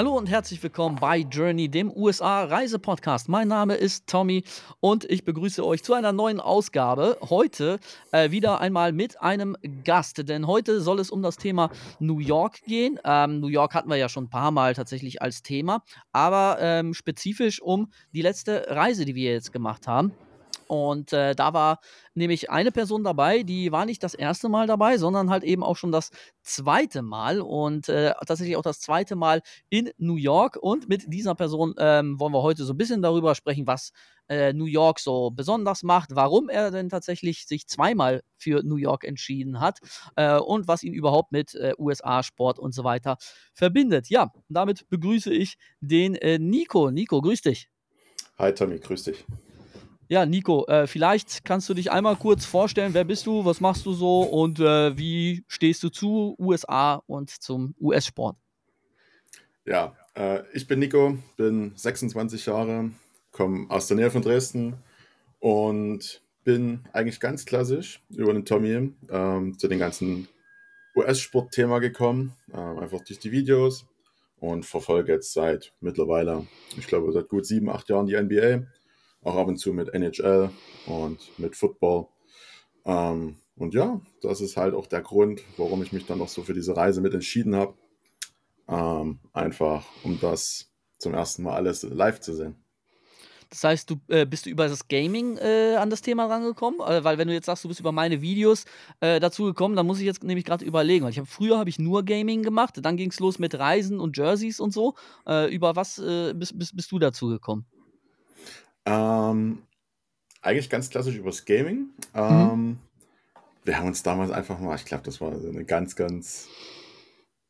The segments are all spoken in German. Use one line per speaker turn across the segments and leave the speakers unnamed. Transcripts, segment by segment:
Hallo und herzlich willkommen bei Journey, dem USA-Reise-Podcast. Mein Name ist Tommy und ich begrüße euch zu einer neuen Ausgabe. Heute äh, wieder einmal mit einem Gast, denn heute soll es um das Thema New York gehen. Ähm, New York hatten wir ja schon ein paar Mal tatsächlich als Thema, aber ähm, spezifisch um die letzte Reise, die wir jetzt gemacht haben. Und äh, da war nämlich eine Person dabei, die war nicht das erste Mal dabei, sondern halt eben auch schon das zweite Mal und äh, tatsächlich auch das zweite Mal in New York. Und mit dieser Person ähm, wollen wir heute so ein bisschen darüber sprechen, was äh, New York so besonders macht, warum er denn tatsächlich sich zweimal für New York entschieden hat äh, und was ihn überhaupt mit äh, USA-Sport und so weiter verbindet. Ja, damit begrüße ich den äh, Nico. Nico, grüß dich.
Hi Tommy, grüß dich.
Ja, Nico, äh, vielleicht kannst du dich einmal kurz vorstellen, wer bist du, was machst du so? Und äh, wie stehst du zu USA und zum US-Sport?
Ja, äh, ich bin Nico, bin 26 Jahre, komme aus der Nähe von Dresden und bin eigentlich ganz klassisch über den Tommy ähm, zu dem ganzen US-Sport-Thema gekommen, ähm, einfach durch die Videos und verfolge jetzt seit mittlerweile, ich glaube, seit gut sieben, acht Jahren die NBA auch ab und zu mit NHL und mit Football. Ähm, und ja, das ist halt auch der Grund, warum ich mich dann noch so für diese Reise mit entschieden habe. Ähm, einfach, um das zum ersten Mal alles live zu sehen.
Das heißt, du äh, bist du über das Gaming äh, an das Thema rangekommen? Äh, weil wenn du jetzt sagst, du bist über meine Videos äh, dazu gekommen, dann muss ich jetzt nämlich gerade überlegen. Weil ich habe früher habe ich nur Gaming gemacht, dann ging es los mit Reisen und Jerseys und so. Äh, über was äh, bist, bist, bist du dazu gekommen?
Ähm, eigentlich ganz klassisch übers Gaming. Ähm, mhm. Wir haben uns damals einfach mal, ich glaube, das war eine ganz, ganz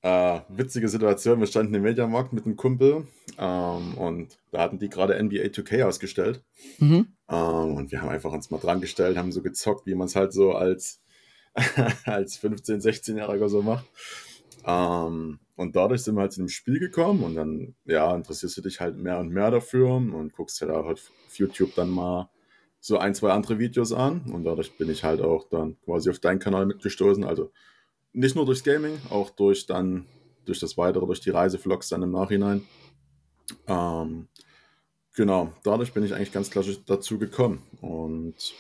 äh, witzige Situation. Wir standen im Mediamarkt mit einem Kumpel ähm, und da hatten die gerade NBA 2K ausgestellt. Mhm. Ähm, und wir haben einfach uns mal dran gestellt, haben so gezockt, wie man es halt so als, als 15-, 16-Jähriger so macht. Ähm, und dadurch sind wir halt zu dem Spiel gekommen und dann, ja, interessierst du dich halt mehr und mehr dafür und guckst ja da halt auf YouTube dann mal so ein, zwei andere Videos an und dadurch bin ich halt auch dann quasi auf deinen Kanal mitgestoßen. Also nicht nur durchs Gaming, auch durch dann, durch das Weitere, durch die Reisevlogs dann im Nachhinein. Ähm, genau, dadurch bin ich eigentlich ganz klassisch dazu gekommen und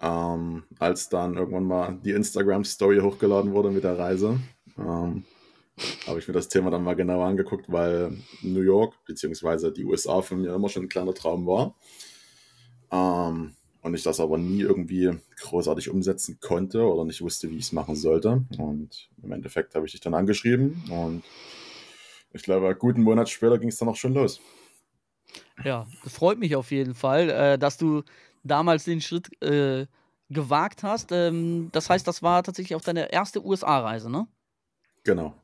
ähm, als dann irgendwann mal die Instagram-Story hochgeladen wurde mit der Reise, ähm, habe ich mir das Thema dann mal genauer angeguckt, weil New York bzw. die USA für mich immer schon ein kleiner Traum war. Ähm, und ich das aber nie irgendwie großartig umsetzen konnte oder nicht wusste, wie ich es machen sollte. Und im Endeffekt habe ich dich dann angeschrieben und ich glaube, einen guten Monat später ging es dann auch schon los.
Ja, das freut mich auf jeden Fall, äh, dass du damals den Schritt äh, gewagt hast. Ähm, das heißt, das war tatsächlich auch deine erste USA-Reise, ne?
Genau.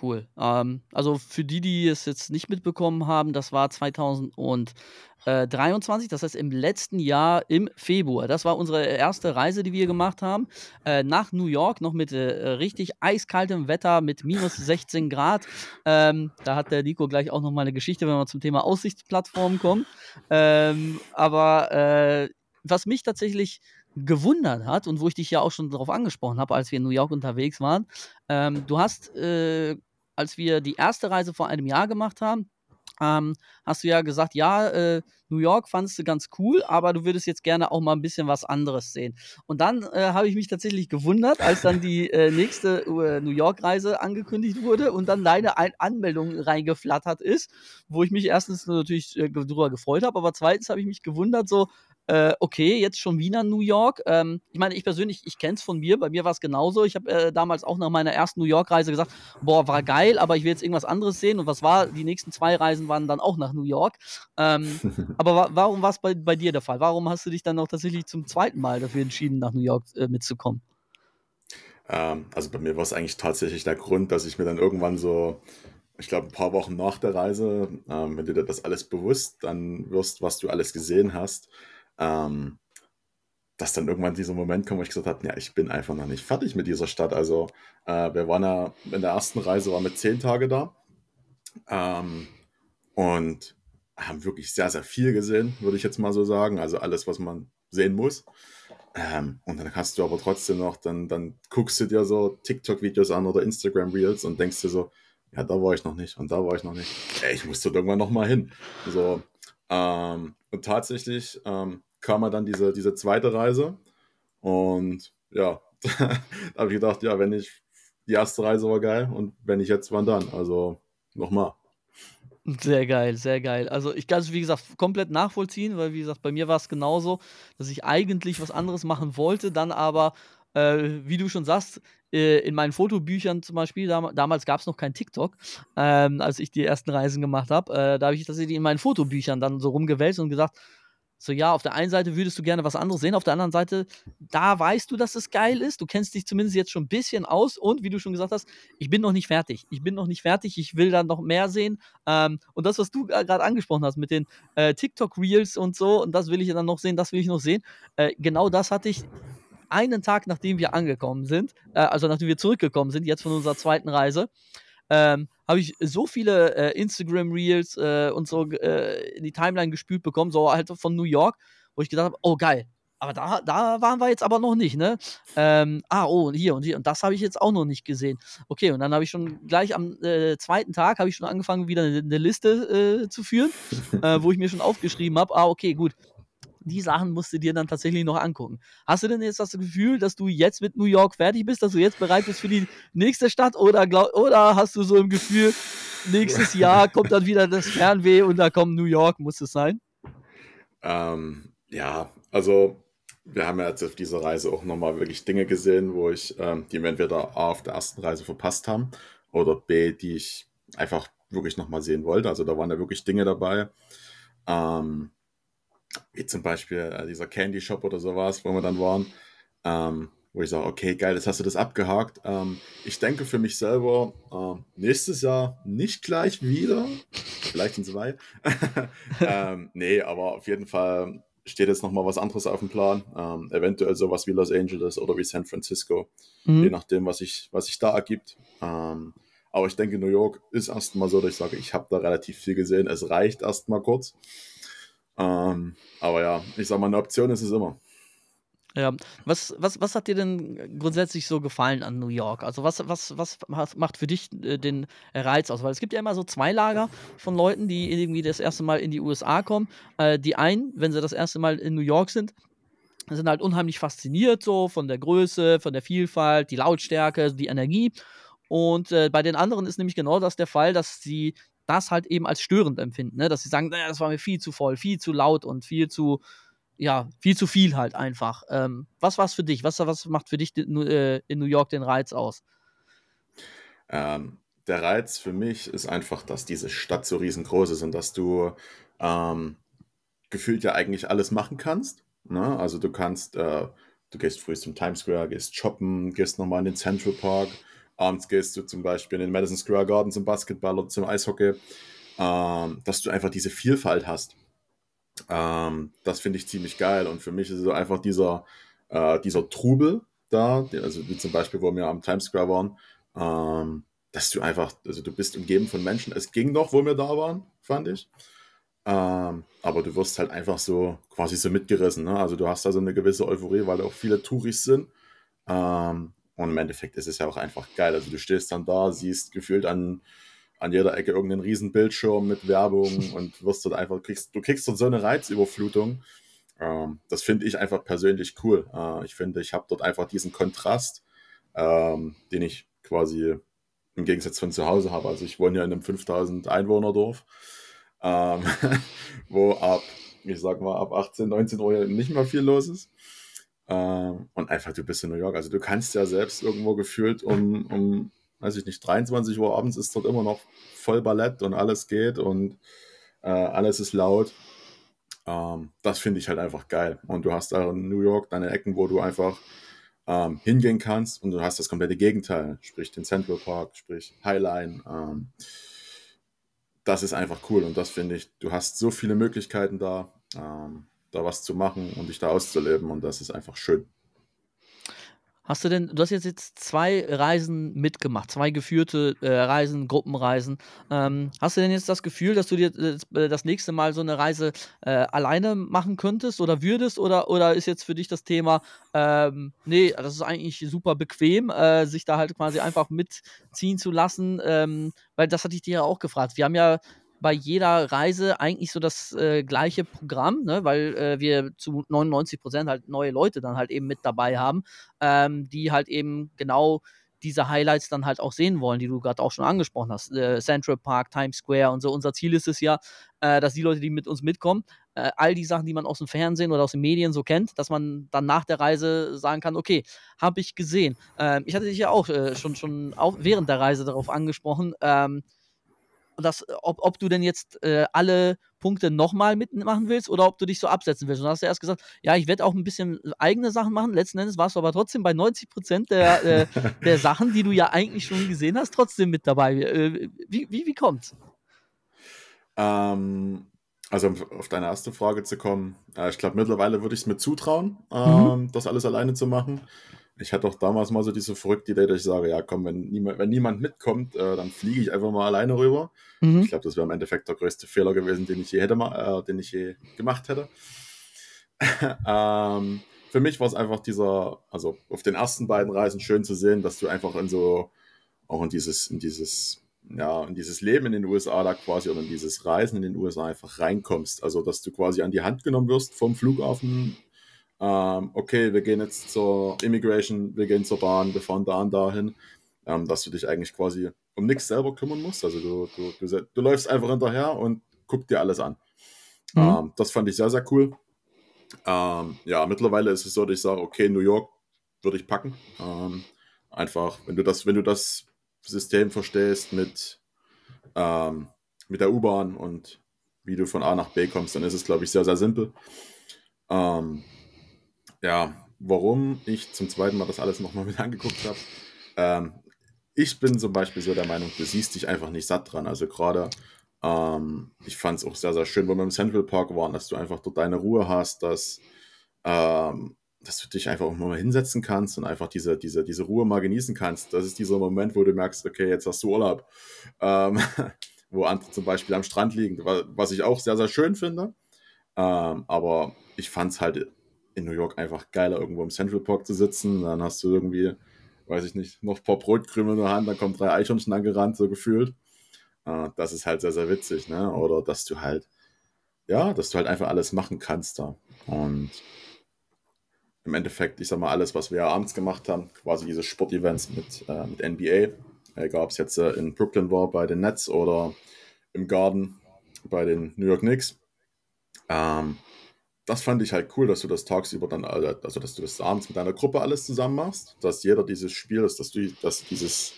Cool. Ähm, also für die, die es jetzt nicht mitbekommen haben, das war 2023, das heißt im letzten Jahr im Februar. Das war unsere erste Reise, die wir gemacht haben. Äh, nach New York, noch mit äh, richtig eiskaltem Wetter, mit minus 16 Grad. Ähm, da hat der Nico gleich auch nochmal eine Geschichte, wenn wir zum Thema Aussichtsplattformen kommen. Ähm, aber äh, was mich tatsächlich gewundert hat und wo ich dich ja auch schon darauf angesprochen habe, als wir in New York unterwegs waren. Ähm, du hast, äh, als wir die erste Reise vor einem Jahr gemacht haben, ähm, hast du ja gesagt, ja, äh, New York fandest du ganz cool, aber du würdest jetzt gerne auch mal ein bisschen was anderes sehen. Und dann äh, habe ich mich tatsächlich gewundert, als dann die äh, nächste äh, New York-Reise angekündigt wurde und dann deine Ein Anmeldung reingeflattert ist, wo ich mich erstens natürlich äh, darüber gefreut habe, aber zweitens habe ich mich gewundert, so, äh, okay, jetzt schon wieder New York. Ähm, ich meine, ich persönlich, ich kenne es von mir, bei mir war es genauso. Ich habe äh, damals auch nach meiner ersten New York-Reise gesagt, boah, war geil, aber ich will jetzt irgendwas anderes sehen. Und was war? Die nächsten zwei Reisen waren dann auch nach New York. Ähm, aber wa warum war es bei, bei dir der Fall? Warum hast du dich dann auch tatsächlich zum zweiten Mal dafür entschieden, nach New York äh, mitzukommen?
Ähm, also bei mir war es eigentlich tatsächlich der Grund, dass ich mir dann irgendwann so ich glaube, ein paar Wochen nach der Reise, ähm, wenn du dir das alles bewusst dann wirst, was du alles gesehen hast, ähm, dass dann irgendwann dieser Moment kommt, wo ich gesagt habe, ja, ich bin einfach noch nicht fertig mit dieser Stadt. Also äh, wir waren ja in der ersten Reise, waren wir zehn Tage da ähm, und haben wirklich sehr, sehr viel gesehen, würde ich jetzt mal so sagen. Also alles, was man sehen muss. Ähm, und dann hast du aber trotzdem noch, dann, dann guckst du dir so TikTok-Videos an oder Instagram-Reels und denkst dir so, ja, da war ich noch nicht und da war ich noch nicht. Ey, ich musste irgendwann noch mal hin. So, ähm, und tatsächlich ähm, kam dann diese, diese zweite Reise und ja, da habe ich gedacht, ja, wenn ich, die erste Reise war geil und wenn ich jetzt, wann dann? Also nochmal.
Sehr geil, sehr geil. Also ich kann es, wie gesagt, komplett nachvollziehen, weil, wie gesagt, bei mir war es genauso, dass ich eigentlich was anderes machen wollte, dann aber, äh, wie du schon sagst, äh, in meinen Fotobüchern zum Beispiel, dam damals gab es noch kein TikTok, ähm, als ich die ersten Reisen gemacht habe, äh, da habe ich tatsächlich in meinen Fotobüchern dann so rumgewälzt und gesagt, so, ja, auf der einen Seite würdest du gerne was anderes sehen, auf der anderen Seite, da weißt du, dass es geil ist. Du kennst dich zumindest jetzt schon ein bisschen aus und wie du schon gesagt hast, ich bin noch nicht fertig. Ich bin noch nicht fertig, ich will dann noch mehr sehen. Ähm, und das, was du gerade angesprochen hast mit den äh, TikTok-Reels und so, und das will ich dann noch sehen, das will ich noch sehen. Äh, genau das hatte ich einen Tag, nachdem wir angekommen sind, äh, also nachdem wir zurückgekommen sind, jetzt von unserer zweiten Reise ähm, habe ich so viele äh, Instagram-Reels äh, und so äh, in die Timeline gespült bekommen, so halt von New York, wo ich gedacht habe, oh geil, aber da, da waren wir jetzt aber noch nicht, ne? Ähm, ah, oh, und hier und hier. Und das habe ich jetzt auch noch nicht gesehen. Okay, und dann habe ich schon gleich am äh, zweiten Tag habe ich schon angefangen, wieder eine, eine Liste äh, zu führen, äh, wo ich mir schon aufgeschrieben habe, ah, okay, gut die Sachen musst du dir dann tatsächlich noch angucken. Hast du denn jetzt das Gefühl, dass du jetzt mit New York fertig bist, dass du jetzt bereit bist für die nächste Stadt oder, glaub, oder hast du so im Gefühl, nächstes Jahr kommt dann wieder das Fernweh und da kommt New York, muss es sein?
Ähm, ja, also wir haben ja jetzt auf dieser Reise auch nochmal wirklich Dinge gesehen, wo ich, ähm, die wir entweder A auf der ersten Reise verpasst haben oder B, die ich einfach wirklich nochmal sehen wollte. Also da waren ja wirklich Dinge dabei. Ähm, wie zum Beispiel äh, dieser Candy Shop oder sowas, wo wir dann waren, ähm, wo ich sage, okay, geil, jetzt hast du das abgehakt. Ähm, ich denke für mich selber, äh, nächstes Jahr nicht gleich wieder, vielleicht in zwei. ähm, nee, aber auf jeden Fall steht jetzt nochmal was anderes auf dem Plan. Ähm, eventuell sowas wie Los Angeles oder wie San Francisco, mhm. je nachdem, was sich was sich da ergibt. Ähm, aber ich denke, New York ist erstmal so, dass ich sage, ich habe da relativ viel gesehen. Es reicht erstmal kurz. Ähm, aber ja, ich sag mal, eine Option ist es immer.
Ja, was, was, was hat dir denn grundsätzlich so gefallen an New York? Also was, was, was macht für dich äh, den Reiz aus? Weil es gibt ja immer so zwei Lager von Leuten, die irgendwie das erste Mal in die USA kommen. Äh, die einen, wenn sie das erste Mal in New York sind, sind halt unheimlich fasziniert so von der Größe, von der Vielfalt, die Lautstärke, die Energie. Und äh, bei den anderen ist nämlich genau das der Fall, dass sie das halt eben als störend empfinden, ne? dass sie sagen, naja, das war mir viel zu voll, viel zu laut und viel zu, ja, viel zu viel halt einfach. Ähm, was war es für dich? Was, was macht für dich äh, in New York den Reiz aus?
Ähm, der Reiz für mich ist einfach, dass diese Stadt so riesengroß ist und dass du ähm, gefühlt ja eigentlich alles machen kannst. Ne? Also du kannst, äh, du gehst früh zum Times Square, gehst shoppen, gehst nochmal in den Central Park, Abends gehst du zum Beispiel in den Madison Square Garden zum Basketball oder zum Eishockey, ähm, dass du einfach diese Vielfalt hast. Ähm, das finde ich ziemlich geil und für mich ist es so einfach dieser, äh, dieser Trubel da, also wie zum Beispiel, wo wir am Times Square waren, ähm, dass du einfach, also du bist umgeben von Menschen. Es ging noch, wo wir da waren, fand ich. Ähm, aber du wirst halt einfach so quasi so mitgerissen. Ne? Also du hast da so eine gewisse Euphorie, weil auch viele Touris sind. Ähm, und im Endeffekt ist es ja auch einfach geil. Also du stehst dann da, siehst gefühlt an, an jeder Ecke irgendeinen riesen Bildschirm mit Werbung und wirst dort einfach, kriegst, du kriegst dort so eine Reizüberflutung. Ähm, das finde ich einfach persönlich cool. Äh, ich finde, ich habe dort einfach diesen Kontrast, ähm, den ich quasi im Gegensatz von zu Hause habe. Also ich wohne ja in einem 5000 Einwohner-Dorf, ähm, wo ab, ich sag mal, ab 18, 19 Uhr nicht mehr viel los ist. Äh, und einfach, du bist in New York. Also du kannst ja selbst irgendwo gefühlt um, um, weiß ich nicht, 23 Uhr abends ist dort immer noch voll Ballett und alles geht und äh, alles ist laut. Ähm, das finde ich halt einfach geil. Und du hast da in New York deine Ecken, wo du einfach ähm, hingehen kannst und du hast das komplette Gegenteil, sprich den Central Park, sprich Highline. Ähm, das ist einfach cool und das finde ich, du hast so viele Möglichkeiten da. Da was zu machen und dich da auszuleben und das ist einfach schön.
Hast du denn, du hast jetzt, jetzt zwei Reisen mitgemacht, zwei geführte äh, Reisen, Gruppenreisen. Ähm, hast du denn jetzt das Gefühl, dass du dir äh, das nächste Mal so eine Reise äh, alleine machen könntest oder würdest? Oder, oder ist jetzt für dich das Thema, ähm, nee, das ist eigentlich super bequem, äh, sich da halt quasi einfach mitziehen zu lassen? Ähm, weil das hatte ich dir ja auch gefragt. Wir haben ja bei jeder Reise eigentlich so das äh, gleiche Programm, ne? weil äh, wir zu 99 Prozent halt neue Leute dann halt eben mit dabei haben, ähm, die halt eben genau diese Highlights dann halt auch sehen wollen, die du gerade auch schon angesprochen hast. Äh, Central Park, Times Square und so. Unser Ziel ist es ja, äh, dass die Leute, die mit uns mitkommen, äh, all die Sachen, die man aus dem Fernsehen oder aus den Medien so kennt, dass man dann nach der Reise sagen kann, okay, habe ich gesehen. Ähm, ich hatte dich ja auch äh, schon, schon auch während der Reise darauf angesprochen, ähm, dass, ob, ob du denn jetzt äh, alle Punkte nochmal mitmachen willst oder ob du dich so absetzen willst. Und dann hast du erst gesagt, ja, ich werde auch ein bisschen eigene Sachen machen. Letzten Endes warst du aber trotzdem bei 90 Prozent der, äh, der Sachen, die du ja eigentlich schon gesehen hast, trotzdem mit dabei. Äh, wie, wie, wie kommt's?
Ähm, also um auf deine erste Frage zu kommen, äh, ich glaube mittlerweile würde ich es mir zutrauen, mhm. ähm, mhm. das alles alleine zu machen. Ich hatte auch damals mal so diese verrückte Idee, dass ich sage, ja komm, wenn niemand, wenn niemand mitkommt, äh, dann fliege ich einfach mal alleine rüber. Mhm. Ich glaube, das wäre im Endeffekt der größte Fehler gewesen, den ich je hätte, äh, den ich je gemacht hätte. ähm, für mich war es einfach dieser, also auf den ersten beiden Reisen schön zu sehen, dass du einfach in so, auch in dieses, in dieses, ja, in dieses Leben in den USA da quasi oder in dieses Reisen in den USA einfach reinkommst. Also, dass du quasi an die Hand genommen wirst vom Flughafen ähm, okay, wir gehen jetzt zur Immigration, wir gehen zur Bahn, wir fahren da und dahin, ähm, dass du dich eigentlich quasi um nichts selber kümmern musst. Also du, du, du, du läufst einfach hinterher und guck dir alles an. Mhm. Ähm, das fand ich sehr, sehr cool. Ähm, ja, mittlerweile ist es so, dass ich sage, okay, New York würde ich packen. Ähm, einfach, wenn du das, wenn du das System verstehst mit, ähm, mit der U-Bahn und wie du von A nach B kommst, dann ist es, glaube ich, sehr, sehr simpel. Ja, warum ich zum zweiten Mal das alles nochmal wieder angeguckt habe. Ähm, ich bin zum Beispiel so der Meinung, du siehst dich einfach nicht satt dran. Also gerade, ähm, ich fand es auch sehr, sehr schön, wo wir im Central Park waren, dass du einfach dort deine Ruhe hast, dass, ähm, dass du dich einfach auch mal hinsetzen kannst und einfach diese, diese, diese Ruhe mal genießen kannst. Das ist dieser Moment, wo du merkst, okay, jetzt hast du Urlaub. Ähm, wo andere zum Beispiel am Strand liegen, was ich auch sehr, sehr schön finde. Ähm, aber ich fand es halt in New York einfach geiler, irgendwo im Central Park zu sitzen. Dann hast du irgendwie, weiß ich nicht, noch ein paar Brotkrümel in der Hand, dann kommen drei Eichhörnchen angerannt, so gefühlt. Äh, das ist halt sehr, sehr witzig, ne? Oder dass du halt, ja, dass du halt einfach alles machen kannst da. Und im Endeffekt, ich sag mal, alles, was wir abends gemacht haben, quasi diese Sportevents mit, äh, mit NBA, egal ob es jetzt äh, in Brooklyn war bei den Nets oder im Garden bei den New York Knicks. Ähm, das fand ich halt cool, dass du das tagsüber dann, also dass du das abends mit deiner Gruppe alles zusammen machst, dass jeder dieses Spiel ist, dass du dass dieses,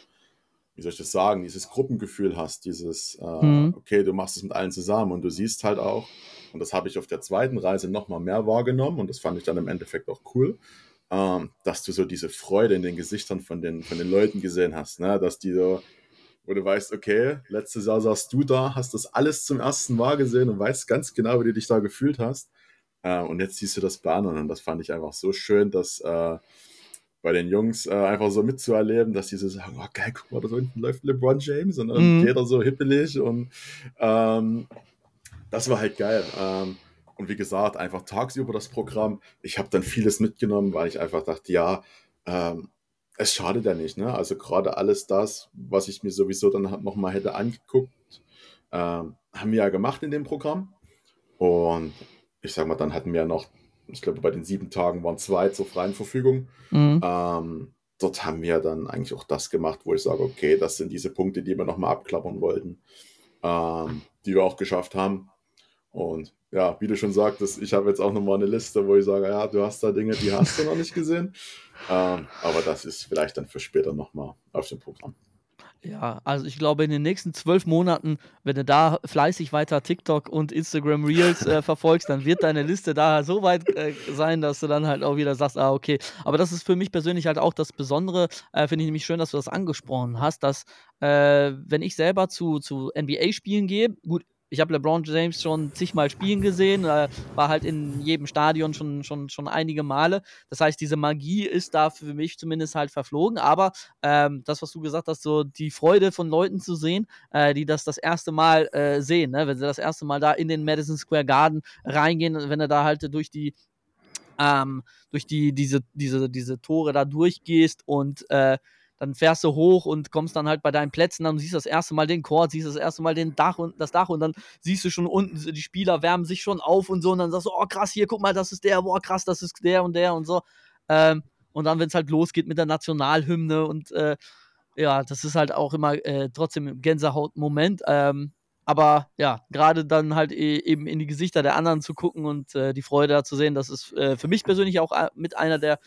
wie soll ich das sagen, dieses Gruppengefühl hast, dieses, äh, mhm. okay, du machst es mit allen zusammen und du siehst halt auch, und das habe ich auf der zweiten Reise nochmal mehr wahrgenommen und das fand ich dann im Endeffekt auch cool, ähm, dass du so diese Freude in den Gesichtern von den, von den Leuten gesehen hast, ne? dass die so, wo du weißt, okay, letztes Jahr saßt du da, hast das alles zum ersten Mal gesehen und weißt ganz genau, wie du dich da gefühlt hast. Äh, und jetzt siehst du das bei anderen und das fand ich einfach so schön, dass äh, bei den Jungs äh, einfach so mitzuerleben, dass die so sagen, oh geil, guck mal, da unten läuft LeBron James und dann mhm. jeder so hippelig und ähm, das war halt geil. Ähm, und wie gesagt, einfach tagsüber das Programm. Ich habe dann vieles mitgenommen, weil ich einfach dachte, ja, ähm, es schadet ja nicht. Ne? Also gerade alles das, was ich mir sowieso dann nochmal hätte angeguckt, ähm, haben wir ja gemacht in dem Programm. Und ich sag mal, dann hatten wir noch, ich glaube, bei den sieben Tagen waren zwei zur freien Verfügung. Mhm. Ähm, dort haben wir dann eigentlich auch das gemacht, wo ich sage, okay, das sind diese Punkte, die wir nochmal abklappern wollten, ähm, die wir auch geschafft haben. Und ja, wie du schon sagtest, ich habe jetzt auch nochmal eine Liste, wo ich sage, ja, du hast da Dinge, die hast du noch nicht gesehen. Ähm, aber das ist vielleicht dann für später nochmal auf dem Programm.
Ja, also ich glaube, in den nächsten zwölf Monaten, wenn du da fleißig weiter TikTok und Instagram Reels äh, verfolgst, dann wird deine Liste da so weit äh, sein, dass du dann halt auch wieder sagst, ah, okay. Aber das ist für mich persönlich halt auch das Besondere, äh, finde ich nämlich schön, dass du das angesprochen hast, dass äh, wenn ich selber zu, zu NBA-Spielen gehe, gut, ich habe LeBron James schon zigmal spielen gesehen, äh, war halt in jedem Stadion schon, schon, schon einige Male. Das heißt, diese Magie ist da für mich zumindest halt verflogen. Aber ähm, das, was du gesagt hast, so die Freude von Leuten zu sehen, äh, die das das erste Mal äh, sehen, ne? wenn sie das erste Mal da in den Madison Square Garden reingehen, wenn er da halt durch die ähm, durch die, diese, diese, diese Tore da durchgehst und äh, dann fährst du hoch und kommst dann halt bei deinen Plätzen an und siehst das erste Mal den Court, siehst das erste Mal den Dach und das Dach und dann siehst du schon unten, die Spieler wärmen sich schon auf und so und dann sagst du, oh krass, hier, guck mal, das ist der, boah, krass, das ist der und der und so. Ähm, und dann, wenn es halt losgeht mit der Nationalhymne und äh, ja, das ist halt auch immer äh, trotzdem Gänsehaut-Moment. Ähm, aber ja, gerade dann halt e eben in die Gesichter der anderen zu gucken und äh, die Freude da zu sehen, das ist äh, für mich persönlich auch äh, mit einer der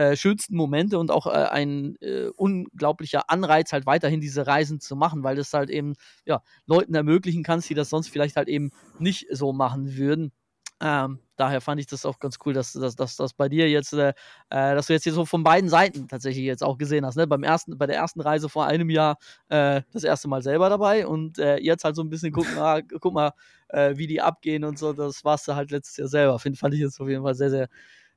äh, schönsten Momente und auch äh, ein äh, unglaublicher Anreiz, halt weiterhin diese Reisen zu machen, weil das halt eben ja, Leuten ermöglichen kannst, die das sonst vielleicht halt eben nicht so machen würden. Ähm, daher fand ich das auch ganz cool, dass, dass, dass, bei dir jetzt, äh, äh, dass du jetzt hier so von beiden Seiten tatsächlich jetzt auch gesehen hast. Ne? Beim ersten, bei der ersten Reise vor einem Jahr äh, das erste Mal selber dabei und äh, jetzt halt so ein bisschen gucken, ah, guck mal, äh, wie die abgehen und so. Das warst du halt letztes Jahr selber. Find, fand ich jetzt auf jeden Fall sehr, sehr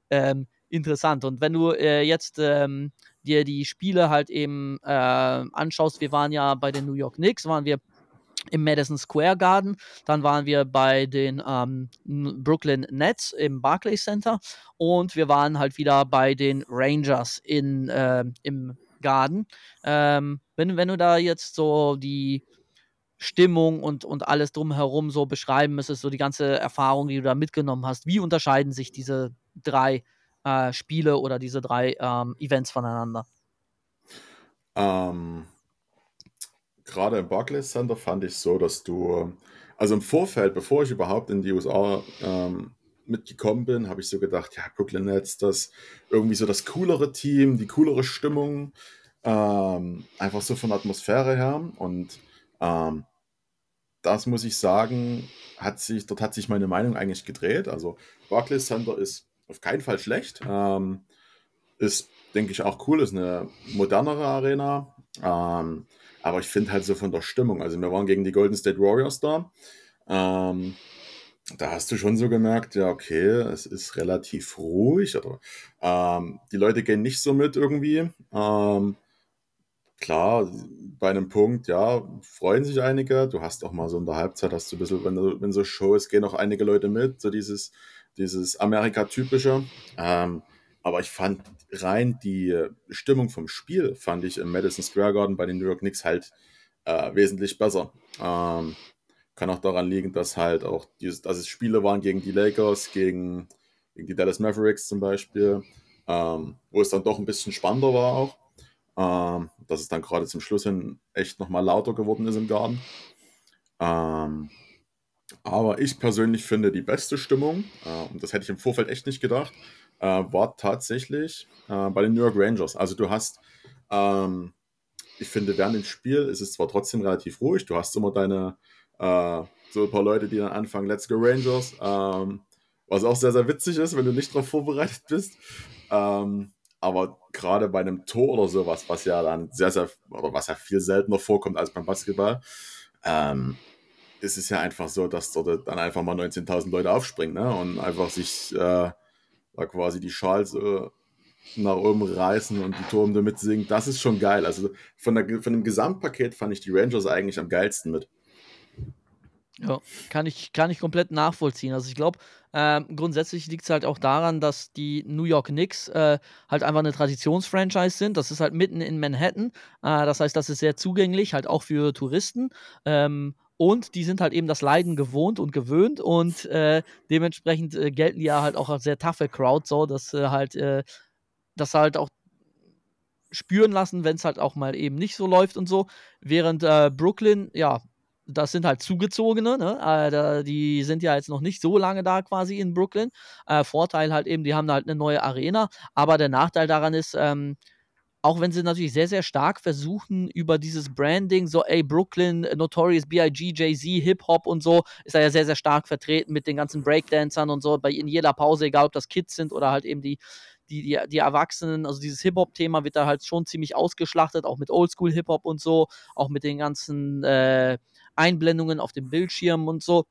ähm, interessant. Und wenn du äh, jetzt ähm, dir die Spiele halt eben äh, anschaust, wir waren ja bei den New York Knicks, waren wir im Madison Square Garden, dann waren wir bei den ähm, Brooklyn Nets im Barclays Center und wir waren halt wieder bei den Rangers in, äh, im Garden. Ähm, wenn, wenn du da jetzt so die Stimmung und, und alles drumherum so beschreiben müsstest, so die ganze Erfahrung, die du da mitgenommen hast, wie unterscheiden sich diese drei äh, Spiele oder diese drei ähm, Events voneinander?
Ähm, Gerade im Barclays Center fand ich so, dass du, also im Vorfeld, bevor ich überhaupt in die USA ähm, mitgekommen bin, habe ich so gedacht, ja, Brooklyn Nets, das irgendwie so das coolere Team, die coolere Stimmung, ähm, einfach so von der Atmosphäre her. Und ähm, das muss ich sagen, hat sich, dort hat sich meine Meinung eigentlich gedreht. Also Barclays Center ist auf keinen Fall schlecht. Ähm, ist, denke ich, auch cool, ist eine modernere Arena. Ähm, aber ich finde halt so von der Stimmung, also wir waren gegen die Golden State Warriors da. Ähm, da hast du schon so gemerkt, ja, okay, es ist relativ ruhig. Oder, ähm, die Leute gehen nicht so mit irgendwie. Ähm, klar, bei einem Punkt, ja, freuen sich einige. Du hast auch mal so in der Halbzeit, hast du ein bisschen, wenn, wenn so Show ist, gehen auch einige Leute mit. So dieses, dieses Amerika-typische. Ähm, aber ich fand rein die Stimmung vom Spiel, fand ich im Madison Square Garden bei den New York Knicks halt äh, wesentlich besser. Ähm, kann auch daran liegen, dass halt auch dieses, dass es Spiele waren gegen die Lakers, gegen, gegen die Dallas Mavericks zum Beispiel, ähm, wo es dann doch ein bisschen spannender war auch. Ähm, dass es dann gerade zum Schluss hin echt nochmal lauter geworden ist im Garten. Ähm, aber ich persönlich finde, die beste Stimmung, äh, und das hätte ich im Vorfeld echt nicht gedacht, äh, war tatsächlich äh, bei den New York Rangers. Also du hast, ähm, ich finde, während dem Spiel ist es zwar trotzdem relativ ruhig, du hast immer deine, äh, so ein paar Leute, die dann anfangen, Let's Go Rangers, ähm, was auch sehr, sehr witzig ist, wenn du nicht darauf vorbereitet bist. Ähm, aber gerade bei einem Tor oder sowas, was ja dann sehr, sehr, oder was ja viel seltener vorkommt als beim Basketball, ähm, ist es ja einfach so, dass dort dann einfach mal 19.000 Leute aufspringen ne? und einfach sich äh, da quasi die Schals äh, nach oben reißen und die Turm damit singen. Das ist schon geil. Also von, der, von dem Gesamtpaket fand ich die Rangers eigentlich am geilsten mit.
Ja, kann ich, kann ich komplett nachvollziehen. Also ich glaube, ähm, grundsätzlich liegt es halt auch daran, dass die New York Knicks äh, halt einfach eine Traditionsfranchise sind. Das ist halt mitten in Manhattan. Äh, das heißt, das ist sehr zugänglich, halt auch für Touristen. Ähm, und die sind halt eben das Leiden gewohnt und gewöhnt und äh, dementsprechend äh, gelten die ja halt auch als sehr taffe Crowd, so dass äh, halt äh, das halt auch spüren lassen, wenn es halt auch mal eben nicht so läuft und so. Während äh, Brooklyn, ja, das sind halt Zugezogene, ne? Äh, die sind ja jetzt noch nicht so lange da quasi in Brooklyn. Vorteil halt eben, die haben halt eine neue Arena, aber der Nachteil daran ist, ähm, auch wenn sie natürlich sehr, sehr stark versuchen, über dieses Branding, so, ey, Brooklyn, Notorious B.I.G., Jay-Z, Hip-Hop und so, ist er ja sehr, sehr stark vertreten mit den ganzen Breakdancern und so, bei in jeder Pause, egal ob das Kids sind oder halt eben die, die, die, die Erwachsenen, also dieses Hip-Hop-Thema wird da halt schon ziemlich ausgeschlachtet, auch mit Oldschool-Hip-Hop und so, auch mit den ganzen äh, Einblendungen auf dem Bildschirm und so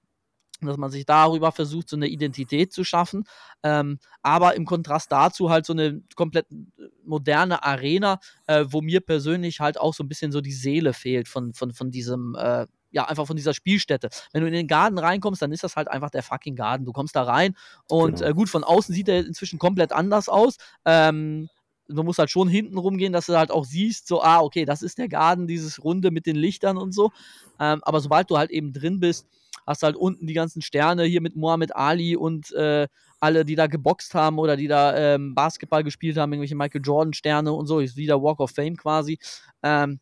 dass man sich darüber versucht, so eine Identität zu schaffen. Ähm, aber im Kontrast dazu halt so eine komplett äh, moderne Arena, äh, wo mir persönlich halt auch so ein bisschen so die Seele fehlt von, von, von diesem, äh, ja, einfach von dieser Spielstätte. Wenn du in den Garten reinkommst, dann ist das halt einfach der fucking Garten. Du kommst da rein und genau. äh, gut, von außen sieht er inzwischen komplett anders aus. Ähm, du musst halt schon hinten rumgehen, dass du halt auch siehst, so, ah, okay, das ist der Garten, dieses Runde mit den Lichtern und so. Ähm, aber sobald du halt eben drin bist, hast halt unten die ganzen Sterne hier mit Muhammad Ali und äh, alle, die da geboxt haben oder die da ähm, Basketball gespielt haben, irgendwelche Michael Jordan-Sterne und so, ist wieder Walk of Fame quasi. Ähm,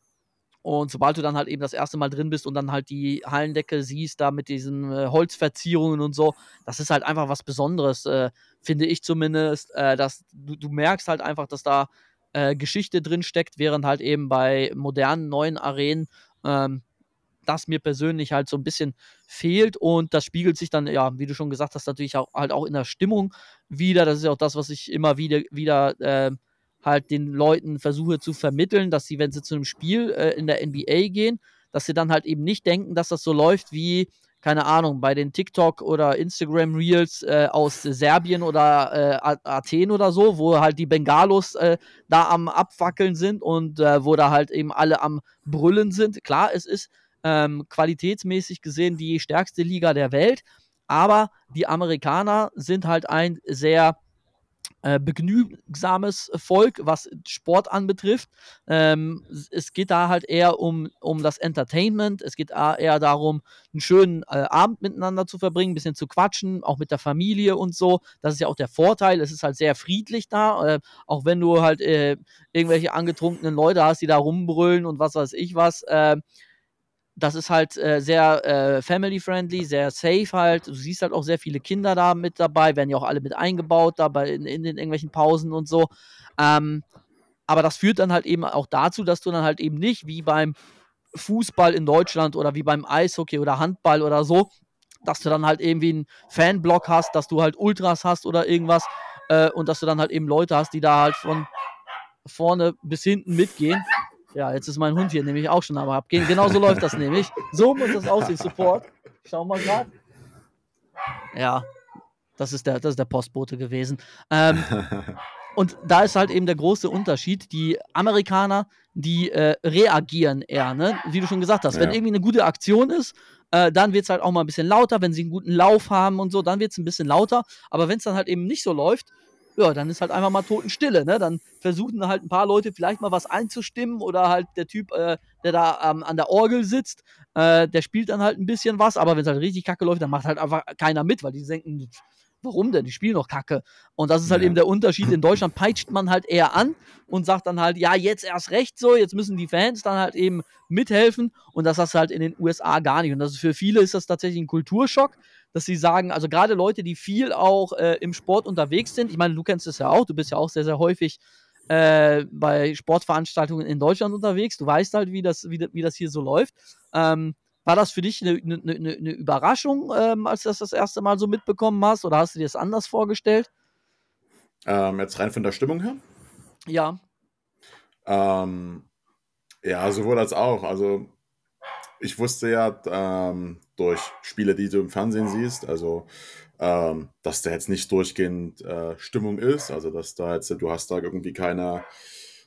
und sobald du dann halt eben das erste Mal drin bist und dann halt die Hallendecke siehst, da mit diesen äh, Holzverzierungen und so, das ist halt einfach was Besonderes, äh, finde ich zumindest. Äh, dass du, du, merkst halt einfach, dass da äh, Geschichte drin steckt, während halt eben bei modernen, neuen Arenen ähm, das mir persönlich halt so ein bisschen fehlt und das spiegelt sich dann, ja, wie du schon gesagt hast, natürlich auch halt auch in der Stimmung wieder. Das ist ja auch das, was ich immer wieder, wieder äh, halt den Leuten versuche zu vermitteln, dass sie, wenn sie zu einem Spiel äh, in der NBA gehen, dass sie dann halt eben nicht denken, dass das so läuft wie, keine Ahnung, bei den TikTok oder Instagram Reels äh, aus Serbien oder äh, Athen oder so, wo halt die Bengalos äh, da am Abwackeln sind und äh, wo da halt eben alle am Brüllen sind. Klar, es ist ähm, qualitätsmäßig gesehen die stärkste Liga der Welt, aber die Amerikaner sind halt ein sehr äh, begnügsames Volk, was Sport anbetrifft. Ähm, es geht da halt eher um, um das Entertainment, es geht eher darum, einen schönen äh, Abend miteinander zu verbringen, ein bisschen zu quatschen, auch mit der Familie und so. Das ist ja auch der Vorteil, es ist halt sehr friedlich da, äh, auch wenn du halt äh, irgendwelche angetrunkenen Leute hast, die da rumbrüllen und was weiß ich was äh, das ist halt äh, sehr äh, family-friendly, sehr safe halt. Du siehst halt auch sehr viele Kinder da mit dabei, werden ja auch alle mit eingebaut, dabei in, in den irgendwelchen Pausen und so. Ähm, aber das führt dann halt eben auch dazu, dass du dann halt eben nicht wie beim Fußball in Deutschland oder wie beim Eishockey oder Handball oder so, dass du dann halt irgendwie einen Fanblock hast, dass du halt Ultras hast oder irgendwas äh, und dass du dann halt eben Leute hast, die da halt von vorne bis hinten mitgehen. Ja, jetzt ist mein Hund hier nämlich auch schon am Abgehen. Genau so läuft das nämlich. So muss das aussehen, Support. Schau mal gerade. Ja, das ist, der, das ist der Postbote gewesen. Ähm, und da ist halt eben der große Unterschied. Die Amerikaner, die äh, reagieren eher, ne? wie du schon gesagt hast. Ja. Wenn irgendwie eine gute Aktion ist, äh, dann wird es halt auch mal ein bisschen lauter. Wenn sie einen guten Lauf haben und so, dann wird es ein bisschen lauter. Aber wenn es dann halt eben nicht so läuft, ja, dann ist halt einfach mal Totenstille, ne? Dann versuchen halt ein paar Leute vielleicht mal was einzustimmen oder halt der Typ, äh, der da ähm, an der Orgel sitzt, äh, der spielt dann halt ein bisschen was, aber wenn es halt richtig kacke läuft, dann macht halt einfach keiner mit, weil die denken, warum denn? Die spielen doch kacke. Und das ist halt ja. eben der Unterschied. In Deutschland peitscht man halt eher an und sagt dann halt, ja, jetzt erst recht so, jetzt müssen die Fans dann halt eben mithelfen. Und das hast du halt in den USA gar nicht. Und das ist für viele ist das tatsächlich ein Kulturschock, dass sie sagen, also gerade Leute, die viel auch äh, im Sport unterwegs sind, ich meine, du kennst es ja auch, du bist ja auch sehr, sehr häufig äh, bei Sportveranstaltungen in Deutschland unterwegs, du weißt halt, wie das, wie, wie das hier so läuft. Ähm, war das für dich eine, eine, eine Überraschung, ähm, als du das das erste Mal so mitbekommen hast, oder hast du dir das anders vorgestellt?
Ähm, jetzt rein von der Stimmung her?
Ja.
Ähm, ja, sowohl als auch. Also ich wusste ja ähm, durch Spiele, die du im Fernsehen siehst, also ähm, dass da jetzt nicht durchgehend äh, Stimmung ist, also dass da jetzt, du hast da irgendwie keine,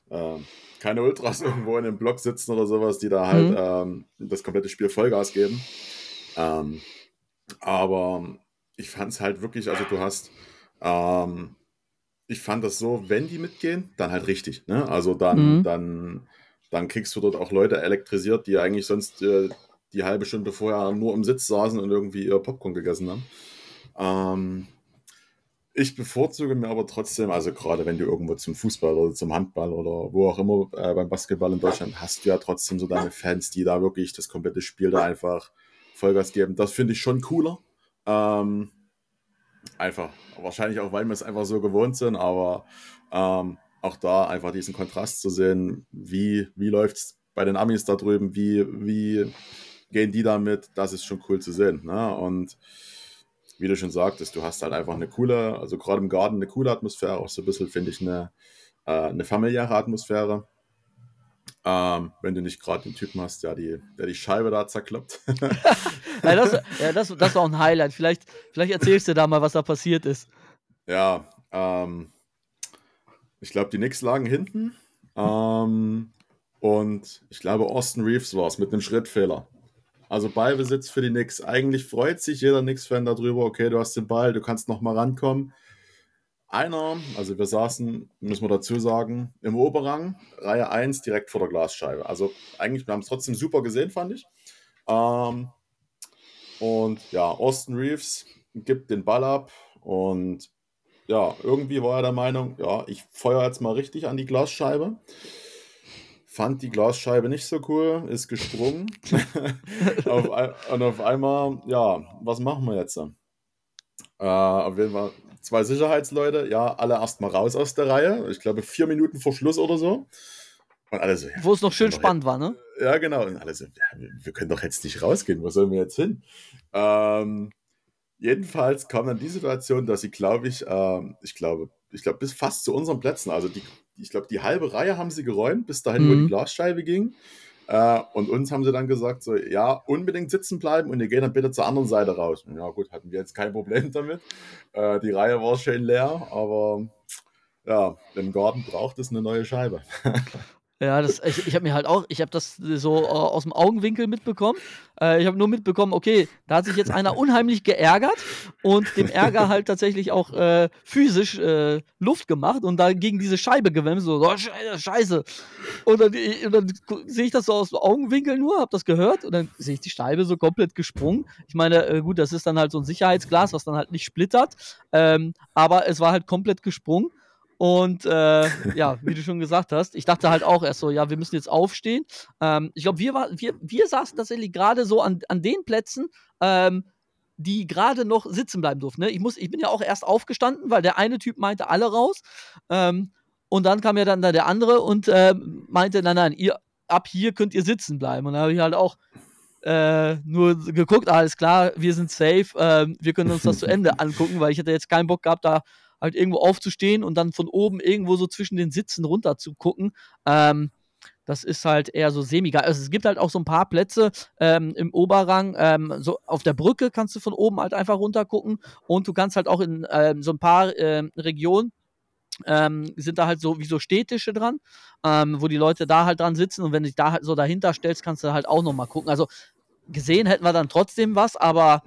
äh, keine Ultras irgendwo in dem Block sitzen oder sowas, die da halt mhm. ähm, das komplette Spiel Vollgas geben. Ähm, aber ich fand es halt wirklich, also du hast, ähm, ich fand das so, wenn die mitgehen, dann halt richtig. Ne? Also dann, mhm. dann dann kriegst du dort auch Leute elektrisiert, die eigentlich sonst äh, die halbe Stunde vorher nur im Sitz saßen und irgendwie ihr Popcorn gegessen haben. Ich bevorzuge mir aber trotzdem, also gerade wenn du irgendwo zum Fußball oder zum Handball oder wo auch immer äh, beim Basketball in Deutschland hast du ja trotzdem so deine Fans, die da wirklich das komplette Spiel da einfach Vollgas geben. Das finde ich schon cooler. Ähm, einfach, wahrscheinlich auch, weil wir es einfach so gewohnt sind, aber ähm, auch da einfach diesen Kontrast zu sehen, wie, wie läuft es bei den Amis da drüben, wie, wie gehen die damit, das ist schon cool zu sehen. Ne? Und wie du schon sagtest, du hast halt einfach eine coole, also gerade im Garten eine coole Atmosphäre, auch so ein bisschen, finde ich, eine, äh, eine familiäre Atmosphäre. Ähm, wenn du nicht gerade den Typen hast, der die, der die Scheibe da zerkloppt.
ja, das, ja das, das war auch ein Highlight. Vielleicht, vielleicht erzählst du da mal, was da passiert ist.
Ja, ähm, ich glaube, die Knicks lagen hinten. Ähm, und ich glaube, Austin Reeves war es mit einem Schrittfehler. Also Ballbesitz für die Knicks. Eigentlich freut sich jeder Knicks-Fan darüber, okay, du hast den Ball, du kannst nochmal rankommen. Einer, also wir saßen, müssen wir dazu sagen, im Oberrang, Reihe 1, direkt vor der Glasscheibe. Also eigentlich, wir haben es trotzdem super gesehen, fand ich. Ähm, und ja, Austin Reeves gibt den Ball ab und ja, irgendwie war er der Meinung, ja, ich feuere jetzt mal richtig an die Glasscheibe. Fand die Glasscheibe nicht so cool, ist gesprungen. auf, und auf einmal, ja, was machen wir jetzt? Äh, auf jeden Fall zwei Sicherheitsleute, ja, alle erstmal raus aus der Reihe. Ich glaube, vier Minuten vor Schluss oder so.
Und alle so, ja, Wo es noch schön spannend war, ne?
Ja, genau. Und alle so, ja, wir können doch jetzt nicht rausgehen, wo sollen wir jetzt hin? Ähm, jedenfalls kam dann die Situation, dass sie, glaube ich, ähm, ich glaube, ich glaube, bis fast zu unseren Plätzen, also die, ich glaube, die halbe Reihe haben sie geräumt, bis dahin, mhm. wo die mhm. Glasscheibe ging. Äh, und uns haben sie dann gesagt, so, ja, unbedingt sitzen bleiben und ihr geht dann bitte zur anderen Seite raus. Ja, gut, hatten wir jetzt kein Problem damit. Äh, die Reihe war schön leer, aber ja, im Garten braucht es eine neue Scheibe.
Ja, das, ich, ich habe mir halt auch, ich habe das so äh, aus dem Augenwinkel mitbekommen. Äh, ich habe nur mitbekommen, okay, da hat sich jetzt einer unheimlich geärgert und dem Ärger halt tatsächlich auch äh, physisch äh, Luft gemacht und da gegen diese Scheibe gewemmt, so, oh, Scheiße. Und dann, dann sehe ich das so aus dem Augenwinkel nur, habe das gehört und dann sehe ich die Scheibe so komplett gesprungen. Ich meine, äh, gut, das ist dann halt so ein Sicherheitsglas, was dann halt nicht splittert, ähm, aber es war halt komplett gesprungen. Und äh, ja, wie du schon gesagt hast, ich dachte halt auch erst so, ja, wir müssen jetzt aufstehen. Ähm, ich glaube, wir, wir, wir saßen tatsächlich gerade so an, an den Plätzen, ähm, die gerade noch sitzen bleiben durften. Ne? Ich, muss, ich bin ja auch erst aufgestanden, weil der eine Typ meinte alle raus. Ähm, und dann kam ja dann da der andere und äh, meinte, nein, nein, ihr, ab hier könnt ihr sitzen bleiben. Und da habe ich halt auch äh, nur geguckt, alles klar, wir sind safe, äh, wir können uns das zu Ende angucken, weil ich hätte jetzt keinen Bock gehabt, da halt irgendwo aufzustehen und dann von oben irgendwo so zwischen den Sitzen runter zu gucken. Ähm, das ist halt eher so semi Also es gibt halt auch so ein paar Plätze ähm, im Oberrang. Ähm, so auf der Brücke kannst du von oben halt einfach runter gucken und du kannst halt auch in ähm, so ein paar äh, Regionen ähm, sind da halt so wie so Städtische dran, ähm, wo die Leute da halt dran sitzen und wenn du dich da halt so dahinter stellst, kannst du halt auch nochmal gucken. Also gesehen hätten wir dann trotzdem was, aber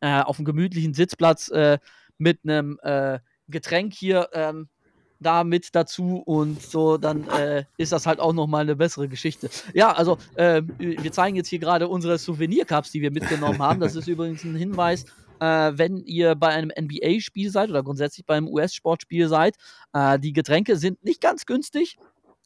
äh, auf einem gemütlichen Sitzplatz äh, mit einem äh, Getränk hier ähm, da mit dazu und so, dann äh, ist das halt auch nochmal eine bessere Geschichte. Ja, also äh, wir zeigen jetzt hier gerade unsere Souvenircups, die wir mitgenommen haben. Das ist übrigens ein Hinweis, äh, wenn ihr bei einem NBA-Spiel seid oder grundsätzlich beim US-Sportspiel seid. Äh, die Getränke sind nicht ganz günstig.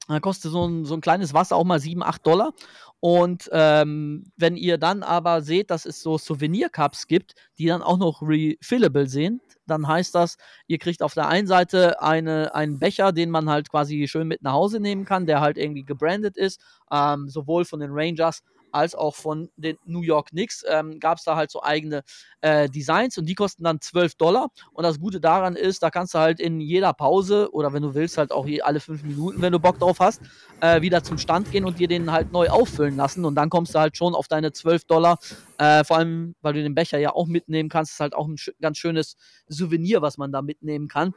Da kostet so ein, so ein kleines Wasser auch mal 7, 8 Dollar. Und ähm, wenn ihr dann aber seht, dass es so Souvenir-Cups gibt, die dann auch noch refillable sind, dann heißt das, ihr kriegt auf der einen Seite eine, einen Becher, den man halt quasi schön mit nach Hause nehmen kann, der halt irgendwie gebrandet ist, ähm, sowohl von den Rangers als auch von den New York Knicks ähm, gab es da halt so eigene äh, Designs und die kosten dann 12 Dollar. Und das Gute daran ist, da kannst du halt in jeder Pause oder wenn du willst, halt auch alle fünf Minuten, wenn du Bock drauf hast, äh, wieder zum Stand gehen und dir den halt neu auffüllen lassen. Und dann kommst du halt schon auf deine 12 Dollar. Äh, vor allem, weil du den Becher ja auch mitnehmen kannst, ist halt auch ein sch ganz schönes Souvenir, was man da mitnehmen kann.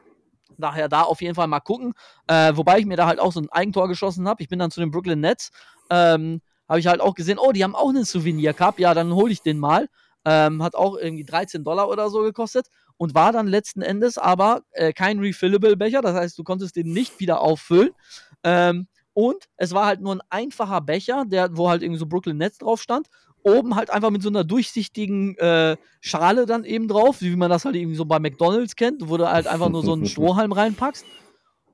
Daher da auf jeden Fall mal gucken. Äh, wobei ich mir da halt auch so ein Eigentor geschossen habe. Ich bin dann zu den Brooklyn Nets. Ähm, habe ich halt auch gesehen, oh, die haben auch einen Souvenir Cup, ja, dann hole ich den mal. Ähm, hat auch irgendwie 13 Dollar oder so gekostet und war dann letzten Endes aber äh, kein refillable Becher, das heißt, du konntest den nicht wieder auffüllen. Ähm, und es war halt nur ein einfacher Becher, der, wo halt irgendwie so Brooklyn Nets drauf stand. Oben halt einfach mit so einer durchsichtigen äh, Schale dann eben drauf, wie man das halt irgendwie so bei McDonalds kennt, wo du halt einfach nur so einen Strohhalm reinpackst.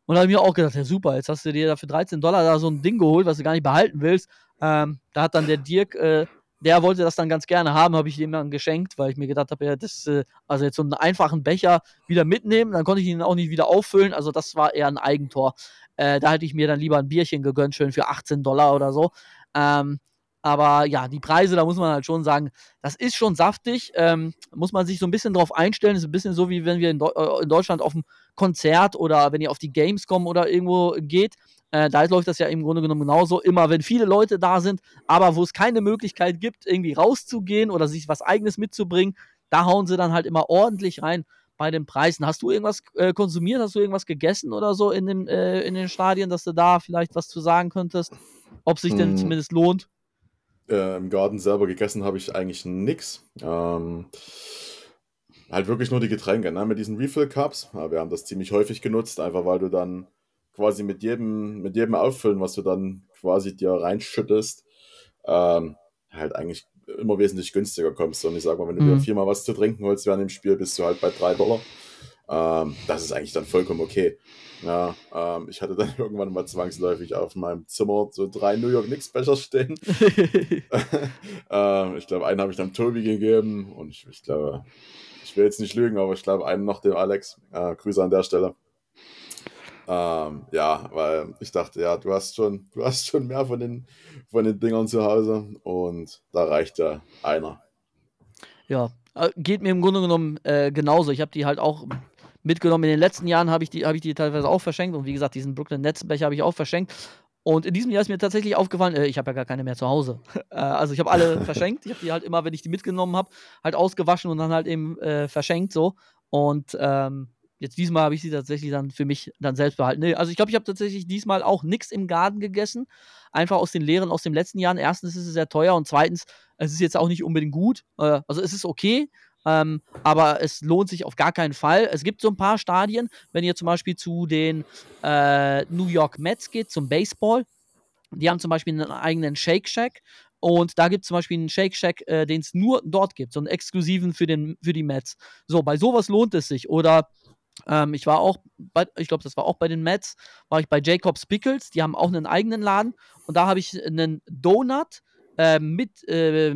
Und da habe ich mir auch gedacht, ja super, jetzt hast du dir da für 13 Dollar da so ein Ding geholt, was du gar nicht behalten willst. Ähm, da hat dann der Dirk, äh, der wollte das dann ganz gerne haben, habe ich ihm dann geschenkt, weil ich mir gedacht habe, ja, das, äh, also jetzt so einen einfachen Becher wieder mitnehmen, dann konnte ich ihn auch nicht wieder auffüllen. Also das war eher ein Eigentor. Äh, da hätte ich mir dann lieber ein Bierchen gegönnt, schön für 18 Dollar oder so. Ähm, Aber ja, die Preise, da muss man halt schon sagen, das ist schon saftig. Ähm, muss man sich so ein bisschen drauf einstellen. Ist ein bisschen so, wie wenn wir in, Deu äh, in Deutschland auf ein Konzert oder wenn ihr auf die Games kommen oder irgendwo geht. Äh, da läuft das ja im Grunde genommen genauso. Immer wenn viele Leute da sind, aber wo es keine Möglichkeit gibt, irgendwie rauszugehen oder sich was Eigenes mitzubringen, da hauen sie dann halt immer ordentlich rein bei den Preisen. Hast du irgendwas äh, konsumiert? Hast du irgendwas gegessen oder so in, dem, äh, in den Stadien, dass du da vielleicht was zu sagen könntest? Ob sich denn hm. zumindest lohnt?
Äh, Im Garten selber gegessen habe ich eigentlich nichts. Ähm, halt wirklich nur die Getränke, ne? mit diesen Refill-Cups. Ja, wir haben das ziemlich häufig genutzt, einfach weil du dann quasi mit jedem, mit jedem Auffüllen, was du dann quasi dir reinschüttest, ähm, halt eigentlich immer wesentlich günstiger kommst. Und ich sag mal, wenn du mhm. dir viermal was zu trinken holst während dem Spiel, bist du halt bei drei Dollar. Ähm, das ist eigentlich dann vollkommen okay. Ja, ähm, ich hatte dann irgendwann mal zwangsläufig auf meinem Zimmer so drei New York Knicks Becher stehen. ähm, ich glaube, einen habe ich dann Tobi gegeben und ich, ich, glaube, ich will jetzt nicht lügen, aber ich glaube, einen noch dem Alex. Äh, Grüße an der Stelle. Ähm, ja, weil ich dachte, ja, du hast schon, du hast schon mehr von den, von den Dingern zu Hause und da reicht ja einer.
Ja, äh, geht mir im Grunde genommen äh, genauso. Ich habe die halt auch mitgenommen. In den letzten Jahren habe ich, die, hab ich die teilweise auch verschenkt und wie gesagt, diesen Brooklyn Netzbecher habe ich auch verschenkt. Und in diesem Jahr ist mir tatsächlich aufgefallen, äh, ich habe ja gar keine mehr zu Hause. äh, also ich habe alle verschenkt. Ich habe die halt immer, wenn ich die mitgenommen habe, halt ausgewaschen und dann halt eben äh, verschenkt so. Und ähm, Jetzt diesmal habe ich sie tatsächlich dann für mich dann selbst behalten. Nee, also ich glaube, ich habe tatsächlich diesmal auch nichts im Garten gegessen. Einfach aus den Lehren aus den letzten Jahren. Erstens ist es sehr teuer und zweitens, es ist jetzt auch nicht unbedingt gut. Äh, also es ist okay, ähm, aber es lohnt sich auf gar keinen Fall. Es gibt so ein paar Stadien, wenn ihr zum Beispiel zu den äh, New York Mets geht, zum Baseball. Die haben zum Beispiel einen eigenen Shake Shack. Und da gibt es zum Beispiel einen Shake Shack, äh, den es nur dort gibt, so einen exklusiven für, den, für die Mets. So, bei sowas lohnt es sich. Oder ähm, ich war auch, bei, ich glaube, das war auch bei den Mets, war ich bei Jacobs Pickles, die haben auch einen eigenen Laden und da habe ich einen Donut äh, mit äh,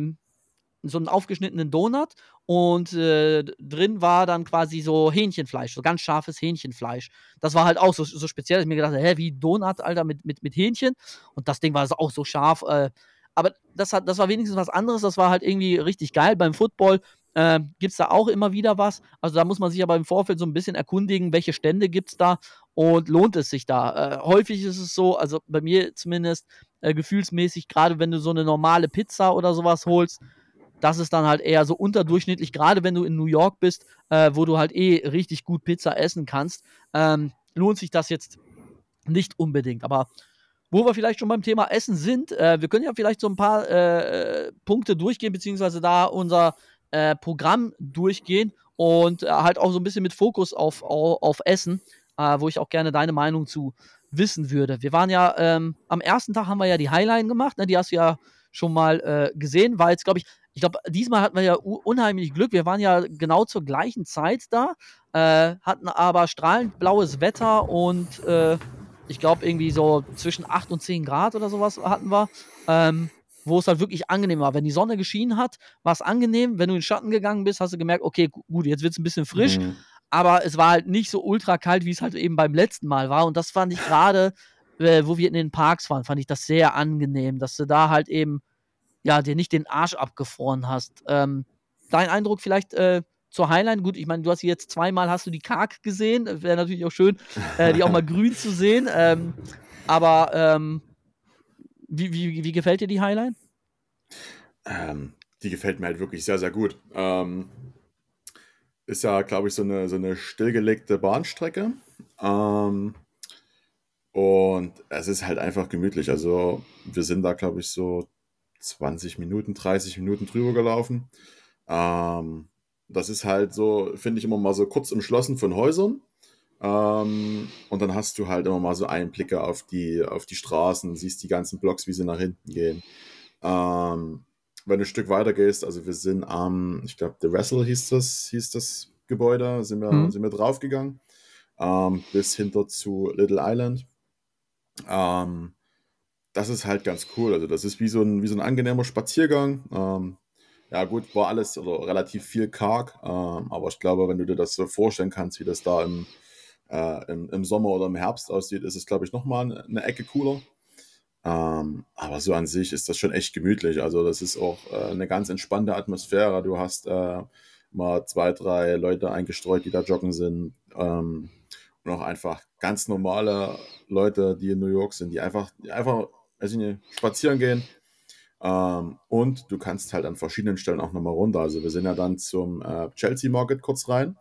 so einen aufgeschnittenen Donut und äh, drin war dann quasi so Hähnchenfleisch, so ganz scharfes Hähnchenfleisch. Das war halt auch so, so speziell, dass ich mir gedacht habe, hä, wie Donut, Alter, mit, mit, mit Hähnchen und das Ding war auch so scharf. Äh, aber das, hat, das war wenigstens was anderes, das war halt irgendwie richtig geil. Beim Football äh, gibt es da auch immer wieder was. Also da muss man sich aber im Vorfeld so ein bisschen erkundigen, welche Stände gibt es da und lohnt es sich da. Äh, häufig ist es so, also bei mir zumindest äh, gefühlsmäßig, gerade wenn du so eine normale Pizza oder sowas holst, das ist dann halt eher so unterdurchschnittlich, gerade wenn du in New York bist, äh, wo du halt eh richtig gut Pizza essen kannst, ähm, lohnt sich das jetzt nicht unbedingt. Aber wo wir vielleicht schon beim Thema Essen sind, äh, wir können ja vielleicht so ein paar äh, Punkte durchgehen, beziehungsweise da unser äh, Programm durchgehen und äh, halt auch so ein bisschen mit Fokus auf, auf, auf Essen, äh, wo ich auch gerne deine Meinung zu wissen würde. Wir waren ja, ähm, am ersten Tag haben wir ja die Highline gemacht, ne, die hast du ja schon mal äh, gesehen, war jetzt, glaube ich, ich glaube, diesmal hatten wir ja unheimlich Glück. Wir waren ja genau zur gleichen Zeit da, äh, hatten aber strahlend blaues Wetter und äh, ich glaube irgendwie so zwischen 8 und 10 Grad oder sowas hatten wir. Ähm, wo es halt wirklich angenehm war. Wenn die Sonne geschienen hat, war es angenehm. Wenn du in den Schatten gegangen bist, hast du gemerkt, okay, gut, jetzt wird es ein bisschen frisch. Mhm. Aber es war halt nicht so ultra kalt, wie es halt eben beim letzten Mal war. Und das fand ich gerade, äh, wo wir in den Parks waren, fand ich das sehr angenehm, dass du da halt eben, ja, dir nicht den Arsch abgefroren hast. Ähm, dein Eindruck vielleicht äh, zur Highline, gut, ich meine, du hast jetzt zweimal hast du die Karg gesehen, wäre natürlich auch schön, äh, die auch mal grün zu sehen. Ähm, aber ähm, wie, wie, wie gefällt dir die Highline?
Ähm, die gefällt mir halt wirklich sehr, sehr gut. Ähm, ist ja, glaube ich, so eine, so eine stillgelegte Bahnstrecke. Ähm, und es ist halt einfach gemütlich. Also wir sind da, glaube ich, so 20 Minuten, 30 Minuten drüber gelaufen. Ähm, das ist halt so, finde ich immer mal so kurz umschlossen von Häusern. Ähm, und dann hast du halt immer mal so Einblicke auf die, auf die Straßen, siehst die ganzen Blocks, wie sie nach hinten gehen. Ähm, wenn du ein Stück weiter gehst, also wir sind am, ich glaube, The Wrestle hieß das, hieß das Gebäude, sind wir, mhm. sind wir draufgegangen, ähm, bis hinter zu Little Island. Ähm, das ist halt ganz cool. Also, das ist wie so ein, wie so ein angenehmer Spaziergang. Ähm, ja, gut, war alles oder relativ viel karg, ähm, aber ich glaube, wenn du dir das so vorstellen kannst, wie das da im, äh, im, im, Sommer oder im Herbst aussieht, ist es, glaube ich, nochmal eine Ecke cooler. Ähm, aber so an sich ist das schon echt gemütlich. Also das ist auch äh, eine ganz entspannte Atmosphäre. Du hast äh, mal zwei, drei Leute eingestreut, die da joggen sind. Ähm, und auch einfach ganz normale Leute, die in New York sind, die einfach, die einfach weiß ich nicht, spazieren gehen. Ähm, und du kannst halt an verschiedenen Stellen auch nochmal runter. Also wir sind ja dann zum äh, Chelsea Market kurz rein.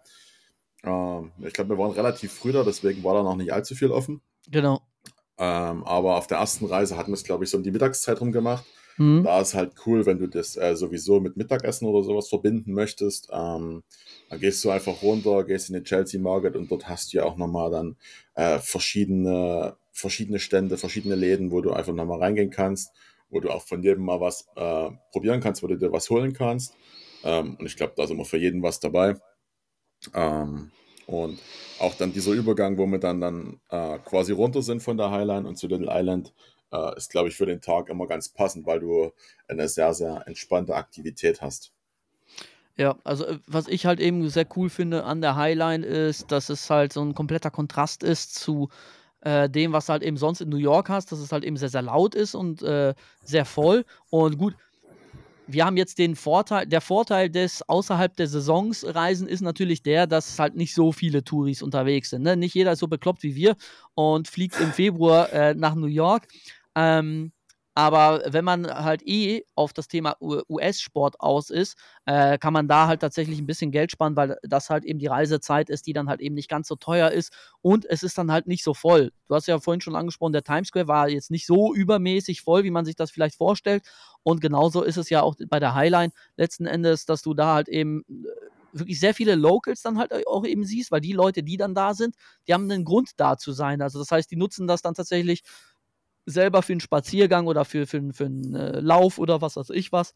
Ähm, ich glaube, wir waren relativ früh da, deswegen war da noch nicht allzu viel offen.
Genau.
Ähm, aber auf der ersten Reise hatten wir es, glaube ich, so um die Mittagszeit rum gemacht. Mhm. Da ist halt cool, wenn du das äh, sowieso mit Mittagessen oder sowas verbinden möchtest. Ähm, dann gehst du einfach runter, gehst in den Chelsea Market und dort hast du ja auch nochmal dann äh, verschiedene, verschiedene Stände, verschiedene Läden, wo du einfach nochmal reingehen kannst, wo du auch von jedem mal was äh, probieren kannst, wo du dir was holen kannst. Ähm, und ich glaube, da ist immer für jeden was dabei. Ähm, und auch dann dieser Übergang, wo wir dann, dann äh, quasi runter sind von der Highline und zu Little Island, äh, ist, glaube ich, für den Tag immer ganz passend, weil du eine sehr, sehr entspannte Aktivität hast.
Ja, also äh, was ich halt eben sehr cool finde an der Highline ist, dass es halt so ein kompletter Kontrast ist zu äh, dem, was du halt eben sonst in New York hast, dass es halt eben sehr, sehr laut ist und äh, sehr voll. Und gut, wir haben jetzt den Vorteil, der Vorteil des außerhalb der Saisons Reisen ist natürlich der, dass halt nicht so viele Touris unterwegs sind. Ne? Nicht jeder ist so bekloppt wie wir und fliegt im Februar äh, nach New York. Ähm, aber wenn man halt eh auf das Thema US-Sport aus ist, äh, kann man da halt tatsächlich ein bisschen Geld sparen, weil das halt eben die Reisezeit ist, die dann halt eben nicht ganz so teuer ist und es ist dann halt nicht so voll. Du hast ja vorhin schon angesprochen, der Times Square war jetzt nicht so übermäßig voll, wie man sich das vielleicht vorstellt. Und genauso ist es ja auch bei der Highline letzten Endes, dass du da halt eben äh, wirklich sehr viele Locals dann halt auch eben siehst, weil die Leute, die dann da sind, die haben einen Grund da zu sein. Also das heißt, die nutzen das dann tatsächlich selber für einen Spaziergang oder für, für, für einen äh, Lauf oder was weiß ich was.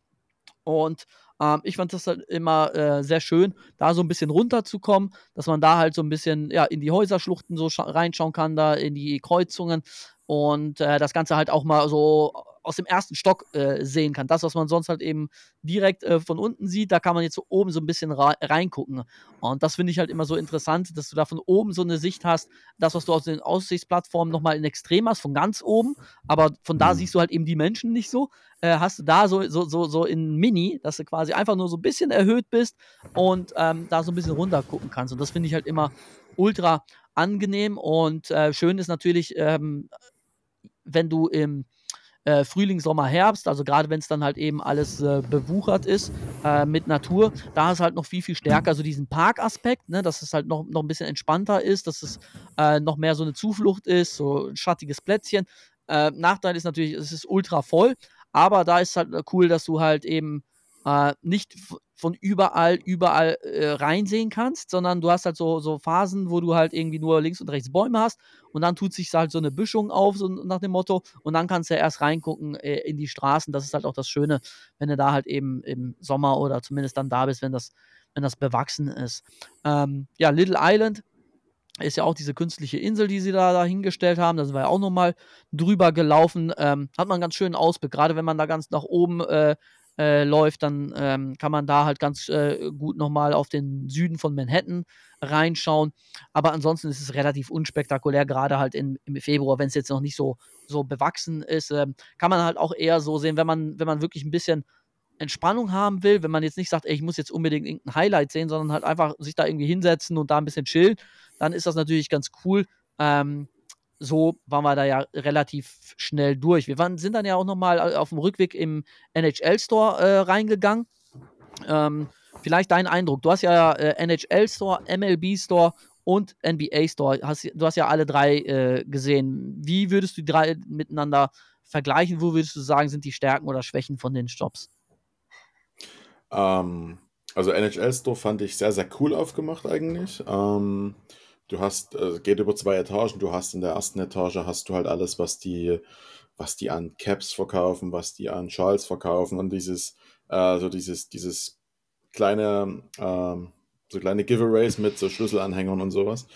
Und ähm, ich fand das halt immer äh, sehr schön, da so ein bisschen runterzukommen, dass man da halt so ein bisschen ja, in die Häuserschluchten so reinschauen kann, da in die Kreuzungen und äh, das Ganze halt auch mal so aus dem ersten Stock äh, sehen kann. Das, was man sonst halt eben direkt äh, von unten sieht, da kann man jetzt so oben so ein bisschen reingucken. Und das finde ich halt immer so interessant, dass du da von oben so eine Sicht hast. Das, was du aus den Aussichtsplattformen nochmal in Extrem hast, von ganz oben, aber von da mhm. siehst du halt eben die Menschen nicht so. Äh, hast du da so, so, so, so in Mini, dass du quasi einfach nur so ein bisschen erhöht bist und ähm, da so ein bisschen runter gucken kannst. Und das finde ich halt immer ultra angenehm und äh, schön ist natürlich, ähm, wenn du im äh, Frühling, Sommer, Herbst, also gerade wenn es dann halt eben alles äh, bewuchert ist äh, mit Natur, da ist halt noch viel, viel stärker so diesen Parkaspekt, ne, dass es halt noch, noch ein bisschen entspannter ist, dass es äh, noch mehr so eine Zuflucht ist, so ein schattiges Plätzchen. Äh, Nachteil ist natürlich, es ist ultra voll, aber da ist halt äh, cool, dass du halt eben äh, nicht von überall, überall äh, reinsehen kannst, sondern du hast halt so, so Phasen, wo du halt irgendwie nur links und rechts Bäume hast und dann tut sich halt so eine Büschung auf, so nach dem Motto, und dann kannst du ja erst reingucken äh, in die Straßen. Das ist halt auch das Schöne, wenn du da halt eben im Sommer oder zumindest dann da bist, wenn das, wenn das bewachsen ist. Ähm, ja, Little Island ist ja auch diese künstliche Insel, die sie da dahingestellt haben. Da sind wir ja auch nochmal drüber gelaufen. Ähm, hat man einen ganz schönen Ausblick, gerade wenn man da ganz nach oben äh, äh, läuft, dann ähm, kann man da halt ganz äh, gut nochmal auf den Süden von Manhattan reinschauen. Aber ansonsten ist es relativ unspektakulär, gerade halt in, im Februar, wenn es jetzt noch nicht so, so bewachsen ist. Äh, kann man halt auch eher so sehen, wenn man, wenn man wirklich ein bisschen Entspannung haben will, wenn man jetzt nicht sagt, ey, ich muss jetzt unbedingt irgendein Highlight sehen, sondern halt einfach sich da irgendwie hinsetzen und da ein bisschen chillen, dann ist das natürlich ganz cool. Ähm, so waren wir da ja relativ schnell durch. Wir waren, sind dann ja auch nochmal äh, auf dem Rückweg im NHL-Store äh, reingegangen. Ähm, vielleicht dein Eindruck. Du hast ja äh, NHL-Store, MLB-Store und NBA-Store. du hast ja alle drei äh, gesehen. Wie würdest du die drei miteinander vergleichen? Wo würdest du sagen, sind die Stärken oder Schwächen von den Shops?
Ähm, also NHL-Store fand ich sehr, sehr cool aufgemacht eigentlich. Ähm, du hast, äh, geht über zwei Etagen, du hast in der ersten Etage hast du halt alles, was die, was die an Caps verkaufen, was die an Schals verkaufen und dieses, äh, so dieses, dieses kleine, ähm, so kleine Giveaways mit so Schlüsselanhängern und sowas.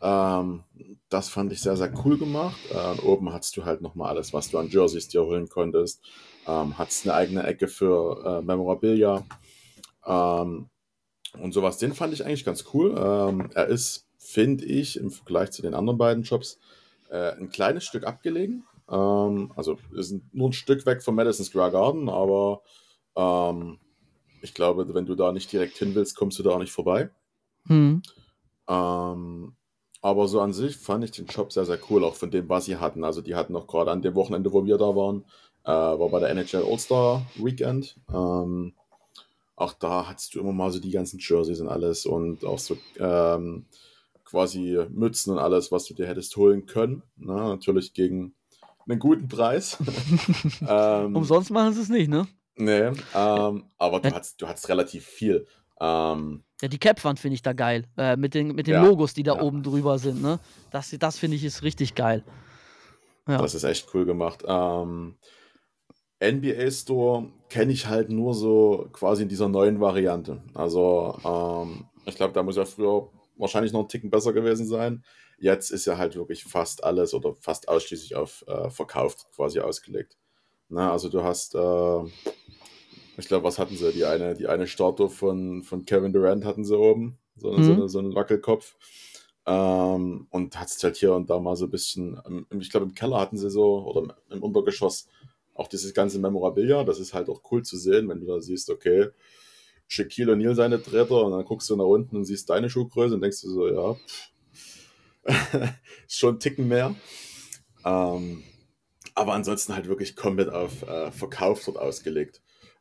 Ähm, das fand ich sehr, sehr cool gemacht. Äh, oben hattest du halt nochmal alles, was du an Jerseys dir holen konntest. Ähm, hattest eine eigene Ecke für äh, Memorabilia. Ähm, und sowas, den fand ich eigentlich ganz cool. Ähm, er ist finde ich, im Vergleich zu den anderen beiden Shops, äh, ein kleines Stück abgelegen. Ähm, also ist nur ein Stück weg vom Madison Square Garden, aber ähm, ich glaube, wenn du da nicht direkt hin willst, kommst du da auch nicht vorbei. Mhm. Ähm, aber so an sich fand ich den Shop sehr, sehr cool, auch von dem, was sie hatten. Also die hatten noch gerade an dem Wochenende, wo wir da waren, äh, war bei der NHL All-Star Weekend. Ähm, auch da hattest du immer mal so die ganzen Jerseys und alles und auch so ähm, quasi Mützen und alles, was du dir hättest holen können. Na, ne? natürlich gegen einen guten Preis.
ähm, Umsonst machen sie es nicht, ne?
Nee, ähm, aber du, hast, du hattest relativ viel. Ähm,
ja, die Capwand finde ich da geil. Äh, mit den, mit den ja, Logos, die da ja. oben drüber sind. Ne? Das, das finde ich ist richtig geil.
Ja. Das ist echt cool gemacht. Ähm, NBA Store kenne ich halt nur so quasi in dieser neuen Variante. Also, ähm, ich glaube, da muss ja früher wahrscheinlich noch ein Ticken besser gewesen sein. Jetzt ist ja halt wirklich fast alles oder fast ausschließlich auf äh, verkauft quasi ausgelegt. Na, also du hast, äh, ich glaube, was hatten sie? Die eine, die eine Statue von, von Kevin Durant hatten sie oben, so, mhm. so, eine, so einen Wackelkopf. Ähm, und hat es halt hier und da mal so ein bisschen, ich glaube, im Keller hatten sie so, oder im Untergeschoss, auch dieses ganze Memorabilia. Das ist halt auch cool zu sehen, wenn du da siehst, okay, Shaquille O'Neal seine Tretter und dann guckst du nach unten und siehst deine Schuhgröße und denkst du so, ja, ist schon ein Ticken mehr. Ähm, aber ansonsten halt wirklich komplett auf äh, Verkauf dort ausgelegt.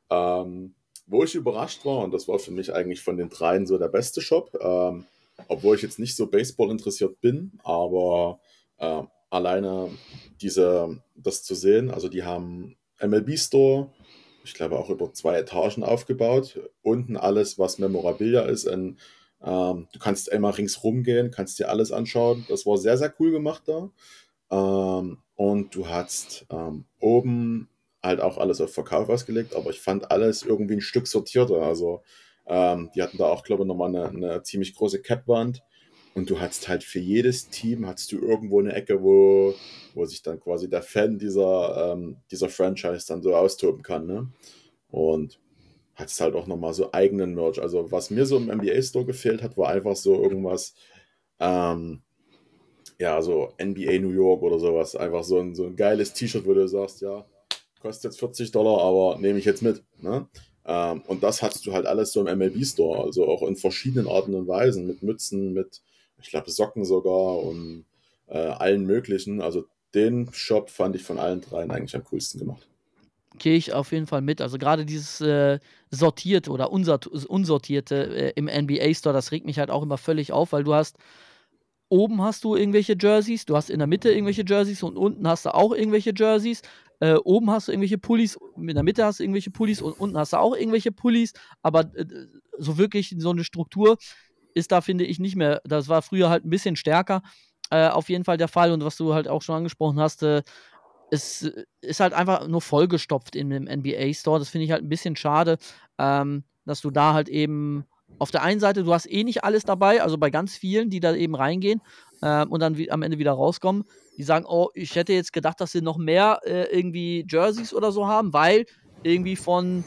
Ähm, wo ich überrascht war, und das war für mich eigentlich von den dreien so der beste Shop, ähm, obwohl ich jetzt nicht so Baseball interessiert bin, aber äh, alleine diese, das zu sehen, also die haben MLB Store, ich glaube auch über zwei Etagen aufgebaut, unten alles, was Memorabilia ist, in, ähm, du kannst einmal ringsrum gehen, kannst dir alles anschauen, das war sehr, sehr cool gemacht da. Ähm, und du hast ähm, oben halt auch alles auf Verkauf ausgelegt, aber ich fand alles irgendwie ein Stück sortierter. Also ähm, die hatten da auch, glaube ich, nochmal eine, eine ziemlich große Capwand. Und du hattest halt für jedes Team hattest du irgendwo eine Ecke, wo, wo sich dann quasi der Fan dieser, ähm, dieser Franchise dann so austoben kann. Ne? Und hattest halt auch nochmal so eigenen Merch. Also was mir so im NBA Store gefehlt hat, war einfach so irgendwas, ähm, ja, so NBA New York oder sowas. Einfach so ein, so ein geiles T-Shirt, wo du sagst, ja, kostet jetzt 40 Dollar, aber nehme ich jetzt mit. Ne? Ähm, und das hattest du halt alles so im MLB Store, also auch in verschiedenen Arten und Weisen, mit Mützen, mit, ich glaube, Socken sogar und äh, allen möglichen. Also den Shop fand ich von allen dreien eigentlich am coolsten gemacht.
Gehe ich auf jeden Fall mit. Also gerade dieses äh, sortierte oder unsortierte äh, im NBA Store, das regt mich halt auch immer völlig auf, weil du hast oben hast du irgendwelche Jerseys, du hast in der Mitte irgendwelche Jerseys und unten hast du auch irgendwelche Jerseys. Äh, oben hast du irgendwelche Pullis, in der Mitte hast du irgendwelche Pullis und unten hast du auch irgendwelche Pullis, aber äh, so wirklich so eine Struktur ist da, finde ich, nicht mehr. Das war früher halt ein bisschen stärker. Äh, auf jeden Fall der Fall und was du halt auch schon angesprochen hast, äh, es ist halt einfach nur vollgestopft in dem NBA Store. Das finde ich halt ein bisschen schade, ähm, dass du da halt eben auf der einen Seite, du hast eh nicht alles dabei, also bei ganz vielen, die da eben reingehen äh, und dann am Ende wieder rauskommen, die sagen, oh, ich hätte jetzt gedacht, dass sie noch mehr äh, irgendwie Jerseys oder so haben, weil irgendwie von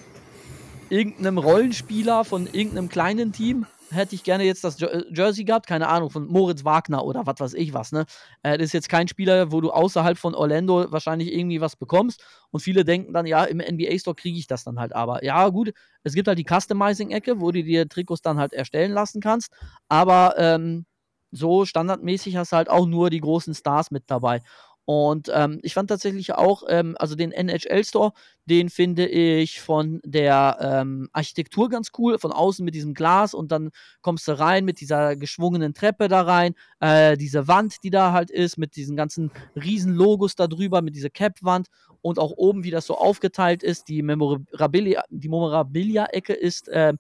irgendeinem Rollenspieler, von irgendeinem kleinen Team hätte ich gerne jetzt das äh, Jersey gehabt, keine Ahnung, von Moritz Wagner oder was weiß ich was, ne? Äh, das ist jetzt kein Spieler, wo du außerhalb von Orlando wahrscheinlich irgendwie was bekommst und viele denken dann, ja, im NBA Store kriege ich das dann halt aber. Ja, gut, es gibt halt die Customizing-Ecke, wo du dir Trikots dann halt erstellen lassen kannst, aber ähm, so standardmäßig hast du halt auch nur die großen Stars mit dabei. Und ähm, ich fand tatsächlich auch, ähm, also den NHL Store, den finde ich von der ähm, Architektur ganz cool, von außen mit diesem Glas und dann kommst du rein mit dieser geschwungenen Treppe da rein, äh, diese Wand, die da halt ist, mit diesen ganzen riesen Logos da drüber, mit dieser Cap-Wand und auch oben, wie das so aufgeteilt ist, die Memorabilia, die Memorabilia-Ecke ist äh,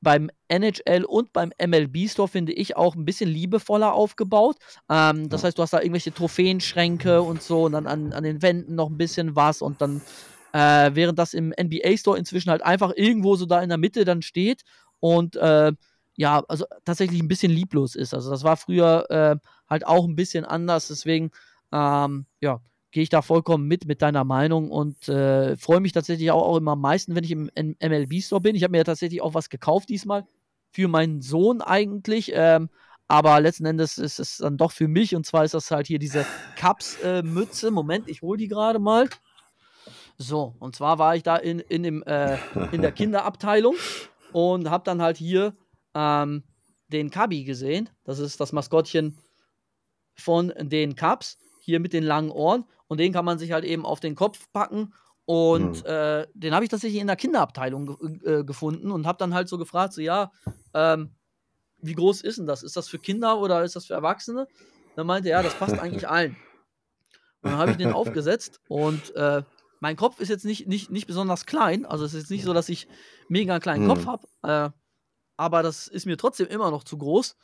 beim NHL und beim MLB Store finde ich auch ein bisschen liebevoller aufgebaut. Ähm, das ja. heißt, du hast da irgendwelche Trophäenschränke und so und dann an, an den Wänden noch ein bisschen was und dann, äh, während das im NBA Store inzwischen halt einfach irgendwo so da in der Mitte dann steht und äh, ja, also tatsächlich ein bisschen lieblos ist. Also das war früher äh, halt auch ein bisschen anders, deswegen, ähm, ja, gehe ich da vollkommen mit mit deiner Meinung und äh, freue mich tatsächlich auch, auch immer am meisten, wenn ich im, im MLB Store bin. Ich habe mir tatsächlich auch was gekauft diesmal für meinen Sohn eigentlich. Ähm, aber letzten Endes ist es dann doch für mich, und zwar ist das halt hier diese Cups-Mütze. Äh, Moment, ich hole die gerade mal. So, und zwar war ich da in, in, dem, äh, in der Kinderabteilung und habe dann halt hier ähm, den Kabi gesehen. Das ist das Maskottchen von den Cubs, hier mit den langen Ohren. Und den kann man sich halt eben auf den Kopf packen. Und mhm. äh, den habe ich tatsächlich in der Kinderabteilung äh, gefunden und habe dann halt so gefragt: so, ja, ähm, wie groß ist denn das? Ist das für Kinder oder ist das für Erwachsene? Dann meinte er, ja, das passt eigentlich allen. Und dann habe ich den aufgesetzt und äh, mein Kopf ist jetzt nicht, nicht, nicht besonders klein. Also es ist jetzt nicht so, dass ich mega einen kleinen mhm. Kopf habe. Äh, aber das ist mir trotzdem immer noch zu groß.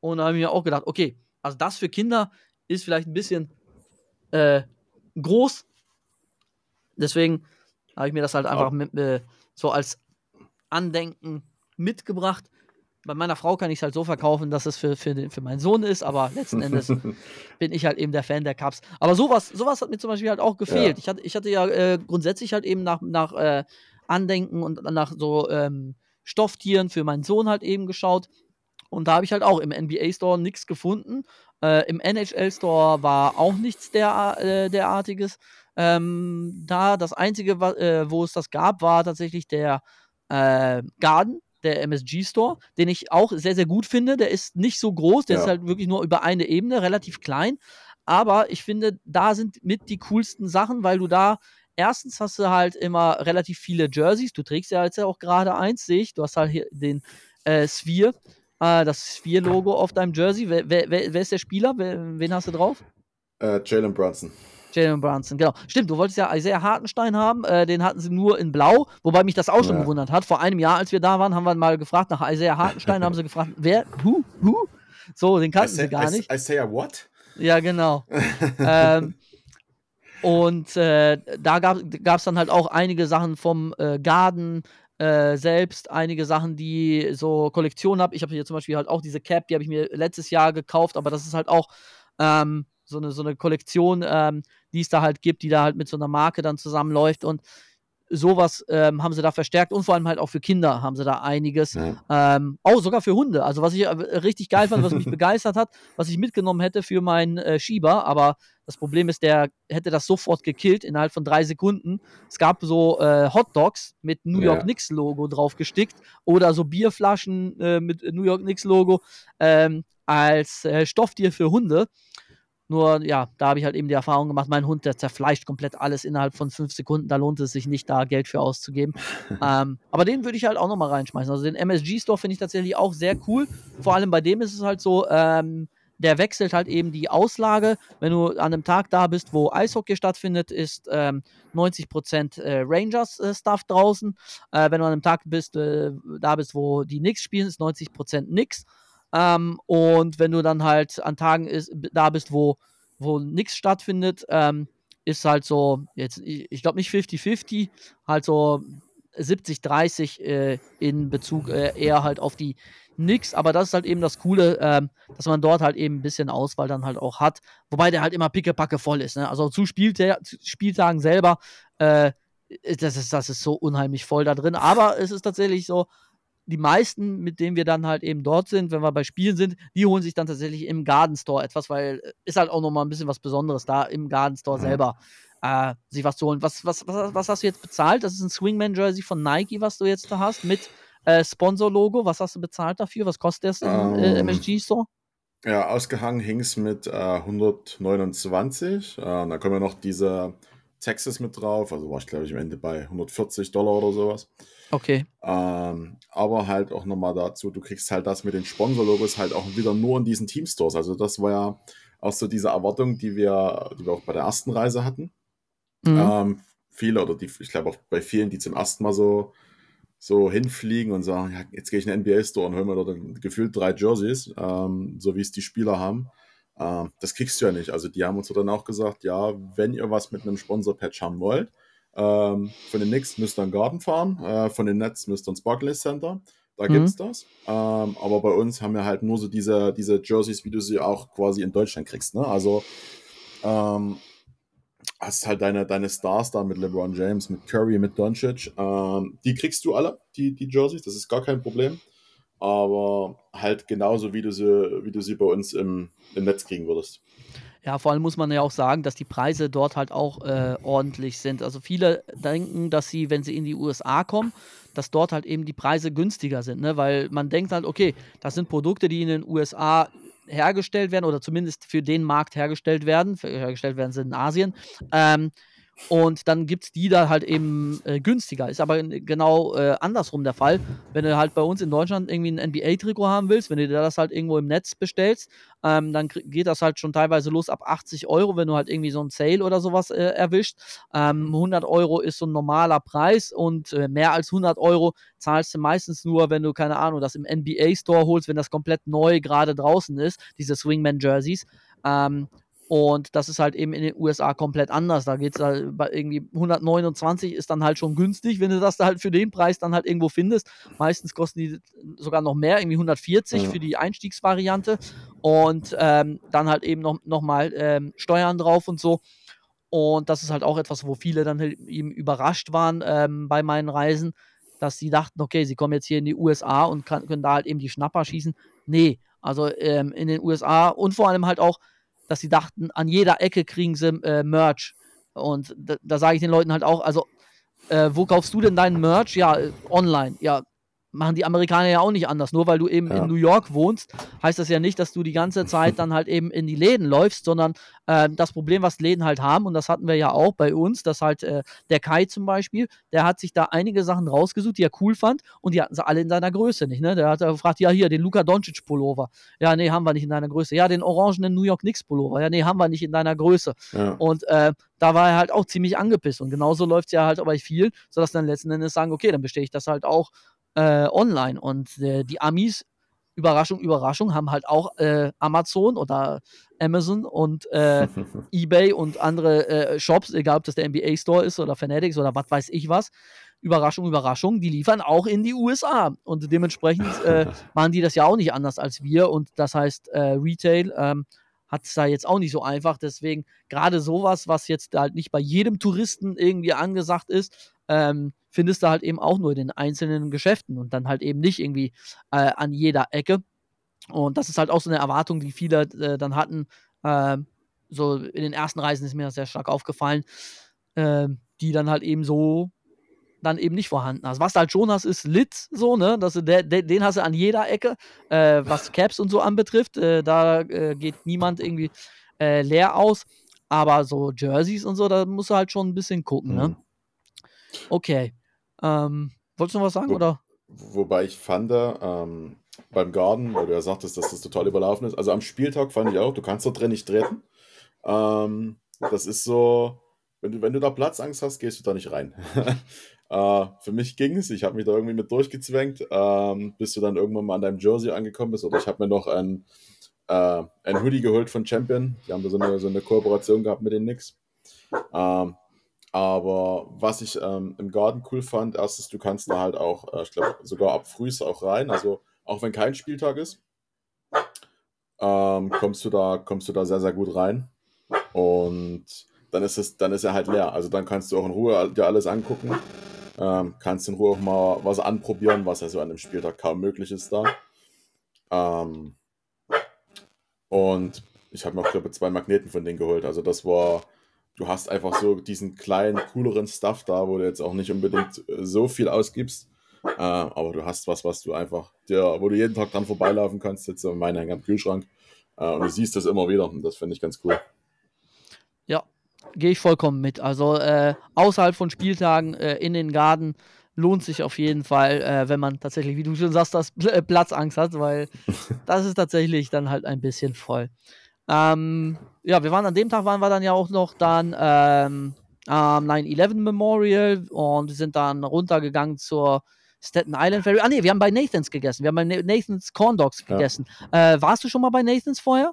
Und da habe ich mir auch gedacht, okay, also das für Kinder ist vielleicht ein bisschen äh, groß. Deswegen habe ich mir das halt einfach mit, äh, so als Andenken mitgebracht. Bei meiner Frau kann ich es halt so verkaufen, dass es für, für, den, für meinen Sohn ist, aber letzten Endes bin ich halt eben der Fan der Cups. Aber sowas, sowas hat mir zum Beispiel halt auch gefehlt. Ja. Ich, hatte, ich hatte ja äh, grundsätzlich halt eben nach, nach äh, Andenken und nach so ähm, Stofftieren für meinen Sohn halt eben geschaut. Und da habe ich halt auch im NBA Store nichts gefunden. Äh, Im NHL Store war auch nichts der, äh, derartiges. Ähm, da das einzige, äh, wo es das gab, war tatsächlich der äh, Garden, der MSG Store, den ich auch sehr, sehr gut finde. Der ist nicht so groß, der ja. ist halt wirklich nur über eine Ebene, relativ klein. Aber ich finde, da sind mit die coolsten Sachen, weil du da erstens hast du halt immer relativ viele Jerseys. Du trägst ja jetzt ja auch gerade eins, sehe ich. Du hast halt hier den äh, Sphere, äh, das Sphere-Logo auf deinem Jersey. Wer, wer, wer, ist der Spieler? wen hast du drauf?
Äh, Jalen Brunson.
Jalen Brunson, genau. Stimmt, du wolltest ja Isaiah Hartenstein haben, äh, den hatten sie nur in Blau, wobei mich das auch schon ja. gewundert hat. Vor einem Jahr, als wir da waren, haben wir mal gefragt nach Isaiah Hartenstein, haben sie gefragt, wer, who, who? So, den kannten sie gar nicht.
Isaiah what?
Ja, genau. ähm, und äh, da gab es dann halt auch einige Sachen vom äh, Garden äh, selbst, einige Sachen, die so Kollektionen habe. Ich habe hier zum Beispiel halt auch diese Cap, die habe ich mir letztes Jahr gekauft, aber das ist halt auch ähm, so, eine, so eine Kollektion, ähm, die es da halt gibt, die da halt mit so einer Marke dann zusammenläuft. Und sowas ähm, haben sie da verstärkt und vor allem halt auch für Kinder haben sie da einiges. Ja. Ähm, auch sogar für Hunde. Also was ich äh, richtig geil fand, was mich begeistert hat, was ich mitgenommen hätte für meinen äh, Schieber, aber das Problem ist, der hätte das sofort gekillt innerhalb von drei Sekunden. Es gab so äh, Hot Dogs mit New York ja. Knicks Logo drauf gestickt oder so Bierflaschen äh, mit New York Knicks Logo ähm, als äh, Stofftier für Hunde. Nur, ja, da habe ich halt eben die Erfahrung gemacht, mein Hund, der zerfleischt komplett alles innerhalb von fünf Sekunden. Da lohnt es sich nicht, da Geld für auszugeben. ähm, aber den würde ich halt auch nochmal reinschmeißen. Also den MSG-Store finde ich tatsächlich auch sehr cool. Vor allem bei dem ist es halt so, ähm, der wechselt halt eben die Auslage. Wenn du an einem Tag da bist, wo Eishockey stattfindet, ist ähm, 90% äh, Rangers-Stuff äh, draußen. Äh, wenn du an einem Tag bist, äh, da bist, wo die Knicks spielen, ist 90% Knicks. Ähm, und wenn du dann halt an Tagen ist, da bist, wo, wo nichts stattfindet, ähm, ist halt so, jetzt, ich, ich glaube nicht 50-50, halt so 70-30 äh, in Bezug äh, eher halt auf die Nix, aber das ist halt eben das Coole, ähm, dass man dort halt eben ein bisschen Auswahl dann halt auch hat, wobei der halt immer pickepacke voll ist. Ne? Also zu, Spielta zu Spieltagen selber, äh, das, ist, das ist so unheimlich voll da drin, aber es ist tatsächlich so, die meisten, mit denen wir dann halt eben dort sind, wenn wir bei Spielen sind, die holen sich dann tatsächlich im Garden Store etwas, weil äh, ist halt auch nochmal ein bisschen was Besonderes da im Garden Store mhm. selber äh, sich was zu holen. Was, was, was, was hast du jetzt bezahlt? Das ist ein Swingman-Jersey von Nike, was du jetzt da hast, mit äh, Sponsor-Logo. Was hast du bezahlt dafür? Was kostet das im um, äh, MSG ähm, Store?
Ja, ausgehangen hing es mit äh, 129. Äh, da kommen ja noch diese Texas mit drauf. Also war ich, glaube ich, am Ende bei 140 Dollar oder sowas.
Okay.
Ähm, aber halt auch nochmal dazu, du kriegst halt das mit den Sponsor-Logos halt auch wieder nur in diesen Team-Stores. Also das war ja auch so diese Erwartung, die wir, die wir auch bei der ersten Reise hatten. Mhm. Ähm, viele oder die, ich glaube auch bei vielen, die zum ersten Mal so, so hinfliegen und sagen, ja, jetzt gehe ich in den NBA-Store und hol mir dort gefühlt drei Jerseys, ähm, so wie es die Spieler haben. Ähm, das kriegst du ja nicht. Also die haben uns dann auch gesagt, ja, wenn ihr was mit einem Sponsor-Patch haben wollt, ähm, von den Knicks müsst ihr einen Garten fahren, äh, von den Nets müsst ihr ins Barclays Center. Da mhm. es das. Ähm, aber bei uns haben wir halt nur so diese, diese Jerseys, wie du sie auch quasi in Deutschland kriegst. Ne? Also ähm, hast halt deine, deine Stars da mit LeBron James, mit Curry, mit Doncic. Ähm, die kriegst du alle, die, die Jerseys, das ist gar kein Problem. aber halt genauso, wie du sie, wie du sie bei uns im, im Netz kriegen würdest.
Ja, vor allem muss man ja auch sagen, dass die Preise dort halt auch äh, ordentlich sind. Also viele denken, dass sie, wenn sie in die USA kommen, dass dort halt eben die Preise günstiger sind, ne? weil man denkt halt, okay, das sind Produkte, die in den USA hergestellt werden oder zumindest für den Markt hergestellt werden. Hergestellt werden sie in Asien. Ähm, und dann gibt es die da halt eben äh, günstiger. Ist aber genau äh, andersrum der Fall. Wenn du halt bei uns in Deutschland irgendwie ein NBA-Trikot haben willst, wenn du dir das halt irgendwo im Netz bestellst, ähm, dann geht das halt schon teilweise los ab 80 Euro, wenn du halt irgendwie so ein Sale oder sowas äh, erwischt. Ähm, 100 Euro ist so ein normaler Preis und äh, mehr als 100 Euro zahlst du meistens nur, wenn du, keine Ahnung, das im NBA-Store holst, wenn das komplett neu gerade draußen ist, diese Swingman-Jerseys. Ähm, und das ist halt eben in den USA komplett anders. Da geht es halt bei irgendwie 129 ist dann halt schon günstig, wenn du das da halt für den Preis dann halt irgendwo findest. Meistens kosten die sogar noch mehr, irgendwie 140 ja. für die Einstiegsvariante. Und ähm, dann halt eben noch, noch mal ähm, Steuern drauf und so. Und das ist halt auch etwas, wo viele dann halt eben überrascht waren ähm, bei meinen Reisen, dass sie dachten, okay, sie kommen jetzt hier in die USA und kann, können da halt eben die Schnapper schießen. Nee, also ähm, in den USA und vor allem halt auch dass sie dachten, an jeder Ecke kriegen sie äh, Merch. Und da, da sage ich den Leuten halt auch, also, äh, wo kaufst du denn deinen Merch? Ja, äh, online. Ja, machen die Amerikaner ja auch nicht anders. Nur weil du eben ja. in New York wohnst, heißt das ja nicht, dass du die ganze Zeit dann halt eben in die Läden läufst, sondern äh, das Problem, was Läden halt haben, und das hatten wir ja auch bei uns, dass halt äh, der Kai zum Beispiel, der hat sich da einige Sachen rausgesucht, die er cool fand, und die hatten sie alle in seiner Größe nicht. Ne? Der hat gefragt, ja, hier, den Luka Doncic Pullover. Ja, nee, haben wir nicht in deiner Größe. Ja, den orangenen New York Knicks Pullover. Ja, nee, haben wir nicht in deiner Größe. Ja. Und äh, da war er halt auch ziemlich angepisst. Und genauso läuft es ja halt bei vielen, sodass dann letzten Endes sagen, okay, dann bestehe ich das halt auch äh, online. Und äh, die Amis, Überraschung, Überraschung, haben halt auch äh, Amazon oder Amazon und äh, eBay und andere äh, Shops, egal ob das der NBA Store ist oder Fanatics oder was weiß ich was. Überraschung, Überraschung, die liefern auch in die USA. Und dementsprechend äh, machen die das ja auch nicht anders als wir. Und das heißt, Retail ähm, hat es da jetzt auch nicht so einfach. Deswegen gerade sowas, was jetzt halt nicht bei jedem Touristen irgendwie angesagt ist, ähm, findest du halt eben auch nur in den einzelnen Geschäften und dann halt eben nicht irgendwie äh, an jeder Ecke. Und das ist halt auch so eine Erwartung, die viele äh, dann hatten. Äh, so in den ersten Reisen ist mir das sehr stark aufgefallen, ähm, die dann halt eben so dann eben nicht vorhanden hast. Was du halt schon hast, ist Lit, so, ne? Das, der, der, den hast du an jeder Ecke, äh, was Caps und so anbetrifft. Äh, da äh, geht niemand irgendwie äh, leer aus. Aber so Jerseys und so, da musst du halt schon ein bisschen gucken, ne? mhm. ne? Okay. Ähm, wolltest du noch was sagen, Wo, oder?
Wobei ich fand, ähm, beim Garden, weil du ja sagtest, dass das total überlaufen ist, also am Spieltag fand ich auch, du kannst da drin nicht treten. Ähm, das ist so, wenn du, wenn du da Platzangst hast, gehst du da nicht rein. äh, für mich ging es, ich habe mich da irgendwie mit durchgezwängt, ähm, bis du dann irgendwann mal an deinem Jersey angekommen bist. Oder ich habe mir noch ein, äh, ein Hoodie geholt von Champion. Die haben da so eine, so eine Kooperation gehabt mit den Knicks. Ähm, aber was ich ähm, im Garten cool fand, erstens, du kannst da halt auch, äh, ich glaube, sogar ab frühs auch rein. Also auch wenn kein Spieltag ist, ähm, kommst, du da, kommst du da sehr, sehr gut rein. Und dann ist es, dann ist er halt leer. Also dann kannst du auch in Ruhe dir alles angucken. Ähm, kannst in Ruhe auch mal was anprobieren, was ja so an dem Spieltag kaum möglich ist da. Ähm, und ich habe mir auch, glaube ich, zwei Magneten von denen geholt. Also das war, du hast einfach so diesen kleinen, cooleren Stuff da, wo du jetzt auch nicht unbedingt so viel ausgibst. Äh, aber du hast was, was du einfach, dir, wo du jeden Tag dran vorbeilaufen kannst. Jetzt in hängen am Kühlschrank. Äh, und du siehst das immer wieder. Und das finde ich ganz cool.
Ja, gehe ich vollkommen mit. Also äh, außerhalb von Spieltagen äh, in den Garten lohnt sich auf jeden Fall, äh, wenn man tatsächlich, wie du schon sagst, das Pl Platzangst hat, weil das ist tatsächlich dann halt ein bisschen voll. Ähm, ja, wir waren an dem Tag, waren wir dann ja auch noch dann ähm, am 9-11 Memorial und sind dann runtergegangen zur Staten Island Ferry. Ah, nee, wir haben bei Nathans gegessen. Wir haben bei Nathans Corn Dogs gegessen. Ja. Äh, warst du schon mal bei Nathans vorher?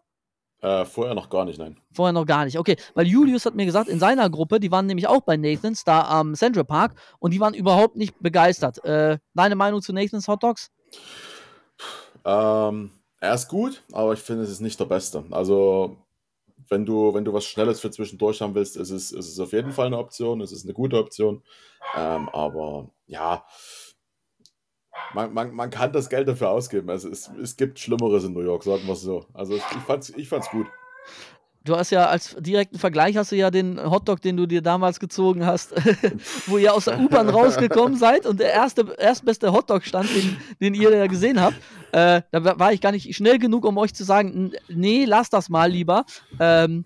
Äh, vorher noch gar nicht, nein.
Vorher noch gar nicht. Okay, weil Julius hat mir gesagt, in seiner Gruppe, die waren nämlich auch bei Nathans, da am Central Park, und die waren überhaupt nicht begeistert. Äh, deine Meinung zu Nathans Hot Dogs?
Ähm, er ist gut, aber ich finde, es ist nicht der Beste. Also, wenn du, wenn du was Schnelles für zwischendurch haben willst, ist es, ist es auf jeden Fall eine Option, es ist eine gute Option. Ähm, aber ja, man, man, man kann das Geld dafür ausgeben. Also es, es gibt Schlimmeres in New York, sagen wir es so. Also ich, ich, fand's, ich fand's gut.
Du hast ja als direkten Vergleich hast du ja den Hotdog, den du dir damals gezogen hast, wo ihr aus der U-Bahn rausgekommen seid und der erste, erstbeste Hotdog stand, den, den ihr ja gesehen habt. Äh, da war ich gar nicht schnell genug, um euch zu sagen, nee, lass das mal lieber. Ähm,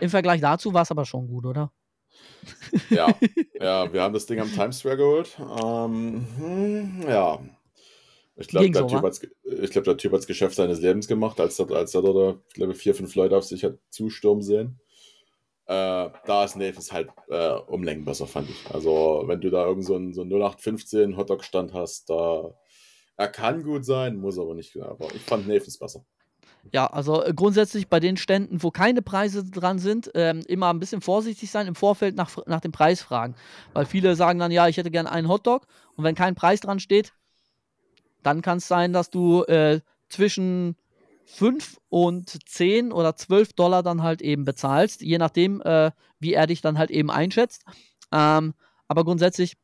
Im Vergleich dazu war es aber schon gut, oder?
Ja, ja, wir haben das Ding am Times Square geholt. Ähm, hm, ja, ich glaube, der, so, glaub, der Typ hat das Geschäft seines Lebens gemacht, als er, als er ich glaube, vier, fünf Leute auf sich hat zustürmen sehen. Äh, da ist Neves halt äh, um Längen besser, fand ich. Also, wenn du da irgend so einen, so 0815 Hotdog-Stand hast, da er kann gut sein, muss aber nicht. Aber ich fand Neves besser.
Ja, also äh, grundsätzlich bei den Ständen, wo keine Preise dran sind, ähm, immer ein bisschen vorsichtig sein, im Vorfeld nach, nach dem Preis fragen. Weil viele sagen dann, ja, ich hätte gerne einen Hotdog und wenn kein Preis dran steht, dann kann es sein, dass du äh, zwischen 5 und 10 oder 12 Dollar dann halt eben bezahlst, je nachdem, äh, wie er dich dann halt eben einschätzt. Ähm, aber grundsätzlich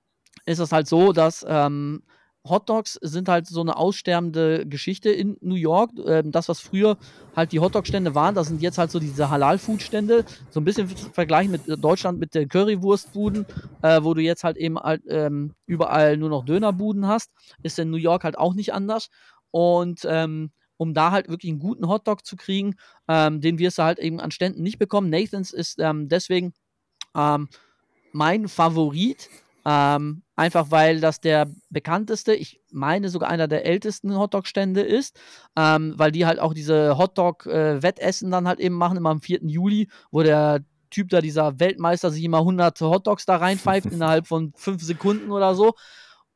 ist es halt so, dass ähm, Hotdogs sind halt so eine aussterbende Geschichte in New York. Ähm, das, was früher halt die Hotdog-Stände waren, das sind jetzt halt so diese Halal-Food-Stände. So ein bisschen vergleichen mit Deutschland mit den Currywurstbuden, äh, wo du jetzt halt eben halt, ähm, überall nur noch Dönerbuden hast. Ist in New York halt auch nicht anders. Und ähm, um da halt wirklich einen guten Hotdog zu kriegen, ähm, den wirst du halt eben an Ständen nicht bekommen. Nathans ist ähm, deswegen ähm, mein Favorit. Ähm, einfach weil das der bekannteste, ich meine sogar einer der ältesten Hotdog-Stände ist, ähm, weil die halt auch diese Hotdog-Wettessen dann halt eben machen, immer am 4. Juli, wo der Typ da, dieser Weltmeister, sich immer 100 Hotdogs da reinpfeift innerhalb von 5 Sekunden oder so.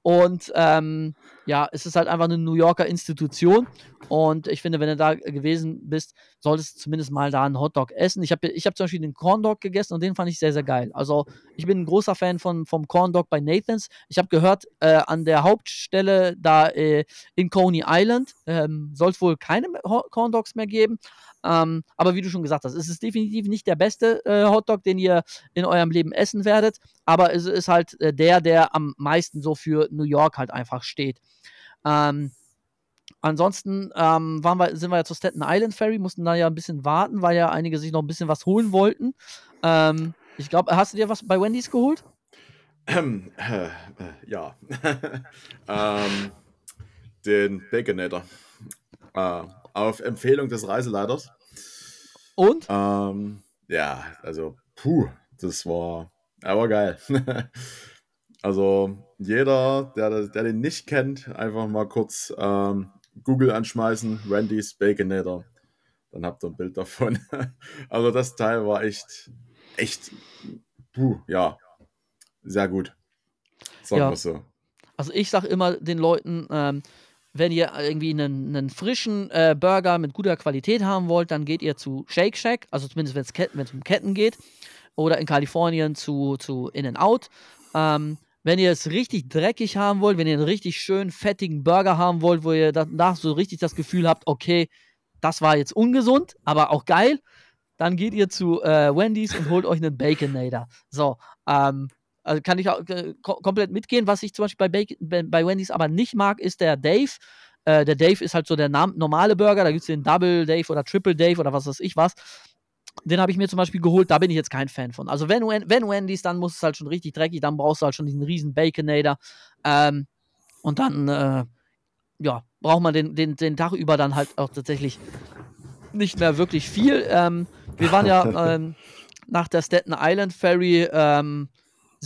Und ähm, ja, es ist halt einfach eine New Yorker Institution. Und ich finde, wenn du da gewesen bist, solltest du zumindest mal da einen Hotdog essen. Ich habe ich hab zum Beispiel den Corn Dog gegessen und den fand ich sehr, sehr geil. Also ich bin ein großer Fan von, vom Corn Dog bei Nathans. Ich habe gehört, äh, an der Hauptstelle da äh, in Coney Island ähm, soll es wohl keine Corn Dogs mehr geben. Ähm, aber wie du schon gesagt hast, es ist definitiv nicht der beste äh, Hotdog, den ihr in eurem Leben essen werdet. Aber es ist halt äh, der, der am meisten so für New York halt einfach steht. Ähm, ansonsten ähm, wir, sind wir ja zur Staten Island Ferry, mussten da ja ein bisschen warten, weil ja einige sich noch ein bisschen was holen wollten. Ähm, ich glaube, hast du dir was bei Wendy's geholt?
Ähm, äh, äh, ja. ähm, den Baconator. Äh, auf Empfehlung des Reiseleiters.
Und?
Ähm, ja, also, puh, das war, aber geil. also, jeder, der, der den nicht kennt, einfach mal kurz ähm, Google anschmeißen, Randy's Baconator. Dann habt ihr ein Bild davon. also das Teil war echt, echt, puh, ja, sehr gut.
Sagen ja. wir so. Also ich sag immer den Leuten, ähm, wenn ihr irgendwie einen, einen frischen äh, Burger mit guter Qualität haben wollt, dann geht ihr zu Shake Shack, also zumindest wenn es um Ketten geht, oder in Kalifornien zu, zu In-N-Out. Ähm, wenn ihr es richtig dreckig haben wollt, wenn ihr einen richtig schön fettigen Burger haben wollt, wo ihr danach so richtig das Gefühl habt, okay, das war jetzt ungesund, aber auch geil, dann geht ihr zu äh, Wendy's und holt euch einen Baconator. So, ähm, also kann ich auch äh, komplett mitgehen. Was ich zum Beispiel bei, Bacon, bei Wendy's aber nicht mag, ist der Dave. Äh, der Dave ist halt so der normale Burger. Da gibt es den Double Dave oder Triple Dave oder was weiß ich was. Den habe ich mir zum Beispiel geholt, da bin ich jetzt kein Fan von. Also wenn, wenn Wendy's, dann muss es halt schon richtig dreckig, dann brauchst du halt schon diesen riesen Baconator. Ähm, und dann, äh, ja, braucht man den, den, den Tag über dann halt auch tatsächlich nicht mehr wirklich viel. Ähm, wir waren ja ähm, nach der Staten Island Ferry, ähm,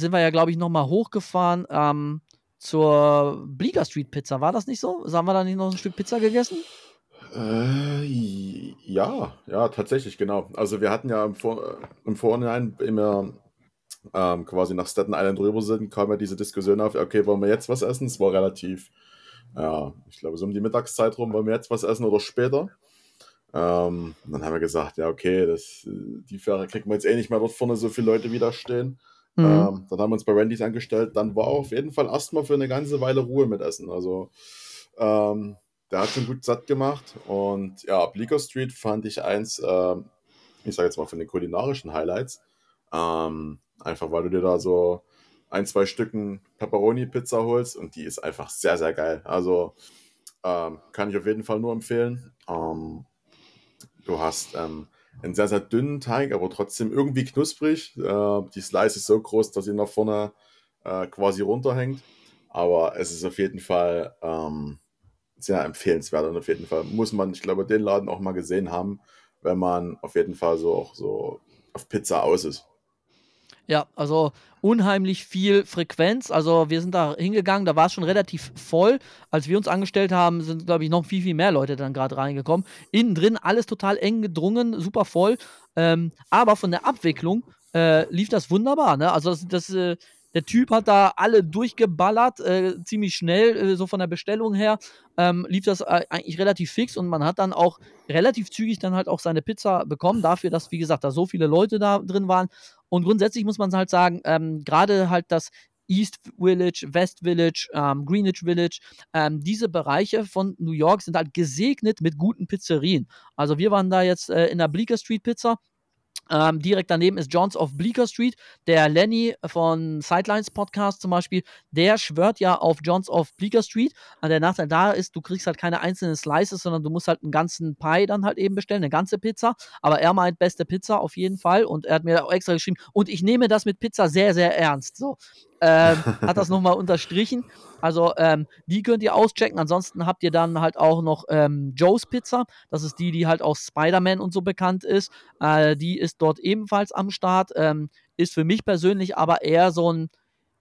sind wir ja, glaube ich, nochmal hochgefahren ähm, zur Bleecker Street Pizza. War das nicht so? Haben wir da nicht noch ein Stück Pizza gegessen?
Äh, ja, ja, tatsächlich, genau. Also wir hatten ja im, Vor im Vorhinein immer ähm, quasi nach Staten Island rüber sind, kam ja diese Diskussion auf, okay, wollen wir jetzt was essen? Es war relativ, ja, ich glaube so um die Mittagszeit rum, wollen wir jetzt was essen oder später? Ähm, dann haben wir gesagt, ja, okay, das, die Fähre kriegen wir jetzt eh nicht mehr dort vorne so viele Leute wieder stehen. Mhm. Ähm, dann haben wir uns bei Randys angestellt. Dann war auf jeden Fall erstmal für eine ganze Weile Ruhe mit Essen. Also ähm, der hat schon gut satt gemacht. Und ja, Bleecker Street fand ich eins, äh, ich sage jetzt mal von den kulinarischen Highlights. Ähm, einfach weil du dir da so ein, zwei Stücken Pepperoni-Pizza holst und die ist einfach sehr, sehr geil. Also ähm, kann ich auf jeden Fall nur empfehlen. Ähm, du hast ähm, einen sehr, sehr dünnen Teig, aber trotzdem irgendwie knusprig. Äh, die Slice ist so groß, dass sie nach vorne äh, quasi runterhängt. Aber es ist auf jeden Fall ähm, sehr empfehlenswert und auf jeden Fall muss man, ich glaube, den Laden auch mal gesehen haben, wenn man auf jeden Fall so auch so auf Pizza aus ist.
Ja, also unheimlich viel Frequenz. Also wir sind da hingegangen, da war es schon relativ voll. Als wir uns angestellt haben, sind, glaube ich, noch viel, viel mehr Leute dann gerade reingekommen. Innen drin alles total eng gedrungen, super voll. Ähm, aber von der Abwicklung äh, lief das wunderbar. Ne? Also das, das äh, der Typ hat da alle durchgeballert, äh, ziemlich schnell, äh, so von der Bestellung her. Ähm, lief das äh, eigentlich relativ fix und man hat dann auch relativ zügig dann halt auch seine Pizza bekommen, dafür, dass, wie gesagt, da so viele Leute da drin waren. Und grundsätzlich muss man halt sagen, ähm, gerade halt das East Village, West Village, ähm, Greenwich Village. Ähm, diese Bereiche von New York sind halt gesegnet mit guten Pizzerien. Also wir waren da jetzt äh, in der Bleecker Street Pizza ähm, direkt daneben ist Johns of Bleecker Street. Der Lenny von Sidelines Podcast zum Beispiel, der schwört ja auf Johns of Bleecker Street. Und der Nachteil da ist, du kriegst halt keine einzelnen Slices, sondern du musst halt einen ganzen Pie dann halt eben bestellen, eine ganze Pizza. Aber er meint beste Pizza auf jeden Fall. Und er hat mir auch extra geschrieben, und ich nehme das mit Pizza sehr, sehr ernst. So ähm, hat das nochmal unterstrichen. Also ähm, die könnt ihr auschecken. Ansonsten habt ihr dann halt auch noch ähm, Joe's Pizza. Das ist die, die halt aus Spider-Man und so bekannt ist. Äh, die ist dort ebenfalls am Start. Ähm, ist für mich persönlich aber eher so ein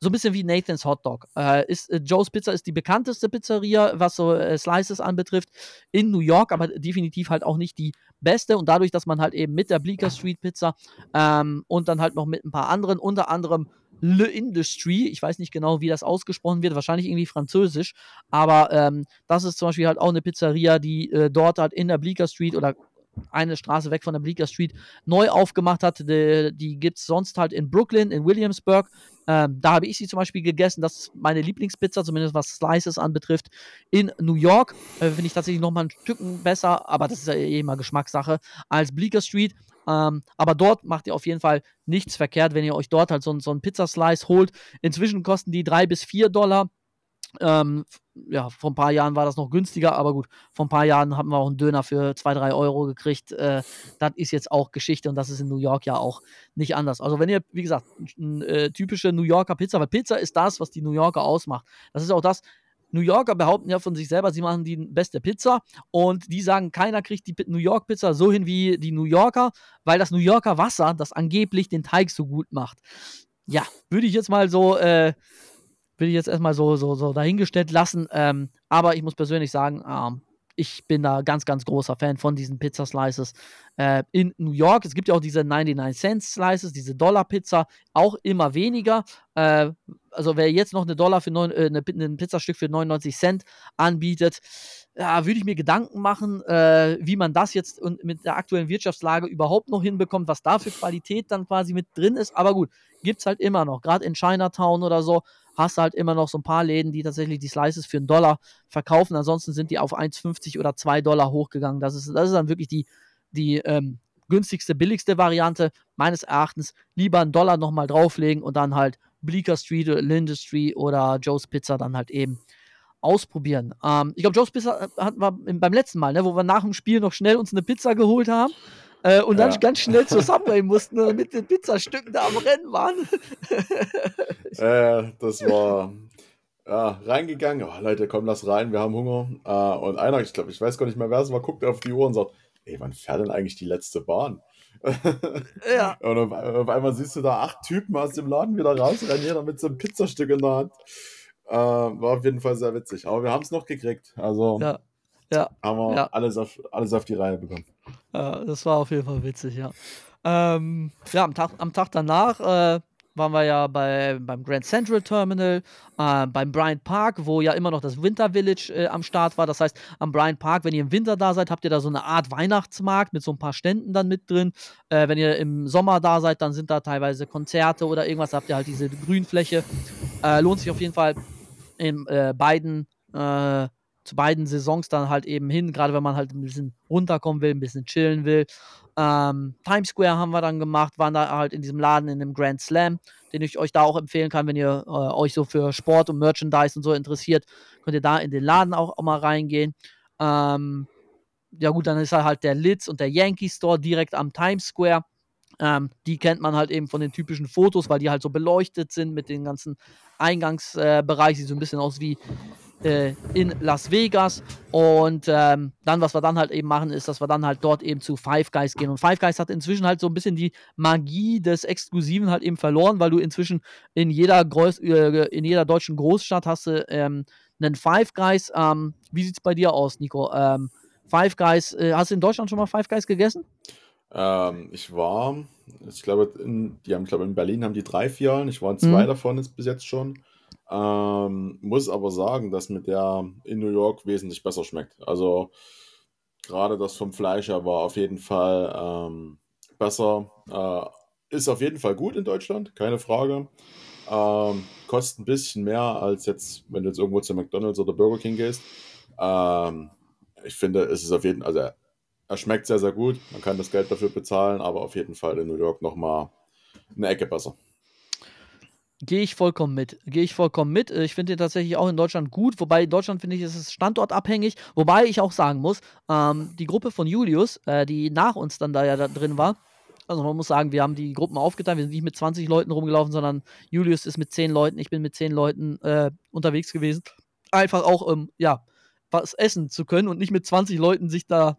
so ein bisschen wie Nathan's Hot Dog. Äh, ist, äh, Joe's Pizza ist die bekannteste Pizzeria, was so äh, Slices anbetrifft, in New York, aber definitiv halt auch nicht die beste. Und dadurch, dass man halt eben mit der Bleecker Street Pizza ähm, und dann halt noch mit ein paar anderen, unter anderem Le Industry. Ich weiß nicht genau, wie das ausgesprochen wird, wahrscheinlich irgendwie französisch. Aber ähm, das ist zum Beispiel halt auch eine Pizzeria, die äh, dort halt in der Bleecker Street oder eine Straße weg von der Bleecker Street neu aufgemacht hat. Die, die gibt es sonst halt in Brooklyn, in Williamsburg. Ähm, da habe ich sie zum Beispiel gegessen. Das ist meine Lieblingspizza, zumindest was Slices anbetrifft. In New York äh, finde ich tatsächlich nochmal ein Stück besser, aber das ist ja eh immer Geschmackssache, als Bleecker Street. Ähm, aber dort macht ihr auf jeden Fall nichts verkehrt, wenn ihr euch dort halt so, so einen Pizzaslice holt. Inzwischen kosten die drei bis vier Dollar. Ähm, ja, vor ein paar Jahren war das noch günstiger, aber gut, vor ein paar Jahren haben wir auch einen Döner für 2, 3 Euro gekriegt. Äh, das ist jetzt auch Geschichte und das ist in New York ja auch nicht anders. Also, wenn ihr, wie gesagt, eine äh, typische New Yorker Pizza, weil Pizza ist das, was die New Yorker ausmacht. Das ist auch das, New Yorker behaupten ja von sich selber, sie machen die beste Pizza und die sagen, keiner kriegt die New York Pizza so hin wie die New Yorker, weil das New Yorker Wasser das angeblich den Teig so gut macht. Ja, würde ich jetzt mal so, äh, würde ich jetzt erstmal so, so, so dahingestellt lassen. Ähm, aber ich muss persönlich sagen, ähm, ich bin da ganz, ganz großer Fan von diesen Pizza-Slices äh, in New York. Es gibt ja auch diese 99 Cent Slices, diese Dollar-Pizza, auch immer weniger. Äh, also wer jetzt noch eine Dollar für neun, äh, eine, ein Pizzastück für 99 Cent anbietet, ja, würde ich mir Gedanken machen, äh, wie man das jetzt mit der aktuellen Wirtschaftslage überhaupt noch hinbekommt, was da für Qualität dann quasi mit drin ist. Aber gut, gibt es halt immer noch. Gerade in Chinatown oder so hast halt immer noch so ein paar Läden, die tatsächlich die Slices für einen Dollar verkaufen. Ansonsten sind die auf 1,50 oder 2 Dollar hochgegangen. Das ist, das ist dann wirklich die, die ähm, günstigste, billigste Variante. Meines Erachtens lieber einen Dollar nochmal drauflegen und dann halt Bleecker Street, Lindustry oder Joe's Pizza dann halt eben ausprobieren. Ähm, ich glaube, Joe's Pizza hatten wir beim letzten Mal, ne, wo wir nach dem Spiel noch schnell uns eine Pizza geholt haben. Äh, und dann ganz schnell zur Subway mussten und mit den Pizzastücken da am Rennen waren.
äh, das war ja, reingegangen. Oh, Leute, komm, lass rein, wir haben Hunger. Äh, und einer, ich glaube, ich weiß gar nicht mehr, wer es war, guckt auf die Uhr und sagt, ey, wann fährt denn eigentlich die letzte Bahn? ja. Und auf, auf, einmal siehst du da acht Typen aus dem Laden wieder rausrennen, jeder mit so einem Pizzastück in der Hand. Äh, war auf jeden Fall sehr witzig. Aber wir haben es noch gekriegt. Also
ja. Ja.
haben wir
ja.
alles, auf, alles auf die Reihe bekommen.
Ja, das war auf jeden Fall witzig, ja. Ähm, ja, am Tag, am Tag danach äh, waren wir ja bei, beim Grand Central Terminal, äh, beim Bryant Park, wo ja immer noch das Winter Village äh, am Start war. Das heißt, am Bryant Park, wenn ihr im Winter da seid, habt ihr da so eine Art Weihnachtsmarkt mit so ein paar Ständen dann mit drin. Äh, wenn ihr im Sommer da seid, dann sind da teilweise Konzerte oder irgendwas, habt ihr halt diese Grünfläche. Äh, lohnt sich auf jeden Fall in äh, beiden äh, beiden Saisons dann halt eben hin, gerade wenn man halt ein bisschen runterkommen will, ein bisschen chillen will. Ähm, Times Square haben wir dann gemacht, waren da halt in diesem Laden in dem Grand Slam, den ich euch da auch empfehlen kann, wenn ihr äh, euch so für Sport und Merchandise und so interessiert, könnt ihr da in den Laden auch, auch mal reingehen. Ähm, ja gut, dann ist halt der Litz und der Yankee Store direkt am Times Square. Ähm, die kennt man halt eben von den typischen Fotos, weil die halt so beleuchtet sind mit den ganzen Eingangsbereich. Äh, Sieht so ein bisschen aus wie äh, in Las Vegas. Und ähm, dann, was wir dann halt eben machen, ist, dass wir dann halt dort eben zu Five Guys gehen. Und Five Guys hat inzwischen halt so ein bisschen die Magie des Exklusiven halt eben verloren, weil du inzwischen in jeder, Groß äh, in jeder deutschen Großstadt hast du ähm, einen Five Guys. Ähm, wie sieht es bei dir aus, Nico? Ähm, Five Guys, äh, hast du in Deutschland schon mal Five Guys gegessen?
Ähm, ich war, ich glaube, in, die haben, ich glaube, in Berlin haben die drei Filialen. Ich war in zwei mhm. davon jetzt bis jetzt schon. Ähm, muss aber sagen, dass mit der in New York wesentlich besser schmeckt. Also gerade das vom Fleisch her war auf jeden Fall ähm, besser. Äh, ist auf jeden Fall gut in Deutschland, keine Frage. Ähm, kostet ein bisschen mehr als jetzt, wenn du jetzt irgendwo zu McDonalds oder Burger King gehst. Ähm, ich finde, es ist auf jeden Fall, also er schmeckt sehr, sehr gut. Man kann das Geld dafür bezahlen, aber auf jeden Fall in New York nochmal eine Ecke besser.
Gehe ich vollkommen mit. Gehe ich vollkommen mit. Ich finde den tatsächlich auch in Deutschland gut, wobei in Deutschland finde ich, ist es standortabhängig. Wobei ich auch sagen muss, ähm, die Gruppe von Julius, äh, die nach uns dann da ja da drin war, also man muss sagen, wir haben die Gruppen aufgeteilt. Wir sind nicht mit 20 Leuten rumgelaufen, sondern Julius ist mit 10 Leuten, ich bin mit 10 Leuten äh, unterwegs gewesen. Einfach auch, ähm, ja, was essen zu können und nicht mit 20 Leuten sich da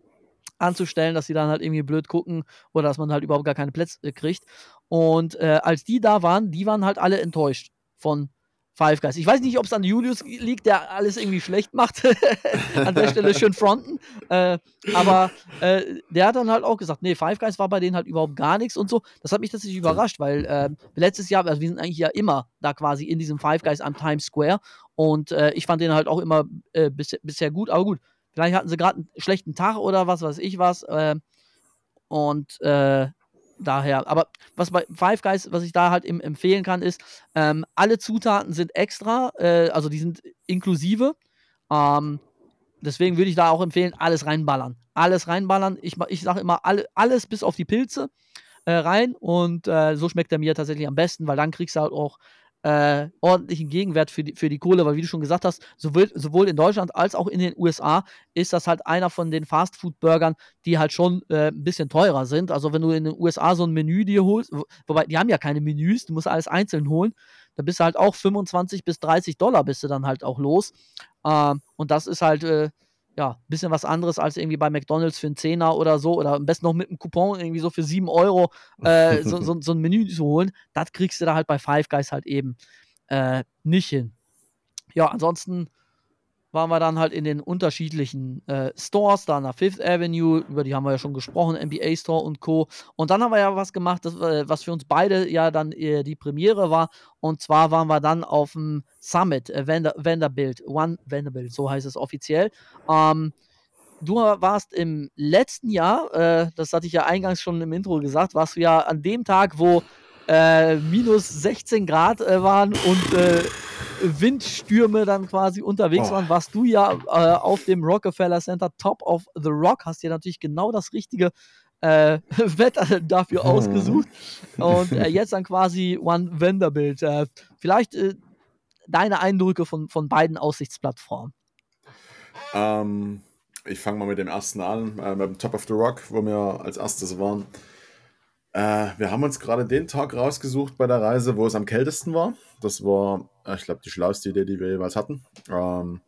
anzustellen, dass sie dann halt irgendwie blöd gucken oder dass man halt überhaupt gar keine Plätze äh, kriegt. Und äh, als die da waren, die waren halt alle enttäuscht von Five Guys. Ich weiß nicht, ob es an Julius liegt, der alles irgendwie schlecht macht. an der Stelle schön fronten. Äh, aber äh, der hat dann halt auch gesagt, nee, Five Guys war bei denen halt überhaupt gar nichts und so. Das hat mich tatsächlich überrascht, weil äh, letztes Jahr, also wir sind eigentlich ja immer da quasi in diesem Five Guys am Times Square und äh, ich fand den halt auch immer äh, bis, bisher gut. Aber gut, vielleicht hatten sie gerade einen schlechten Tag oder was weiß ich was. Äh, und daher, aber was bei Five Guys, was ich da halt eben empfehlen kann, ist, ähm, alle Zutaten sind extra, äh, also die sind inklusive. Ähm, deswegen würde ich da auch empfehlen, alles reinballern. Alles reinballern. Ich, ich sage immer, alle, alles bis auf die Pilze äh, rein und äh, so schmeckt er mir tatsächlich am besten, weil dann kriegst du halt auch äh, ordentlichen Gegenwert für die, für die Kohle, weil wie du schon gesagt hast, sowohl, sowohl in Deutschland als auch in den USA ist das halt einer von den Fastfood-Burgern, die halt schon äh, ein bisschen teurer sind. Also wenn du in den USA so ein Menü dir holst, wobei die haben ja keine Menüs, du musst alles einzeln holen, da bist du halt auch 25 bis 30 Dollar bist du dann halt auch los. Äh, und das ist halt äh, ja, ein bisschen was anderes als irgendwie bei McDonalds für einen Zehner oder so oder am besten noch mit einem Coupon irgendwie so für 7 Euro äh, so, so, so, ein Menü zu holen. Das kriegst du da halt bei Five Guys halt eben äh, nicht hin. Ja, ansonsten waren wir dann halt in den unterschiedlichen äh, Stores, da der Fifth Avenue, über die haben wir ja schon gesprochen, NBA Store und Co. Und dann haben wir ja was gemacht, das, äh, was für uns beide ja dann äh, die Premiere war. Und zwar waren wir dann auf dem Summit, äh, Vanderbilt, One Vanderbilt, so heißt es offiziell. Ähm, du warst im letzten Jahr, äh, das hatte ich ja eingangs schon im Intro gesagt, warst du ja an dem Tag, wo minus 16 Grad waren und Windstürme dann quasi unterwegs oh. waren, warst du ja äh, auf dem Rockefeller Center Top of the Rock, hast dir natürlich genau das richtige äh, Wetter dafür hm. ausgesucht und äh, jetzt dann quasi One Vanderbilt. vielleicht deine Eindrücke von, von beiden Aussichtsplattformen.
Ähm, ich fange mal mit dem ersten an, mit dem Top of the Rock, wo wir als erstes waren. Äh, wir haben uns gerade den Tag rausgesucht bei der Reise, wo es am kältesten war. Das war, äh, ich glaube, die schlauste Idee, die wir jeweils hatten. Ähm,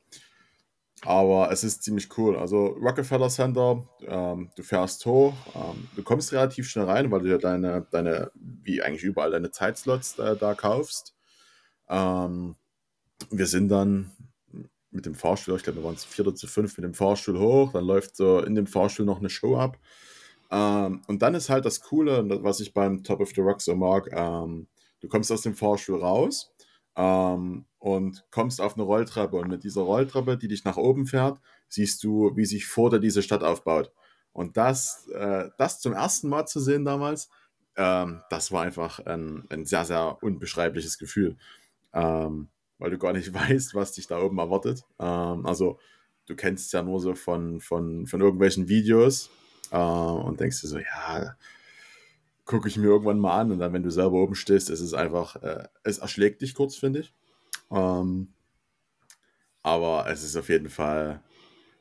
aber es ist ziemlich cool. Also Rockefeller Center, ähm, du fährst hoch, ähm, du kommst relativ schnell rein, weil du ja deine, deine wie eigentlich überall, deine Zeitslots äh, da kaufst. Ähm, wir sind dann mit dem Fahrstuhl, ich glaube, wir waren zu vier oder zu fünf mit dem Fahrstuhl hoch, dann läuft so in dem Fahrstuhl noch eine Show ab. Ähm, und dann ist halt das Coole, was ich beim Top of the Rock so mag, ähm, du kommst aus dem Fahrstuhl raus ähm, und kommst auf eine Rolltreppe und mit dieser Rolltreppe, die dich nach oben fährt, siehst du, wie sich vor dir diese Stadt aufbaut. Und das, äh, das zum ersten Mal zu sehen damals, ähm, das war einfach ein, ein, sehr, sehr unbeschreibliches Gefühl, ähm, weil du gar nicht weißt, was dich da oben erwartet. Ähm, also du kennst es ja nur so von, von, von irgendwelchen Videos, äh, und denkst dir so, ja, gucke ich mir irgendwann mal an und dann, wenn du selber oben stehst, ist es einfach, äh, es erschlägt dich kurz, finde ich. Ähm, aber es ist auf jeden Fall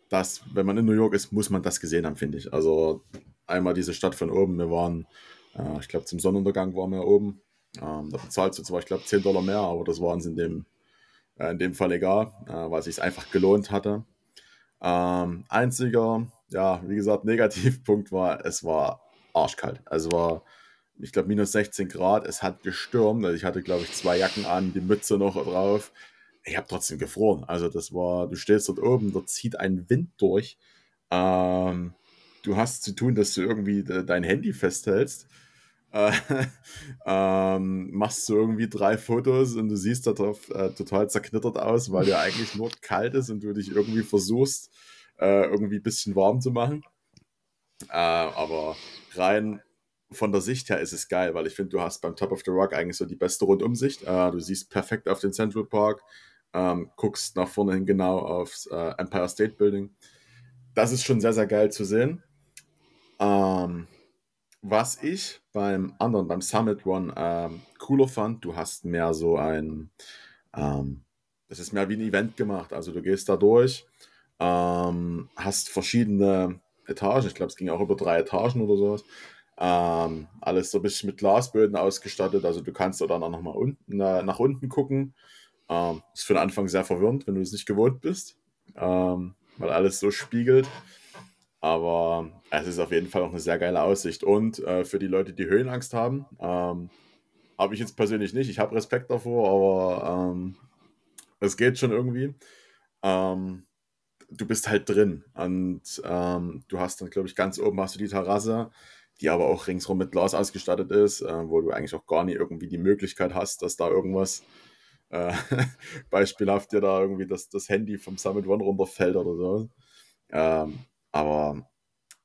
das, wenn man in New York ist, muss man das gesehen haben, finde ich. Also einmal diese Stadt von oben. Wir waren, äh, ich glaube, zum Sonnenuntergang waren wir oben. Ähm, da bezahlst du zwar, ich glaube, 10 Dollar mehr, aber das war uns in dem, äh, in dem Fall egal, äh, weil es sich einfach gelohnt hatte. Ähm, einziger, ja, wie gesagt, Negativpunkt war, es war arschkalt. Also war, ich glaube, minus 16 Grad. Es hat gestürmt. Also ich hatte, glaube ich, zwei Jacken an, die Mütze noch drauf. Ich habe trotzdem gefroren. Also das war, du stehst dort oben, dort zieht ein Wind durch. Ähm, du hast zu tun, dass du irgendwie dein Handy festhältst. Äh, ähm, machst du irgendwie drei Fotos und du siehst darauf äh, total zerknittert aus, weil dir eigentlich nur kalt ist und du dich irgendwie versuchst, äh, irgendwie ein bisschen warm zu machen. Äh, aber rein von der Sicht her ist es geil, weil ich finde, du hast beim Top of the Rock eigentlich so die beste Rundumsicht. Äh, du siehst perfekt auf den Central Park, ähm, guckst nach vorne hin genau aufs äh, Empire State Building. Das ist schon sehr, sehr geil zu sehen. Ähm, was ich beim anderen, beim Summit One ähm, cooler fand, du hast mehr so ein, ähm, das ist mehr wie ein Event gemacht. Also du gehst da durch, ähm, hast verschiedene Etagen, ich glaube, es ging auch über drei Etagen oder sowas. Ähm, alles so ein bisschen mit Glasböden ausgestattet. Also du kannst da dann auch nochmal unten, äh, nach unten gucken. Ähm, ist für den Anfang sehr verwirrend, wenn du es nicht gewohnt bist, ähm, weil alles so spiegelt. Aber es ist auf jeden Fall auch eine sehr geile Aussicht. Und äh, für die Leute, die Höhenangst haben, ähm, habe ich jetzt persönlich nicht. Ich habe Respekt davor, aber ähm, es geht schon irgendwie. Ähm, du bist halt drin und ähm, du hast dann, glaube ich, ganz oben hast du die Terrasse die aber auch ringsrum mit Glas ausgestattet ist, äh, wo du eigentlich auch gar nicht irgendwie die Möglichkeit hast, dass da irgendwas äh, beispielhaft dir da irgendwie das, das Handy vom Summit One runterfällt oder so. Ähm, aber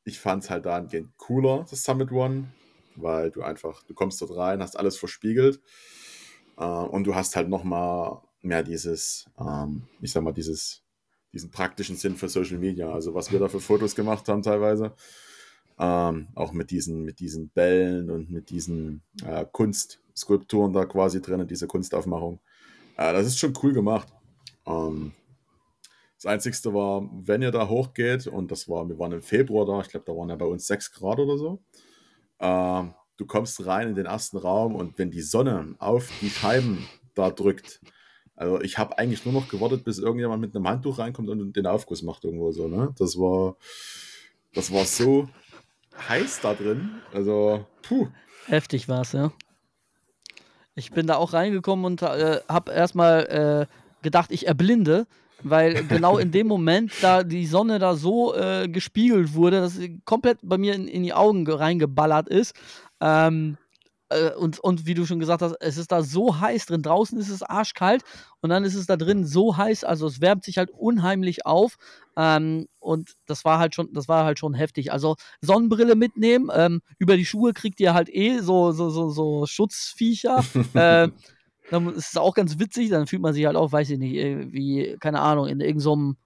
ich fand es halt dahingehend cooler, das Summit One, weil du einfach, du kommst dort rein, hast alles verspiegelt äh, und du hast halt nochmal mehr dieses, ähm, ich sag mal, dieses, diesen praktischen Sinn für Social Media. Also was wir da für Fotos gemacht haben teilweise, ähm, auch mit diesen, mit diesen Bällen und mit diesen äh, Kunstskulpturen da quasi drin, diese Kunstaufmachung. Äh, das ist schon cool gemacht. Ähm, das Einzige war, wenn ihr da hochgeht, und das war, wir waren im Februar da, ich glaube, da waren ja bei uns 6 Grad oder so. Äh, du kommst rein in den ersten Raum und wenn die Sonne auf die Scheiben da drückt, also ich habe eigentlich nur noch gewartet, bis irgendjemand mit einem Handtuch reinkommt und den Aufguss macht irgendwo so, ne? Das war, das war so heiß da drin. Also, puh.
Heftig war es, ja. Ich bin da auch reingekommen und äh, habe erstmal äh, gedacht, ich erblinde, weil genau in dem Moment, da die Sonne da so äh, gespiegelt wurde, dass sie komplett bei mir in, in die Augen reingeballert ist. Ähm, äh, und, und wie du schon gesagt hast, es ist da so heiß drin. Draußen ist es arschkalt und dann ist es da drin so heiß, also es wärmt sich halt unheimlich auf. Ähm, und das war halt schon, das war halt schon heftig. Also Sonnenbrille mitnehmen, ähm, über die Schuhe kriegt ihr halt eh so, so, so, so Schutzviecher. äh, dann ist es auch ganz witzig, dann fühlt man sich halt auch, weiß ich nicht, wie, keine Ahnung, in irgendeinem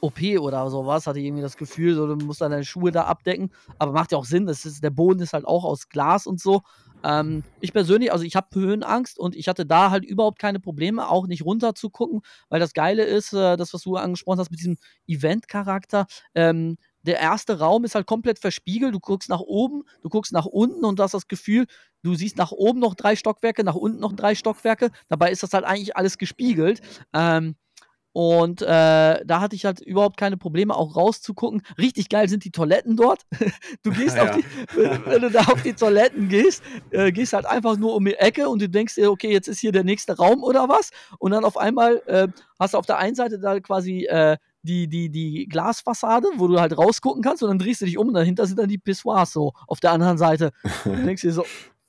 OP oder sowas, hatte ich irgendwie das Gefühl, so, du musst dann deine Schuhe da abdecken. Aber macht ja auch Sinn, das ist, der Boden ist halt auch aus Glas und so. Ähm, ich persönlich, also ich habe Höhenangst und ich hatte da halt überhaupt keine Probleme, auch nicht runter zu gucken, weil das Geile ist, äh, das, was du angesprochen hast mit diesem Event-Charakter, ähm, der erste Raum ist halt komplett verspiegelt. Du guckst nach oben, du guckst nach unten und du hast das Gefühl, du siehst nach oben noch drei Stockwerke, nach unten noch drei Stockwerke. Dabei ist das halt eigentlich alles gespiegelt. Ähm, und äh, da hatte ich halt überhaupt keine Probleme, auch rauszugucken. Richtig geil sind die Toiletten dort. du gehst ja. auf die, wenn du da auf die Toiletten gehst, äh, gehst halt einfach nur um die Ecke und du denkst dir, okay, jetzt ist hier der nächste Raum oder was. Und dann auf einmal äh, hast du auf der einen Seite da quasi äh, die, die, die Glasfassade, wo du halt rausgucken kannst und dann drehst du dich um und dahinter sind dann die Pissoirs so auf der anderen Seite. Und du denkst dir so,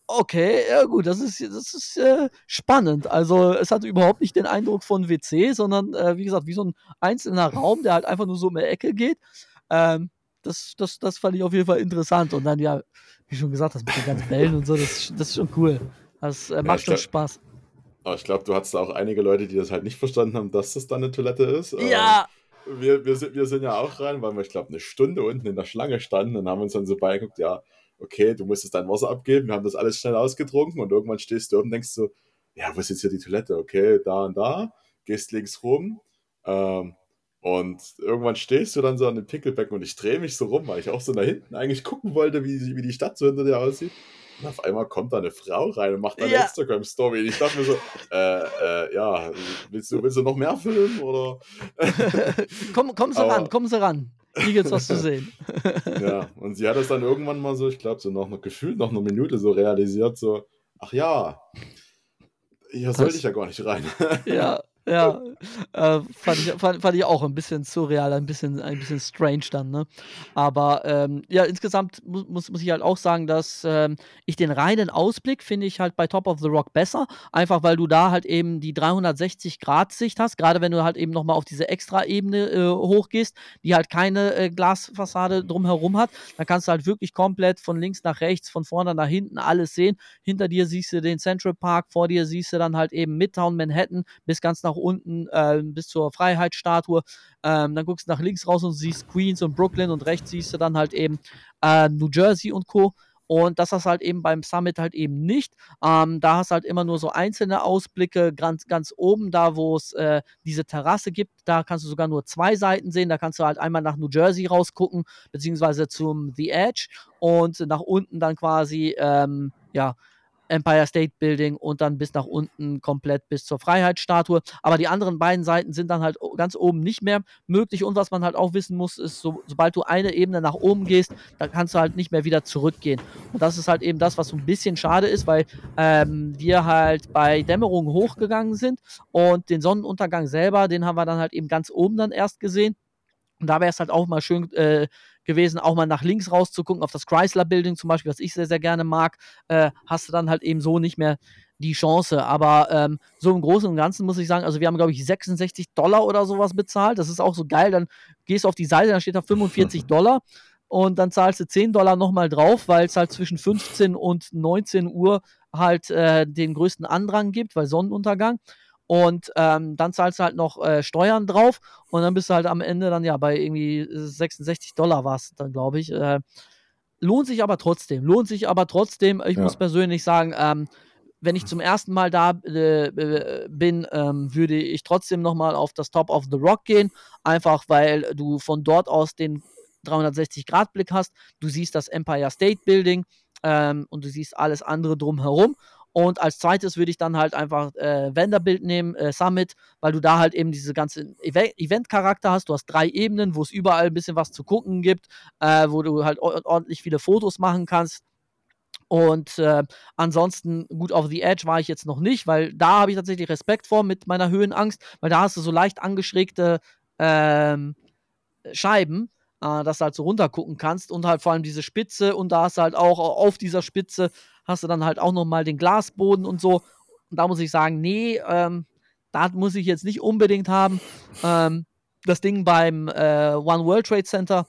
okay, ja gut, das ist, das ist äh, spannend. Also es hat überhaupt nicht den Eindruck von WC, sondern äh, wie gesagt, wie so ein einzelner Raum, der halt einfach nur so um die Ecke geht. Ähm, das, das, das fand ich auf jeden Fall interessant. Und dann, ja, wie schon gesagt hast, mit den ganzen Bällen und so, das, das ist schon cool. Das äh, macht ja, schon Spaß.
Aber ich glaube, du hattest auch einige Leute, die das halt nicht verstanden haben, dass das dann eine Toilette ist.
Ja,
wir, wir, sind, wir sind ja auch rein, weil wir, ich glaube, eine Stunde unten in der Schlange standen und haben uns dann so beigeguckt, ja, okay, du musstest dein Wasser abgeben, wir haben das alles schnell ausgetrunken und irgendwann stehst du und denkst so, ja, wo ist jetzt hier die Toilette? Okay, da und da, gehst links rum ähm, und irgendwann stehst du dann so an dem Pickelbecken und ich drehe mich so rum, weil ich auch so nach hinten eigentlich gucken wollte, wie, wie die Stadt so hinter dir aussieht. Und auf einmal kommt da eine Frau rein und macht eine ja. Instagram-Story. Ich dachte mir so, äh, äh, ja, willst du, willst du noch mehr filmen? Oder?
komm, komm sie Aber, ran, komm sie ran. Hier gibt's was zu sehen.
ja, und sie hat das dann irgendwann mal so, ich glaube, so noch gefühlt noch eine Minute so realisiert, so, ach ja, hier sollte ich ja gar nicht rein.
ja, ja, äh, fand, ich, fand, fand, ich auch ein bisschen surreal, ein bisschen, ein bisschen strange dann, ne? Aber ähm, ja, insgesamt muss, muss, ich halt auch sagen, dass ähm, ich den reinen Ausblick finde ich halt bei Top of the Rock besser, einfach weil du da halt eben die 360-Grad-Sicht hast, gerade wenn du halt eben nochmal auf diese Extra-Ebene äh, hochgehst, die halt keine äh, Glasfassade drumherum hat, dann kannst du halt wirklich komplett von links nach rechts, von vorne nach hinten alles sehen. Hinter dir siehst du den Central Park, vor dir siehst du dann halt eben Midtown Manhattan bis ganz nach unten äh, bis zur Freiheitsstatue. Ähm, dann guckst du nach links raus und siehst Queens und Brooklyn und rechts siehst du dann halt eben äh, New Jersey und Co. Und das hast halt eben beim Summit halt eben nicht. Ähm, da hast halt immer nur so einzelne Ausblicke. Ganz, ganz oben, da wo es äh, diese Terrasse gibt, da kannst du sogar nur zwei Seiten sehen. Da kannst du halt einmal nach New Jersey rausgucken, beziehungsweise zum The Edge. Und nach unten dann quasi, ähm, ja, Empire State Building und dann bis nach unten komplett bis zur Freiheitsstatue. Aber die anderen beiden Seiten sind dann halt ganz oben nicht mehr möglich. Und was man halt auch wissen muss, ist, so, sobald du eine Ebene nach oben gehst, dann kannst du halt nicht mehr wieder zurückgehen. Und das ist halt eben das, was so ein bisschen schade ist, weil ähm, wir halt bei Dämmerung hochgegangen sind und den Sonnenuntergang selber, den haben wir dann halt eben ganz oben dann erst gesehen. Und da wäre es halt auch mal schön äh, gewesen, auch mal nach links rauszugucken, auf das Chrysler Building zum Beispiel, was ich sehr, sehr gerne mag, äh, hast du dann halt eben so nicht mehr die Chance. Aber ähm, so im Großen und Ganzen muss ich sagen, also wir haben, glaube ich, 66 Dollar oder sowas bezahlt. Das ist auch so geil. Dann gehst du auf die Seite, dann steht da 45 Dollar und dann zahlst du 10 Dollar nochmal drauf, weil es halt zwischen 15 und 19 Uhr halt äh, den größten Andrang gibt, weil Sonnenuntergang und ähm, dann zahlst du halt noch äh, Steuern drauf und dann bist du halt am Ende dann ja bei irgendwie 66 Dollar war es dann, glaube ich. Äh, lohnt sich aber trotzdem, lohnt sich aber trotzdem. Ich ja. muss persönlich sagen, ähm, wenn ich zum ersten Mal da äh, äh bin, ähm, würde ich trotzdem nochmal auf das Top of the Rock gehen, einfach weil du von dort aus den 360-Grad-Blick hast. Du siehst das Empire State Building ähm, und du siehst alles andere drumherum und als zweites würde ich dann halt einfach äh, Vanderbilt nehmen, äh, Summit, weil du da halt eben diese ganze Event-Charakter hast. Du hast drei Ebenen, wo es überall ein bisschen was zu gucken gibt, äh, wo du halt ordentlich viele Fotos machen kannst. Und äh, ansonsten, gut, auf The Edge war ich jetzt noch nicht, weil da habe ich tatsächlich Respekt vor mit meiner Höhenangst, weil da hast du so leicht angeschrägte ähm, Scheiben, äh, dass du halt so runtergucken kannst und halt vor allem diese Spitze und da hast du halt auch auf dieser Spitze hast du dann halt auch nochmal den Glasboden und so. Und da muss ich sagen, nee, ähm, da muss ich jetzt nicht unbedingt haben. Ähm, das Ding beim äh, One World Trade Center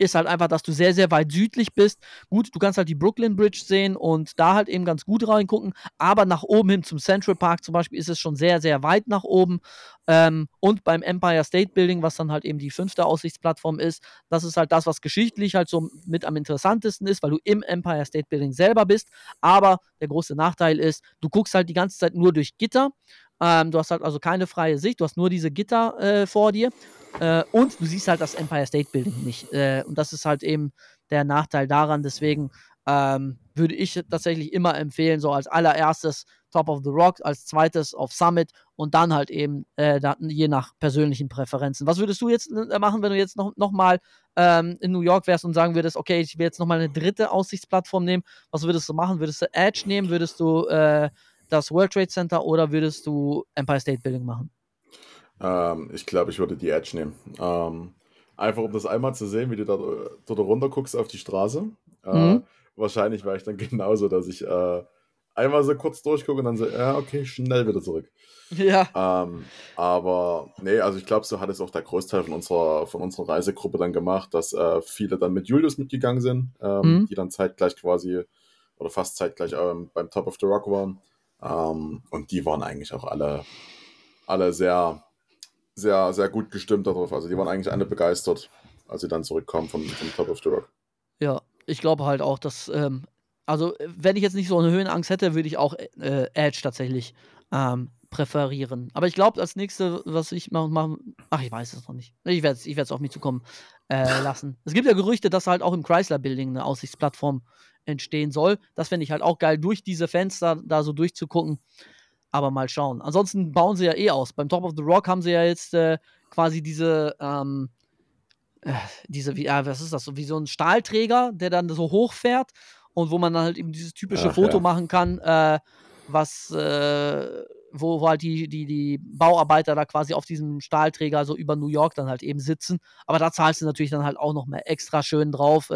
ist halt einfach, dass du sehr, sehr weit südlich bist. Gut, du kannst halt die Brooklyn Bridge sehen und da halt eben ganz gut reingucken, aber nach oben hin zum Central Park zum Beispiel ist es schon sehr, sehr weit nach oben. Ähm, und beim Empire State Building, was dann halt eben die fünfte Aussichtsplattform ist, das ist halt das, was geschichtlich halt so mit am interessantesten ist, weil du im Empire State Building selber bist. Aber der große Nachteil ist, du guckst halt die ganze Zeit nur durch Gitter. Ähm, du hast halt also keine freie Sicht, du hast nur diese Gitter äh, vor dir. Äh, und du siehst halt das Empire State Building nicht. Äh, und das ist halt eben der Nachteil daran. Deswegen ähm, würde ich tatsächlich immer empfehlen, so als allererstes Top of the Rock, als zweites auf Summit und dann halt eben äh, je nach persönlichen Präferenzen. Was würdest du jetzt äh, machen, wenn du jetzt noch, noch ähm, in New York wärst und sagen würdest, okay, ich will jetzt noch mal eine dritte Aussichtsplattform nehmen? Was würdest du machen? Würdest du Edge nehmen? Würdest du äh, das World Trade Center oder würdest du Empire State Building machen?
Ähm, ich glaube, ich würde die Edge nehmen. Ähm, einfach um das einmal zu sehen, wie du da, dort runter guckst auf die Straße. Äh, mhm. Wahrscheinlich wäre ich dann genauso, dass ich äh, einmal so kurz durchgucke und dann so, ja, okay, schnell wieder zurück.
Ja.
Ähm, aber nee, also ich glaube, so hat es auch der Großteil von unserer, von unserer Reisegruppe dann gemacht, dass äh, viele dann mit Julius mitgegangen sind, ähm, mhm. die dann zeitgleich quasi oder fast zeitgleich ähm, beim Top of the Rock waren. Ähm, und die waren eigentlich auch alle, alle sehr sehr, sehr gut gestimmt darauf. Also die waren eigentlich alle begeistert, als sie dann zurückkamen vom, vom Top of the Rock.
Ja, ich glaube halt auch, dass, ähm, also wenn ich jetzt nicht so eine Höhenangst hätte, würde ich auch äh, Edge tatsächlich ähm, präferieren. Aber ich glaube, als nächstes, was ich machen, machen, ach, ich weiß es noch nicht. Ich werde es ich auf mich zukommen äh, lassen. Es gibt ja Gerüchte, dass halt auch im Chrysler Building eine Aussichtsplattform entstehen soll. Das fände ich halt auch geil, durch diese Fenster da so durchzugucken. Aber mal schauen. Ansonsten bauen sie ja eh aus. Beim Top of the Rock haben sie ja jetzt äh, quasi diese, ähm, äh, diese, wie, äh, was ist das, so wie so ein Stahlträger, der dann so hochfährt und wo man dann halt eben dieses typische Ach, Foto ja. machen kann, äh, was, äh, wo, wo, halt die, die, die Bauarbeiter da quasi auf diesem Stahlträger so über New York dann halt eben sitzen. Aber da zahlst du natürlich dann halt auch noch mehr extra schön drauf.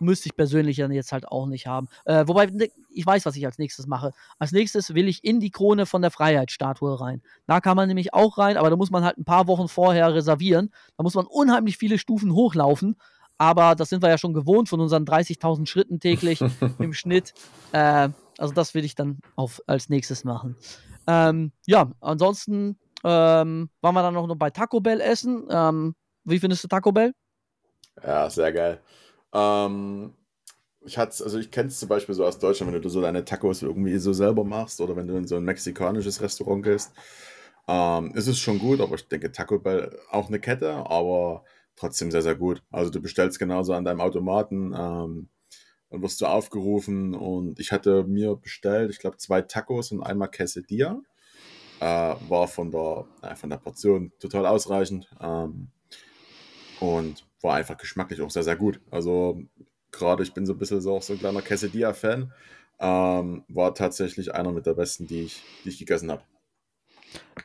Müsste ich persönlich dann jetzt halt auch nicht haben. Äh, wobei, ne, ich weiß, was ich als nächstes mache. Als nächstes will ich in die Krone von der Freiheitsstatue rein. Da kann man nämlich auch rein, aber da muss man halt ein paar Wochen vorher reservieren. Da muss man unheimlich viele Stufen hochlaufen. Aber das sind wir ja schon gewohnt von unseren 30.000 Schritten täglich im Schnitt. Äh, also das will ich dann auf, als nächstes machen. Ähm, ja, ansonsten ähm, waren wir dann noch bei Taco Bell essen. Ähm, wie findest du Taco Bell?
Ja, sehr geil. Ähm, ich hatte also ich kenne es zum Beispiel so aus Deutschland, wenn du so deine Tacos irgendwie so selber machst oder wenn du in so ein mexikanisches Restaurant gehst, ähm, ist es schon gut, aber ich denke Taco Bell auch eine Kette, aber trotzdem sehr, sehr gut. Also du bestellst genauso an deinem Automaten, ähm, dann wirst du aufgerufen und ich hatte mir bestellt, ich glaube, zwei Tacos und einmal Quesadilla. Äh, war von der, äh, von der Portion total ausreichend. Ähm, und war einfach geschmacklich auch sehr, sehr gut. Also gerade ich bin so ein bisschen so auch so ein kleiner Quesadilla-Fan. Ähm, war tatsächlich einer mit der besten, die ich, die ich gegessen habe.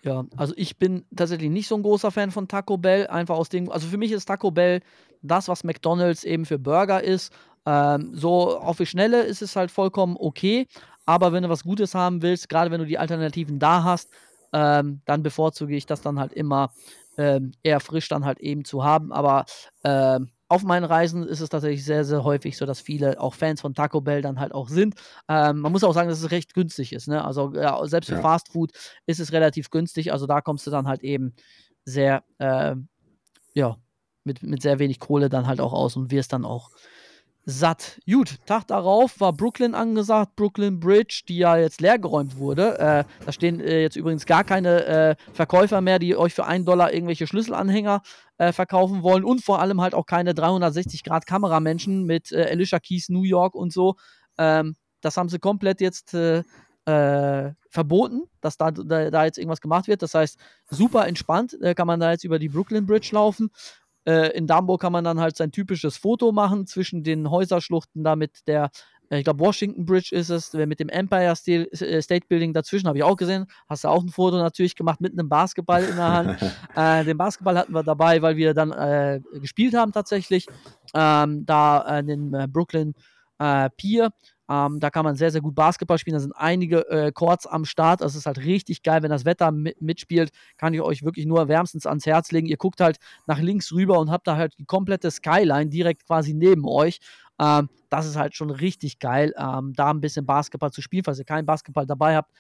Ja, also ich bin tatsächlich nicht so ein großer Fan von Taco Bell, einfach aus dem, also für mich ist Taco Bell das, was McDonald's eben für Burger ist. Ähm, so auf die Schnelle ist es halt vollkommen okay, aber wenn du was Gutes haben willst, gerade wenn du die Alternativen da hast, ähm, dann bevorzuge ich das dann halt immer ähm, eher frisch dann halt eben zu haben. Aber ähm, auf meinen Reisen ist es tatsächlich sehr, sehr häufig so, dass viele auch Fans von Taco Bell dann halt auch sind. Ähm, man muss auch sagen, dass es recht günstig ist. Ne? Also ja, selbst für ja. Fast Food ist es relativ günstig. Also da kommst du dann halt eben sehr, äh, ja, mit, mit sehr wenig Kohle dann halt auch aus und wirst dann auch satt. Gut, Tag darauf war Brooklyn angesagt, Brooklyn Bridge, die ja jetzt leergeräumt wurde. Äh, da stehen äh, jetzt übrigens gar keine äh, Verkäufer mehr, die euch für einen Dollar irgendwelche Schlüsselanhänger äh, verkaufen wollen und vor allem halt auch keine 360 Grad Kameramenschen mit äh, Alicia Keys New York und so. Ähm, das haben sie komplett jetzt äh, verboten, dass da, da, da, jetzt irgendwas gemacht wird. Das heißt, super entspannt kann man da jetzt über die Brooklyn Bridge laufen. Äh, in Dambo kann man dann halt sein typisches Foto machen zwischen den Häuserschluchten da mit der, äh, ich glaube, Washington Bridge ist es, mit dem Empire State, äh, State Building dazwischen, habe ich auch gesehen. Hast du auch ein Foto natürlich gemacht mit einem Basketball in der Hand. äh, den Basketball hatten wir dabei, weil wir dann äh, gespielt haben tatsächlich. Ähm, da an den Brooklyn Pier. Ähm, da kann man sehr, sehr gut Basketball spielen. Da sind einige äh, Courts am Start. Das ist halt richtig geil, wenn das Wetter mit, mitspielt. Kann ich euch wirklich nur wärmstens ans Herz legen. Ihr guckt halt nach links rüber und habt da halt die komplette Skyline direkt quasi neben euch. Ähm, das ist halt schon richtig geil, ähm, da ein bisschen Basketball zu spielen. Falls ihr keinen Basketball dabei habt,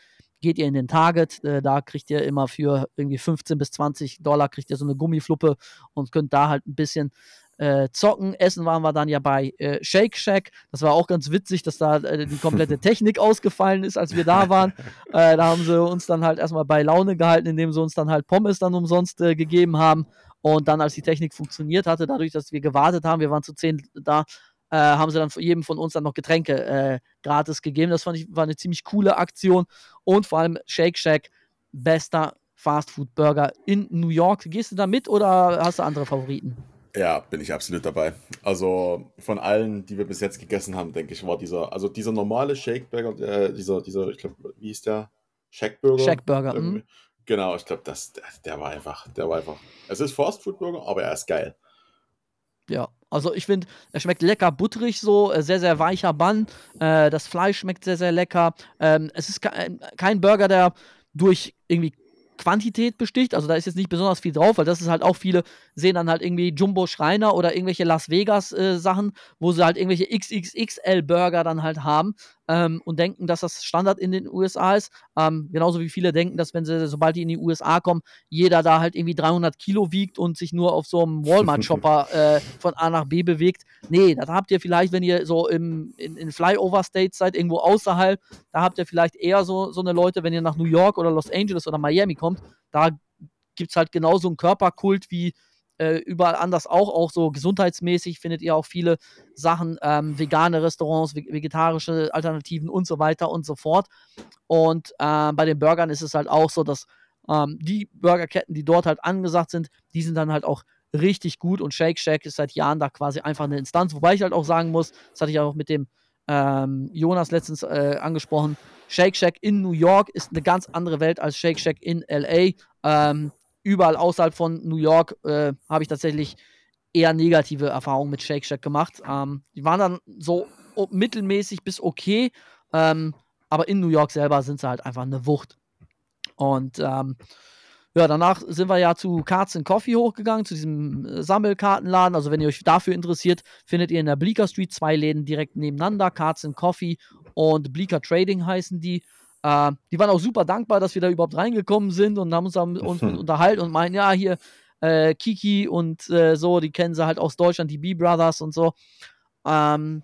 geht ihr in den Target. Äh, da kriegt ihr immer für irgendwie 15 bis 20 Dollar kriegt ihr so eine Gummifluppe und könnt da halt ein bisschen äh, zocken. Essen waren wir dann ja bei äh, Shake Shack. Das war auch ganz witzig, dass da äh, die komplette Technik ausgefallen ist, als wir da waren. Äh, da haben sie uns dann halt erstmal bei Laune gehalten, indem sie uns dann halt Pommes dann umsonst äh, gegeben haben. Und dann, als die Technik funktioniert hatte, dadurch, dass wir gewartet haben, wir waren zu zehn da, äh, haben sie dann jedem von uns dann noch Getränke gratis gegeben. Das fand ich war eine ziemlich coole Aktion. Und vor allem Shake Shack, bester Fastfood Burger in New York. Gehst du da mit oder hast du andere Favoriten?
Ja, bin ich absolut dabei. Also von allen, die wir bis jetzt gegessen haben, denke ich, war dieser, also dieser normale Shakeburger, äh, dieser, dieser, ich glaube, wie hieß der? Shackburger?
Shackburger, mhm.
Genau, ich glaube, das, der, der, war einfach, der war einfach. Es ist Fastfood-Burger, aber er ist geil.
Ja, also ich finde, er schmeckt lecker butterig so, äh, sehr, sehr weicher Bann. Äh, das Fleisch schmeckt sehr, sehr lecker. Ähm, es ist kein Burger, der durch irgendwie Quantität besticht. Also da ist jetzt nicht besonders viel drauf, weil das ist halt auch viele sehen dann halt irgendwie Jumbo Schreiner oder irgendwelche Las Vegas äh, Sachen, wo sie halt irgendwelche XXXL Burger dann halt haben. Ähm, und denken, dass das Standard in den USA ist. Ähm, genauso wie viele denken, dass wenn sie, sobald die in die USA kommen, jeder da halt irgendwie 300 Kilo wiegt und sich nur auf so einem Walmart-Shopper äh, von A nach B bewegt. Nee, das habt ihr vielleicht, wenn ihr so im, in, in Flyover-States seid, irgendwo außerhalb, da habt ihr vielleicht eher so, so eine Leute, wenn ihr nach New York oder Los Angeles oder Miami kommt, da gibt es halt genauso einen Körperkult wie äh, überall anders auch, auch so gesundheitsmäßig findet ihr auch viele Sachen, ähm, vegane Restaurants, vegetarische Alternativen und so weiter und so fort. Und äh, bei den Burgern ist es halt auch so, dass ähm, die Burgerketten, die dort halt angesagt sind, die sind dann halt auch richtig gut und Shake Shack ist seit Jahren da quasi einfach eine Instanz, wobei ich halt auch sagen muss, das hatte ich auch mit dem ähm, Jonas letztens äh, angesprochen, Shake Shack in New York ist eine ganz andere Welt als Shake Shack in LA. Ähm, überall außerhalb von New York äh, habe ich tatsächlich eher negative Erfahrungen mit Shake Shack gemacht. Ähm, die waren dann so mittelmäßig bis okay, ähm, aber in New York selber sind sie halt einfach eine Wucht. Und ähm, ja, danach sind wir ja zu Cards and Coffee hochgegangen, zu diesem äh, Sammelkartenladen. Also, wenn ihr euch dafür interessiert, findet ihr in der Bleecker Street zwei Läden direkt nebeneinander: Cards and Coffee und Bleecker Trading heißen die. Äh, die waren auch super dankbar, dass wir da überhaupt reingekommen sind und haben uns da uns mhm. unterhalten und meinen, ja, hier äh, Kiki und äh, so, die kennen sie halt aus Deutschland, die B-Brothers und so. Ähm,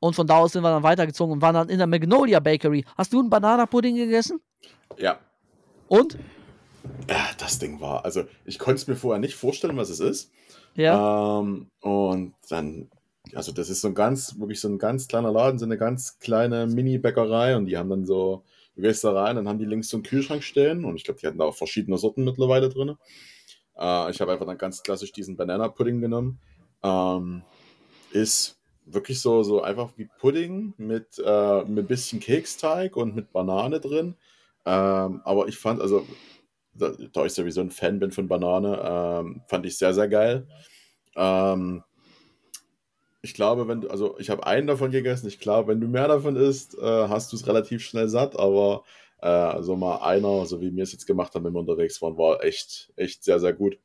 und von da aus sind wir dann weitergezogen und waren dann in der Magnolia Bakery. Hast du einen Bananapudding gegessen?
Ja.
Und?
Ja, das Ding war, also ich konnte es mir vorher nicht vorstellen, was es ist.
Ja.
Ähm, und dann also das ist so ein ganz, wirklich so ein ganz kleiner Laden, so eine ganz kleine Mini-Bäckerei und die haben dann so Du gehst da rein, dann haben die links so einen Kühlschrank stehen und ich glaube, die hatten da auch verschiedene Sorten mittlerweile drin. Äh, ich habe einfach dann ganz klassisch diesen Banana Pudding genommen. Ähm, ist wirklich so, so einfach wie Pudding mit, äh, mit ein bisschen Keksteig und mit Banane drin. Ähm, aber ich fand, also, da, da ich sowieso ein Fan bin von Banane, ähm, fand ich sehr, sehr geil. Ähm, ich glaube, wenn du, also ich habe einen davon gegessen, ich glaube, wenn du mehr davon isst, äh, hast du es relativ schnell satt, aber äh, also mal einer, so wie wir es jetzt gemacht haben, wenn wir unterwegs waren, war echt, echt sehr, sehr gut.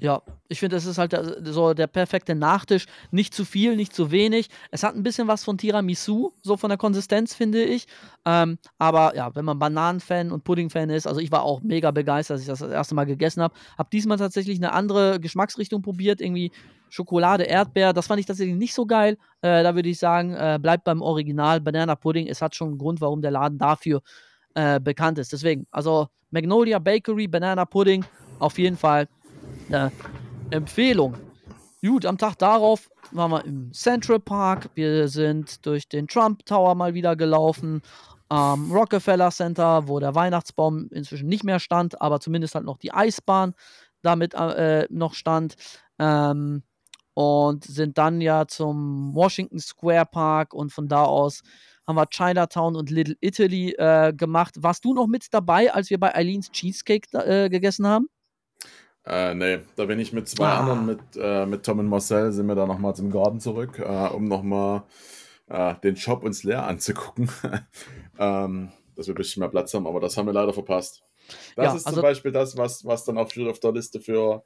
Ja, ich finde, das ist halt so der perfekte Nachtisch. Nicht zu viel, nicht zu wenig. Es hat ein bisschen was von Tiramisu, so von der Konsistenz, finde ich. Ähm, aber ja, wenn man Bananenfan und Pudding-Fan ist, also ich war auch mega begeistert, als ich das das erste Mal gegessen habe. Habe diesmal tatsächlich eine andere Geschmacksrichtung probiert, irgendwie Schokolade, Erdbeer. Das fand ich tatsächlich nicht so geil. Äh, da würde ich sagen, äh, bleibt beim Original Banana Pudding. Es hat schon einen Grund, warum der Laden dafür äh, bekannt ist. Deswegen, also Magnolia Bakery, Banana Pudding, auf jeden Fall eine Empfehlung. Gut, am Tag darauf waren wir im Central Park. Wir sind durch den Trump Tower mal wieder gelaufen. Am Rockefeller Center, wo der Weihnachtsbaum inzwischen nicht mehr stand, aber zumindest halt noch die Eisbahn damit äh, noch stand. Ähm, und sind dann ja zum Washington Square Park und von da aus haben wir Chinatown und Little Italy äh, gemacht. Warst du noch mit dabei, als wir bei Eileens Cheesecake äh, gegessen haben?
Äh, nee, da bin ich mit zwei ah. anderen, mit, äh, mit Tom und Marcel, sind wir da nochmal zum Garten zurück, äh, um nochmal äh, den Shop uns leer anzugucken. ähm, dass wir ein bisschen mehr Platz haben, aber das haben wir leider verpasst. Das ja, ist also, zum Beispiel das, was, was dann auf, auf der Liste für,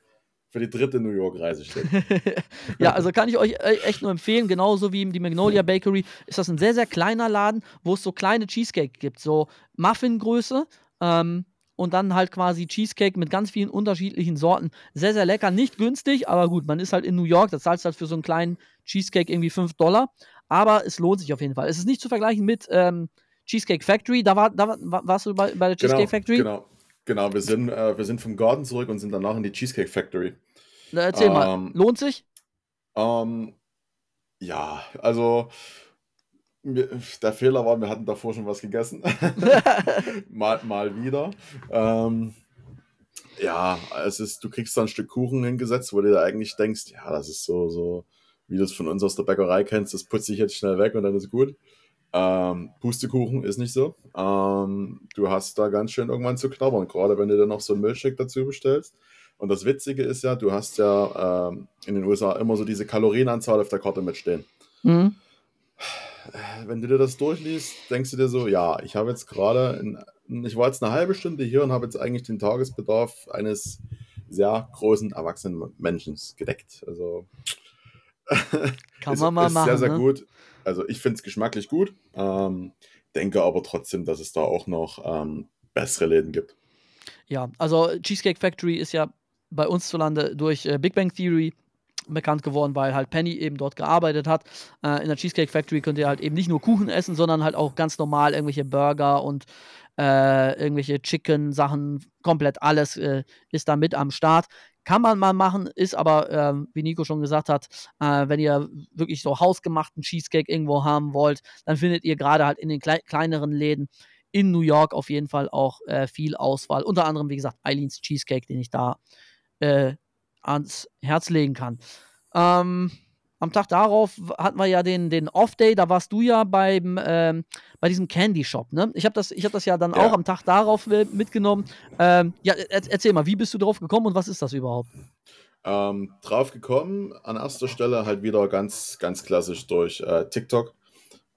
für die dritte New York-Reise steht.
ja, also kann ich euch äh, echt nur empfehlen, genauso wie die Magnolia Bakery, ist das ein sehr, sehr kleiner Laden, wo es so kleine Cheesecake gibt, so Muffin-Größe. Ähm, und dann halt quasi Cheesecake mit ganz vielen unterschiedlichen Sorten. Sehr, sehr lecker, nicht günstig, aber gut, man ist halt in New York, da zahlst du halt für so einen kleinen Cheesecake irgendwie 5 Dollar. Aber es lohnt sich auf jeden Fall. Es ist nicht zu vergleichen mit ähm, Cheesecake Factory. Da, war, da warst du bei, bei der Cheesecake
genau,
Factory?
Genau, genau. Wir sind, äh, wir sind vom Garten zurück und sind danach in die Cheesecake Factory.
Na, erzähl ähm, mal, lohnt sich?
Ähm, ja, also der Fehler war, wir hatten davor schon was gegessen. mal, mal wieder. Ähm, ja, es ist, du kriegst da ein Stück Kuchen hingesetzt, wo du dir eigentlich denkst, ja, das ist so, so, wie du es von uns aus der Bäckerei kennst, das putze ich jetzt schnell weg und dann ist gut. Ähm, Pustekuchen ist nicht so. Ähm, du hast da ganz schön irgendwann zu knabbern, gerade wenn du dann noch so einen Milchshake dazu bestellst. Und das Witzige ist ja, du hast ja ähm, in den USA immer so diese Kalorienanzahl auf der Karte mitstehen. Mhm wenn du dir das durchliest, denkst du dir so, ja, ich habe jetzt gerade, ich war jetzt eine halbe Stunde hier und habe jetzt eigentlich den Tagesbedarf eines sehr großen erwachsenen Menschen gedeckt. Also
kann man mal
ist
machen.
Sehr, sehr
ne?
gut. Also ich finde es geschmacklich gut, ähm, denke aber trotzdem, dass es da auch noch ähm, bessere Läden gibt.
Ja, also Cheesecake Factory ist ja bei uns zu Lande durch äh, Big Bang Theory bekannt geworden, weil halt Penny eben dort gearbeitet hat. Äh, in der Cheesecake Factory könnt ihr halt eben nicht nur Kuchen essen, sondern halt auch ganz normal irgendwelche Burger und äh, irgendwelche Chicken-Sachen, komplett alles äh, ist da mit am Start. Kann man mal machen, ist aber, äh, wie Nico schon gesagt hat, äh, wenn ihr wirklich so hausgemachten Cheesecake irgendwo haben wollt, dann findet ihr gerade halt in den klei kleineren Läden in New York auf jeden Fall auch äh, viel Auswahl. Unter anderem, wie gesagt, Eileens Cheesecake, den ich da äh, ans Herz legen kann. Ähm, am Tag darauf hatten wir ja den, den Off-Day, da warst du ja beim, ähm, bei diesem Candy Shop, ne? Ich habe das, hab das ja dann ja. auch am Tag darauf mitgenommen. Ähm, ja, erzähl mal, wie bist du drauf gekommen und was ist das überhaupt?
Ähm, drauf gekommen, an erster Stelle halt wieder ganz, ganz klassisch durch äh, TikTok.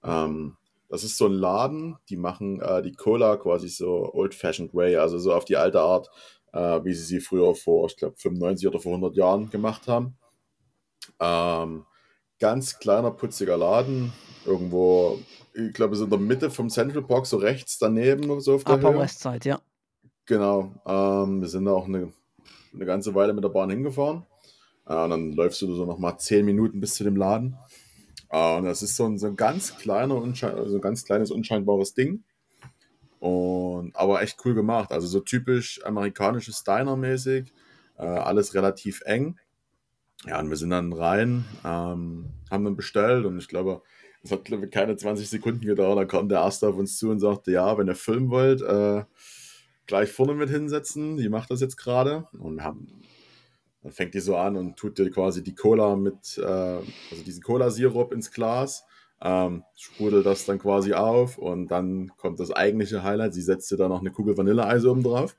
Ähm, das ist so ein Laden, die machen äh, die Cola quasi so old-fashioned way, also so auf die alte Art, äh, wie sie sie früher vor, ich glaube, 95 oder vor 100 Jahren gemacht haben. Ähm, ganz kleiner, putziger Laden, irgendwo, ich glaube, so in der Mitte vom Central Park, so rechts daneben oder so auf
der Upper Höhe. West Side, ja.
Genau. Ähm, wir sind da auch eine, eine ganze Weile mit der Bahn hingefahren. Äh, und dann läufst du so nochmal 10 Minuten bis zu dem Laden. Äh, und das ist so ein, so ein ganz kleiner, so ein ganz kleines, unscheinbares Ding. Und, aber echt cool gemacht. Also so typisch amerikanisches Diner-mäßig. Äh, alles relativ eng. Ja, und wir sind dann rein, ähm, haben dann bestellt und ich glaube, es hat glaube ich, keine 20 Sekunden gedauert. Da kam der Erste auf uns zu und sagte: Ja, wenn ihr filmen wollt, äh, gleich vorne mit hinsetzen. Die macht das jetzt gerade. Und haben, dann fängt die so an und tut dir quasi die Cola mit, äh, also diesen Cola-Sirup ins Glas ähm, sprudelt das dann quasi auf und dann kommt das eigentliche Highlight. Sie setzt dir da noch eine Kugel Vanilleeis oben drauf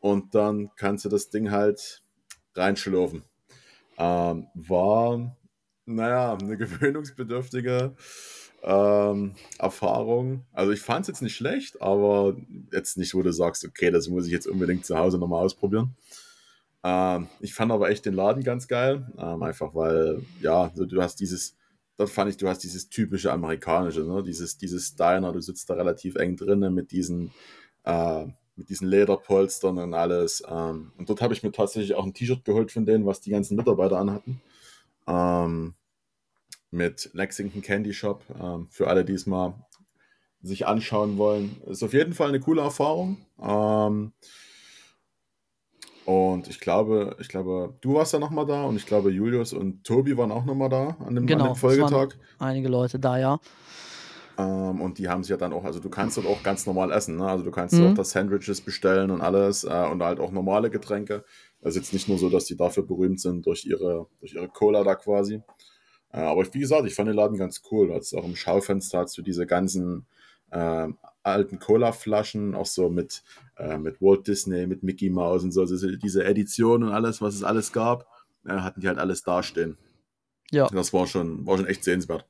und dann kannst du das Ding halt reinschlürfen. Ähm, war, naja, eine gewöhnungsbedürftige ähm, Erfahrung. Also ich fand es jetzt nicht schlecht, aber jetzt nicht, wo du sagst, okay, das muss ich jetzt unbedingt zu Hause nochmal ausprobieren. Ähm, ich fand aber echt den Laden ganz geil, ähm, einfach weil, ja, du hast dieses dort fand ich, du hast dieses typische amerikanische, ne? dieses, dieses Diner, du sitzt da relativ eng drinnen mit diesen, äh, mit diesen Lederpolstern und alles. Ähm, und dort habe ich mir tatsächlich auch ein T-Shirt geholt von denen, was die ganzen Mitarbeiter anhatten. Ähm, mit Lexington Candy Shop, ähm, für alle, die es mal sich anschauen wollen. Ist auf jeden Fall eine coole Erfahrung. Ähm, und ich glaube, ich glaube, du warst ja nochmal da und ich glaube, Julius und Tobi waren auch nochmal da an dem, genau, an dem Folgetag.
einige Leute da, ja.
Ähm, und die haben sich ja dann auch, also du kannst dort auch ganz normal essen, ne? Also du kannst mhm. auch das Sandwiches bestellen und alles äh, und halt auch normale Getränke. Ist jetzt nicht nur so, dass die dafür berühmt sind durch ihre, durch ihre Cola da quasi. Äh, aber wie gesagt, ich fand den Laden ganz cool. Also auch im Schaufenster hast du diese ganzen äh, alten Cola-Flaschen, auch so mit, äh, mit Walt Disney, mit Mickey Mouse und so, also diese Edition und alles, was es alles gab, äh, hatten die halt alles dastehen. Ja. Das war schon, war schon echt sehenswert.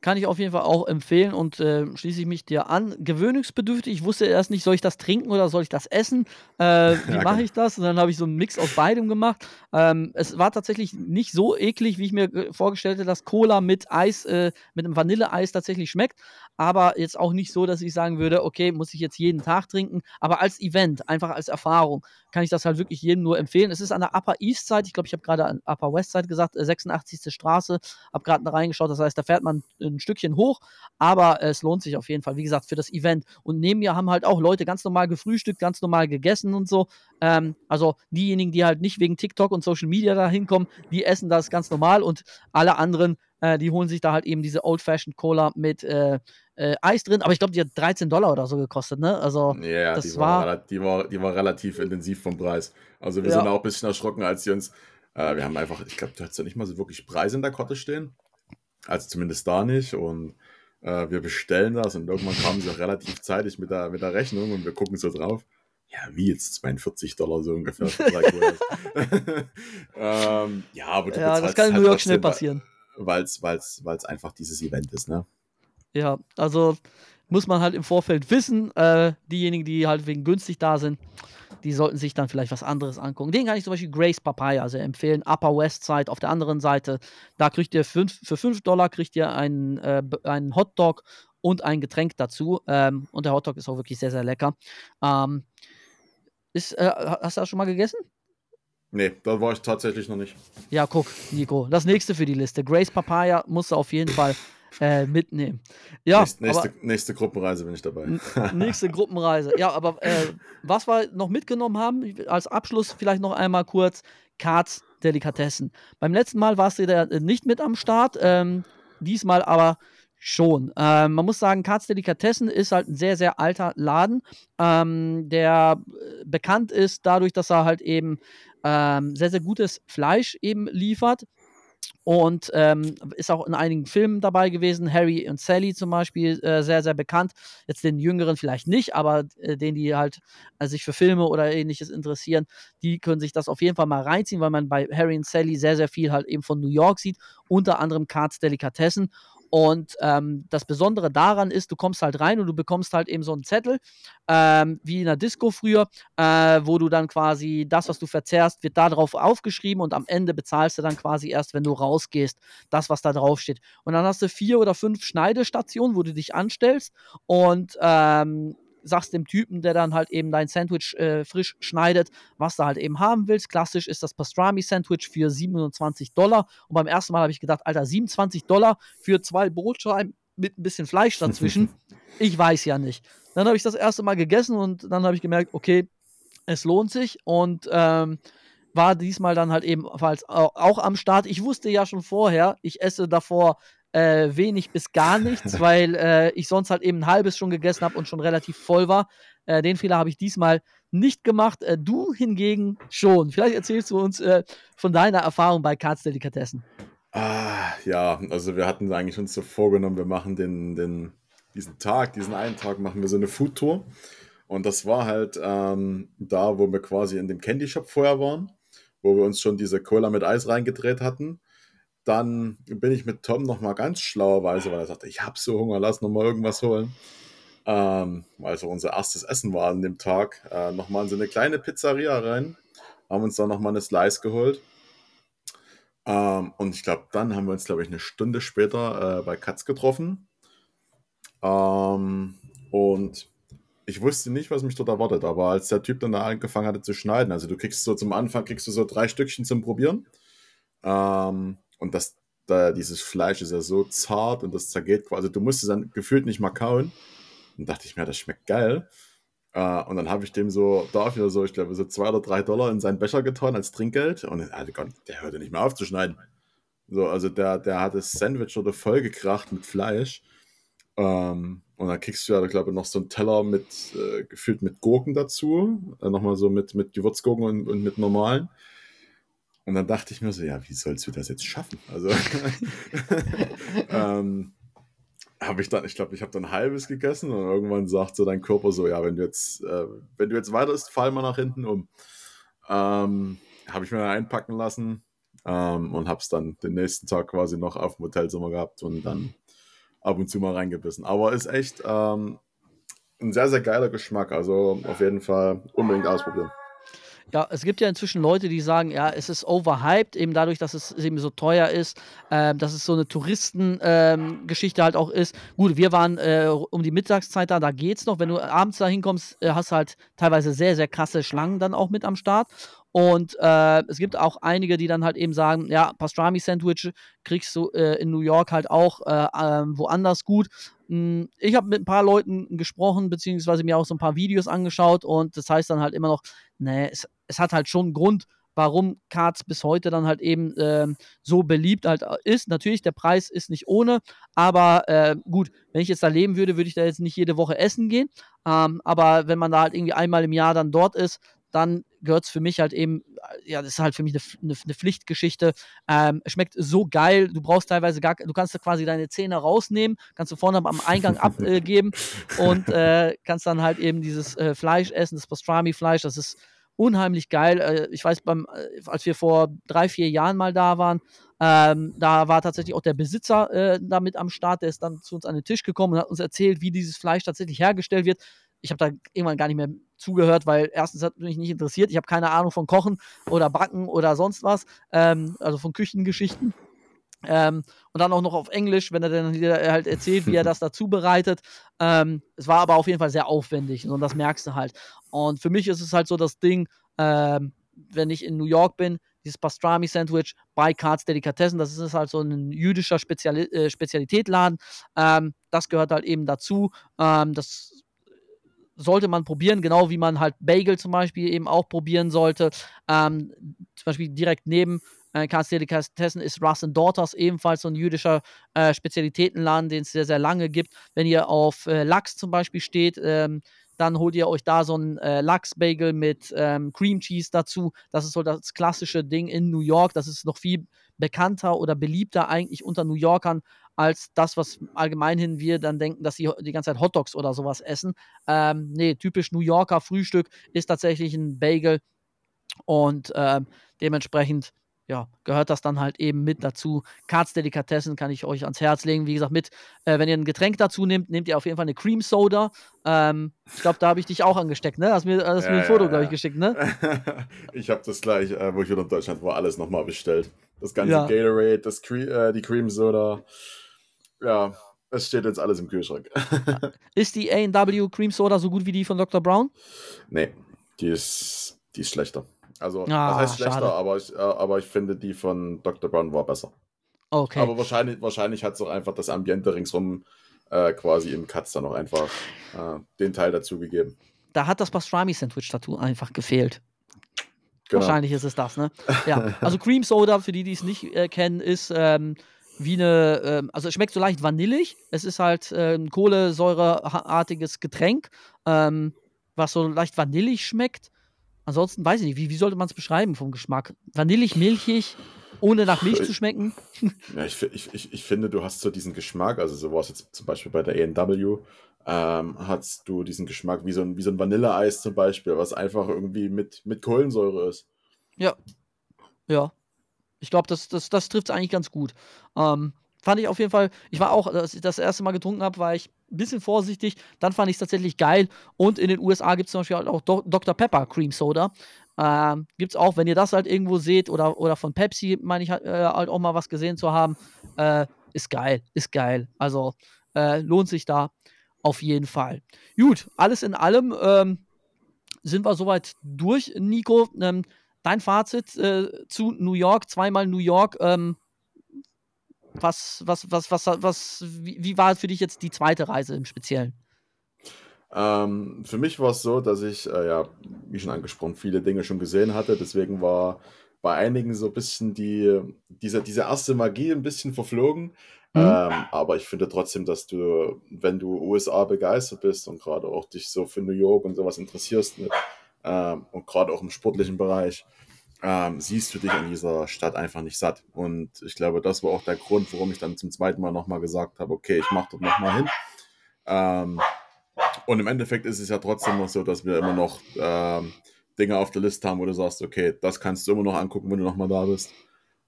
Kann ich auf jeden Fall auch empfehlen und äh, schließe ich mich dir an. Gewöhnungsbedürftig, ich wusste erst nicht, soll ich das trinken oder soll ich das essen? Äh, wie ja, mache ich das? Und dann habe ich so einen Mix aus beidem gemacht. Ähm, es war tatsächlich nicht so eklig, wie ich mir vorgestellt hätte, dass Cola mit Eis, äh, mit einem Vanilleeis tatsächlich schmeckt. Aber jetzt auch nicht so, dass ich sagen würde, okay, muss ich jetzt jeden Tag trinken. Aber als Event, einfach als Erfahrung, kann ich das halt wirklich jedem nur empfehlen. Es ist an der Upper East Side, ich glaube, ich habe gerade an Upper West Side gesagt, 86. Äh, Straße, habe gerade da reingeschaut. Das heißt, da fährt man ein Stückchen hoch, aber es lohnt sich auf jeden Fall, wie gesagt, für das Event. Und neben mir haben halt auch Leute ganz normal gefrühstückt, ganz normal gegessen und so. Ähm, also diejenigen, die halt nicht wegen TikTok und Social Media da hinkommen, die essen das ganz normal und alle anderen, äh, die holen sich da halt eben diese Old-Fashioned Cola mit äh, äh, Eis drin, aber ich glaube, die hat 13 Dollar oder so gekostet, ne? Also,
ja, das die war, war, die, war, die war relativ intensiv vom Preis. Also, wir ja. sind auch ein bisschen erschrocken, als sie uns, äh, wir haben einfach, ich glaube, du hattest ja nicht mal so wirklich Preise in der Karte stehen. Also zumindest da nicht. Und äh, wir bestellen das und irgendwann kamen sie auch relativ zeitig mit der, mit der Rechnung und wir gucken so drauf. Ja, wie jetzt 42 Dollar so ungefähr. ähm, ja, aber
du ja, das kann in New York halt schnell passieren.
Weil es einfach dieses Event ist, ne?
Ja, also muss man halt im Vorfeld wissen. Äh, diejenigen, die halt wegen günstig da sind, die sollten sich dann vielleicht was anderes angucken. Den kann ich zum Beispiel Grace Papaya sehr empfehlen. Upper West Side auf der anderen Seite. Da kriegt ihr fünf, für 5 Dollar kriegt ihr einen, äh, einen Hotdog und ein Getränk dazu. Ähm, und der Hotdog ist auch wirklich sehr, sehr lecker. Ähm, ist, äh, hast du das schon mal gegessen?
Nee, da war ich tatsächlich noch nicht.
Ja, guck, Nico. Das nächste für die Liste. Grace Papaya musst du auf jeden Fall äh, mitnehmen. Ja,
nächste, nächste, nächste, Gruppenreise bin ich dabei.
nächste Gruppenreise. Ja, aber äh, was wir noch mitgenommen haben, als Abschluss vielleicht noch einmal kurz: Karts Delikatessen. Beim letzten Mal warst du da nicht mit am Start, ähm, diesmal aber schon. Ähm, man muss sagen, Karts Delikatessen ist halt ein sehr, sehr alter Laden, ähm, der äh, bekannt ist dadurch, dass er halt eben ähm, sehr, sehr gutes Fleisch eben liefert. Und ähm, ist auch in einigen Filmen dabei gewesen. Harry und Sally zum Beispiel, äh, sehr, sehr bekannt. Jetzt den Jüngeren vielleicht nicht, aber äh, denen, die halt äh, sich für Filme oder ähnliches interessieren, die können sich das auf jeden Fall mal reinziehen, weil man bei Harry und Sally sehr, sehr viel halt eben von New York sieht. Unter anderem Cards Delikatessen. Und ähm, das Besondere daran ist, du kommst halt rein und du bekommst halt eben so einen Zettel, ähm, wie in der Disco früher, äh, wo du dann quasi das, was du verzehrst, wird da drauf aufgeschrieben und am Ende bezahlst du dann quasi erst, wenn du rausgehst, das, was da drauf steht. Und dann hast du vier oder fünf Schneidestationen, wo du dich anstellst und ähm, sagst dem Typen, der dann halt eben dein Sandwich äh, frisch schneidet, was du halt eben haben willst. Klassisch ist das Pastrami-Sandwich für 27 Dollar. Und beim ersten Mal habe ich gedacht, Alter, 27 Dollar für zwei Brotscheiben mit ein bisschen Fleisch dazwischen. ich weiß ja nicht. Dann habe ich das erste Mal gegessen und dann habe ich gemerkt, okay, es lohnt sich und ähm, war diesmal dann halt ebenfalls auch am Start. Ich wusste ja schon vorher, ich esse davor äh, wenig bis gar nichts, weil äh, ich sonst halt eben ein halbes schon gegessen habe und schon relativ voll war. Äh, den Fehler habe ich diesmal nicht gemacht. Äh, du hingegen schon. Vielleicht erzählst du uns äh, von deiner Erfahrung bei Karts Delikatessen.
Ah, ja, also wir hatten eigentlich uns so vorgenommen, wir machen den, den, diesen Tag, diesen einen Tag machen wir so eine Foodtour. Und das war halt ähm, da, wo wir quasi in dem Candy Shop vorher waren, wo wir uns schon diese Cola mit Eis reingedreht hatten. Dann bin ich mit Tom nochmal ganz schlauerweise, weil er sagte, ich habe so Hunger, lass nochmal irgendwas holen. Ähm, also unser erstes Essen war an dem Tag, äh, nochmal in so eine kleine Pizzeria rein, haben uns dann nochmal eine Slice geholt. Ähm, und ich glaube, dann haben wir uns, glaube ich, eine Stunde später äh, bei Katz getroffen. Ähm, und ich wusste nicht, was mich dort erwartet, aber als der Typ dann da angefangen hatte zu schneiden, also du kriegst so zum Anfang, kriegst du so drei Stückchen zum Probieren. Ähm, und das, da, dieses Fleisch ist ja so zart und das zergeht quasi. Also du musst es dann gefühlt nicht mal kauen. Und dachte ich mir, das schmeckt geil. Uh, und dann habe ich dem so dafür so, ich glaube, so zwei oder drei Dollar in seinen Becher getan als Trinkgeld. Und also, der hörte nicht mehr auf zu schneiden. So, also der, der hat das Sandwich oder voll gekracht mit Fleisch. Um, ähm, und dann kriegst du ja, glaube ich, noch so einen Teller mit, äh, gefüllt mit Gurken dazu. Äh, Nochmal so mit, mit Gewürzgurken und, und mit normalen. Und dann dachte ich mir so, ja, wie sollst du das jetzt schaffen? Also ähm, habe ich dann, ich glaube, ich habe dann ein halbes gegessen und irgendwann sagt so dein Körper so, ja, wenn du jetzt, äh, wenn du jetzt weiter isst, fall mal nach hinten um. Ähm, habe ich mir dann einpacken lassen ähm, und habe es dann den nächsten Tag quasi noch auf dem Hotelzimmer gehabt und dann ab und zu mal reingebissen. Aber ist echt ähm, ein sehr, sehr geiler Geschmack. Also auf jeden Fall unbedingt ausprobieren.
Ja, es gibt ja inzwischen Leute, die sagen, ja, es ist overhyped, eben dadurch, dass es eben so teuer ist, äh, dass es so eine Touristengeschichte ähm, halt auch ist. Gut, wir waren äh, um die Mittagszeit da, da geht's noch. Wenn du abends da hinkommst, äh, hast du halt teilweise sehr, sehr krasse Schlangen dann auch mit am Start. Und äh, es gibt auch einige, die dann halt eben sagen, ja, Pastrami-Sandwich kriegst du äh, in New York halt auch äh, ähm, woanders gut. Hm, ich habe mit ein paar Leuten gesprochen, beziehungsweise mir auch so ein paar Videos angeschaut und das heißt dann halt immer noch, nee, es, es hat halt schon einen Grund, warum Cards bis heute dann halt eben äh, so beliebt halt ist. Natürlich, der Preis ist nicht ohne, aber äh, gut, wenn ich jetzt da leben würde, würde ich da jetzt nicht jede Woche essen gehen. Ähm, aber wenn man da halt irgendwie einmal im Jahr dann dort ist, dann gehört es für mich halt eben, ja, das ist halt für mich eine, eine, Pflichtgeschichte. Ähm, schmeckt so geil, du brauchst teilweise gar, du kannst da quasi deine Zähne rausnehmen, kannst du vorne am Eingang abgeben äh, und äh, kannst dann halt eben dieses äh, Fleisch essen, das Pastrami-Fleisch, das ist unheimlich geil. Äh, ich weiß, beim, äh, als wir vor drei, vier Jahren mal da waren, ähm, da war tatsächlich auch der Besitzer äh, damit am Start, der ist dann zu uns an den Tisch gekommen und hat uns erzählt, wie dieses Fleisch tatsächlich hergestellt wird ich habe da irgendwann gar nicht mehr zugehört, weil erstens hat mich nicht interessiert. Ich habe keine Ahnung von Kochen oder Backen oder sonst was, ähm, also von Küchengeschichten. Ähm, und dann auch noch auf Englisch, wenn er dann halt erzählt, wie er das dazu bereitet. Ähm, es war aber auf jeden Fall sehr aufwendig und das merkst du halt. Und für mich ist es halt so das Ding, ähm, wenn ich in New York bin, dieses Pastrami-Sandwich bei Cards Delikatessen, das ist halt so ein jüdischer Speziali äh, Spezialitätladen. Ähm, das gehört halt eben dazu. Ähm, das sollte man probieren, genau wie man halt Bagel zum Beispiel eben auch probieren sollte. Ähm, zum Beispiel direkt neben äh, Delikatessen ist Russ Daughters, ebenfalls so ein jüdischer äh, Spezialitätenladen, den es sehr, sehr lange gibt. Wenn ihr auf äh, Lachs zum Beispiel steht, ähm, dann holt ihr euch da so einen äh, Lachs-Bagel mit ähm, Cream Cheese dazu. Das ist so das klassische Ding in New York. Das ist noch viel bekannter oder beliebter eigentlich unter New Yorkern als das, was allgemeinhin wir dann denken, dass sie die ganze Zeit Hotdogs oder sowas essen. Ähm, nee, typisch New Yorker Frühstück ist tatsächlich ein Bagel und ähm, dementsprechend ja, gehört das dann halt eben mit dazu. Karts Delikatessen kann ich euch ans Herz legen. Wie gesagt, mit, äh, wenn ihr ein Getränk dazu nehmt, nehmt ihr auf jeden Fall eine Cream Soda. Ähm, ich glaube, da habe ich dich auch angesteckt, ne? Hast mir, hast ja, mir ein Foto, ja, glaube ich, geschickt, ne?
ich habe das gleich, äh, wo ich wieder in Deutschland war, alles nochmal bestellt. Das ganze ja. Gatorade, das Cre äh, die Cream Soda. Ja, es steht jetzt alles im Kühlschrank.
ist die A&W Cream Soda so gut wie die von Dr. Brown?
Nee, die ist, die ist schlechter. Also, ah, das heißt schlechter, aber ich, äh, aber ich finde, die von Dr. Brown war besser. Okay. Aber wahrscheinlich, wahrscheinlich hat es auch einfach das Ambiente ringsrum äh, quasi im Katz dann auch einfach äh, den Teil dazugegeben.
Da hat das Pastrami-Sandwich-Tattoo einfach gefehlt. Genau. Wahrscheinlich ist es das, ne? Ja. Also Cream Soda, für die, die es nicht äh, kennen, ist ähm, wie eine, ähm, also es schmeckt so leicht vanillig. Es ist halt äh, ein kohlensäureartiges Getränk, ähm, was so leicht vanillig schmeckt. Ansonsten weiß ich nicht, wie, wie sollte man es beschreiben vom Geschmack? Vanillig, milchig, ohne nach Milch zu schmecken?
Ja, ich, ich, ich, ich finde, du hast so diesen Geschmack, also so war es jetzt zum Beispiel bei der ENW, ähm, hast du diesen Geschmack wie so ein, wie so ein Vanilleeis zum Beispiel, was einfach irgendwie mit, mit Kohlensäure ist.
Ja. Ja. Ich glaube, das, das, das trifft es eigentlich ganz gut. Ähm, fand ich auf jeden Fall, ich war auch, als ich das erste Mal getrunken habe, war ich ein bisschen vorsichtig. Dann fand ich es tatsächlich geil. Und in den USA gibt es zum Beispiel halt auch Do Dr. Pepper Cream Soda. Ähm, gibt es auch, wenn ihr das halt irgendwo seht oder, oder von Pepsi, meine ich halt, äh, halt auch mal was gesehen zu haben. Äh, ist geil, ist geil. Also äh, lohnt sich da auf jeden Fall. Gut, alles in allem ähm, sind wir soweit durch, Nico. Ähm, dein Fazit äh, zu New York, zweimal New York. Ähm, was, was, was, was, was, wie, wie war für dich jetzt die zweite Reise im Speziellen?
Ähm, für mich war es so, dass ich, äh, ja, wie schon angesprochen, viele Dinge schon gesehen hatte. Deswegen war bei einigen so ein bisschen die, diese, diese erste Magie ein bisschen verflogen. Mhm. Ähm, aber ich finde trotzdem, dass du, wenn du USA begeistert bist und gerade auch dich so für New York und sowas interessierst mit, ähm, und gerade auch im sportlichen Bereich, ähm, siehst du dich in dieser Stadt einfach nicht satt. Und ich glaube, das war auch der Grund, warum ich dann zum zweiten Mal nochmal gesagt habe, okay, ich mache dort nochmal hin. Ähm, und im Endeffekt ist es ja trotzdem noch so, dass wir immer noch ähm, Dinge auf der Liste haben, wo du sagst, okay, das kannst du immer noch angucken, wenn du nochmal da bist.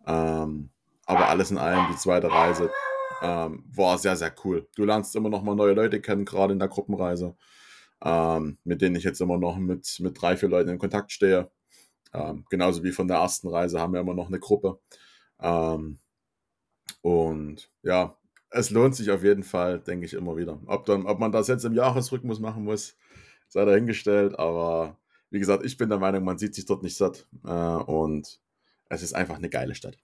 Ähm, aber alles in allem, die zweite Reise ähm, war sehr, sehr cool. Du lernst immer noch mal neue Leute kennen, gerade in der Gruppenreise, ähm, mit denen ich jetzt immer noch mit, mit drei, vier Leuten in Kontakt stehe. Ähm, genauso wie von der ersten Reise haben wir immer noch eine Gruppe. Ähm, und ja, es lohnt sich auf jeden Fall, denke ich immer wieder. Ob, dann, ob man das jetzt im Jahresrhythmus machen muss, sei dahingestellt. Aber wie gesagt, ich bin der Meinung, man sieht sich dort nicht satt. Äh, und es ist einfach eine geile Stadt.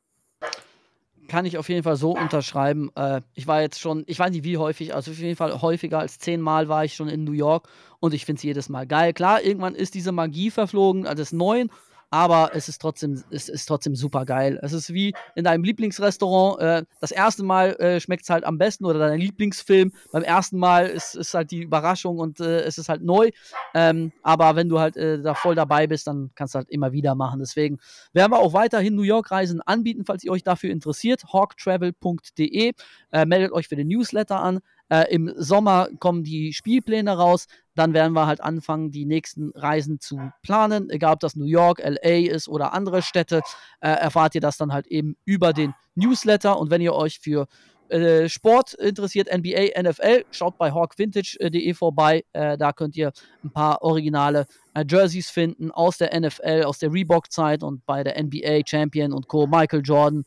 Kann ich auf jeden Fall so unterschreiben. Äh, ich war jetzt schon, ich weiß nicht wie häufig, also auf jeden Fall häufiger als zehnmal war ich schon in New York und ich finde es jedes Mal geil. Klar, irgendwann ist diese Magie verflogen, also des Neuen aber es ist trotzdem, es ist trotzdem super geil. Es ist wie in deinem Lieblingsrestaurant. Äh, das erste Mal äh, schmeckt es halt am besten oder dein Lieblingsfilm. Beim ersten Mal ist, ist halt die Überraschung und äh, es ist halt neu. Ähm, aber wenn du halt äh, da voll dabei bist, dann kannst du halt immer wieder machen. Deswegen werden wir auch weiterhin New York-Reisen anbieten, falls ihr euch dafür interessiert. hawktravel.de. Äh, meldet euch für den Newsletter an. Äh, Im Sommer kommen die Spielpläne raus. Dann werden wir halt anfangen, die nächsten Reisen zu planen. Egal, ob das New York, LA ist oder andere Städte, äh, erfahrt ihr das dann halt eben über den Newsletter. Und wenn ihr euch für äh, Sport interessiert, NBA, NFL, schaut bei hawkvintage.de vorbei. Äh, da könnt ihr ein paar originale äh, Jerseys finden aus der NFL, aus der Reebok-Zeit und bei der NBA Champion und Co. Michael Jordan,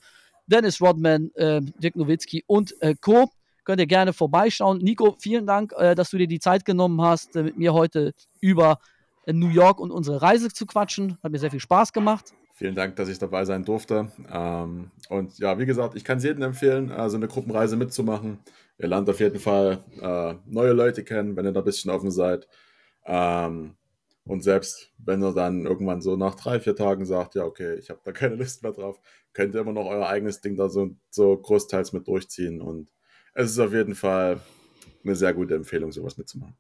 Dennis Rodman, äh, Dirk Nowitzki und Co. Könnt ihr gerne vorbeischauen. Nico, vielen Dank, äh, dass du dir die Zeit genommen hast, mit mir heute über New York und unsere Reise zu quatschen. Hat mir sehr viel Spaß gemacht.
Vielen Dank, dass ich dabei sein durfte. Ähm, und ja, wie gesagt, ich kann es jedem empfehlen, also eine Gruppenreise mitzumachen. Ihr lernt auf jeden Fall äh, neue Leute kennen, wenn ihr da ein bisschen offen seid. Ähm, und selbst wenn ihr dann irgendwann so nach drei, vier Tagen sagt, ja, okay, ich habe da keine Lust mehr drauf, könnt ihr immer noch euer eigenes Ding da so, so großteils mit durchziehen. Und es ist auf jeden Fall eine sehr gute Empfehlung, sowas mitzumachen.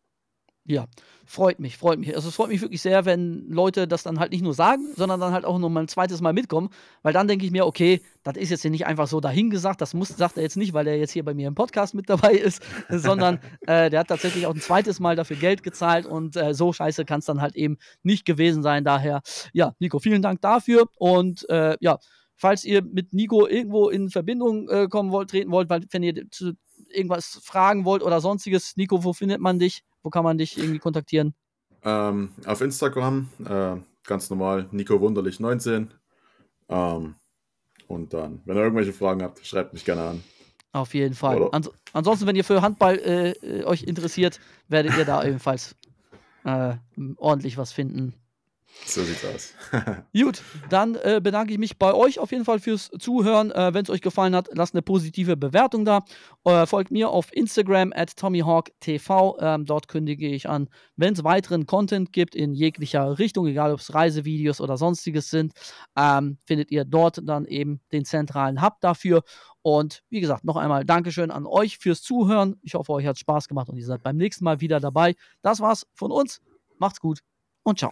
Ja, freut mich, freut mich. Also es freut mich wirklich sehr, wenn Leute das dann halt nicht nur sagen, sondern dann halt auch noch mal ein zweites Mal mitkommen, weil dann denke ich mir, okay, das ist jetzt hier nicht einfach so dahingesagt, das muss, sagt er jetzt nicht, weil er jetzt hier bei mir im Podcast mit dabei ist, sondern äh, der hat tatsächlich auch ein zweites Mal dafür Geld gezahlt und äh, so scheiße kann es dann halt eben nicht gewesen sein. Daher, ja, Nico, vielen Dank dafür und äh, ja, falls ihr mit Nico irgendwo in Verbindung äh, kommen wollt, treten wollt, weil wenn ihr zu irgendwas fragen wollt oder sonstiges, Nico, wo findet man dich? Wo kann man dich irgendwie kontaktieren?
Ähm, auf Instagram, äh, ganz normal, Nico Wunderlich 19. Ähm, und dann, wenn ihr irgendwelche Fragen habt, schreibt mich gerne an.
Auf jeden Fall. Ans ansonsten, wenn ihr für Handball äh, äh euch interessiert, werdet ihr da ebenfalls äh, ordentlich was finden.
So sieht's aus.
Gut, dann äh, bedanke ich mich bei euch auf jeden Fall fürs Zuhören. Äh, Wenn es euch gefallen hat, lasst eine positive Bewertung da. Äh, folgt mir auf Instagram at TommyHawkTV. Ähm, dort kündige ich an, wenn es weiteren Content gibt in jeglicher Richtung, egal ob es Reisevideos oder sonstiges sind, ähm, findet ihr dort dann eben den zentralen Hub dafür. Und wie gesagt, noch einmal Dankeschön an euch fürs Zuhören. Ich hoffe, euch hat Spaß gemacht und ihr seid beim nächsten Mal wieder dabei. Das war's von uns. Macht's gut und ciao.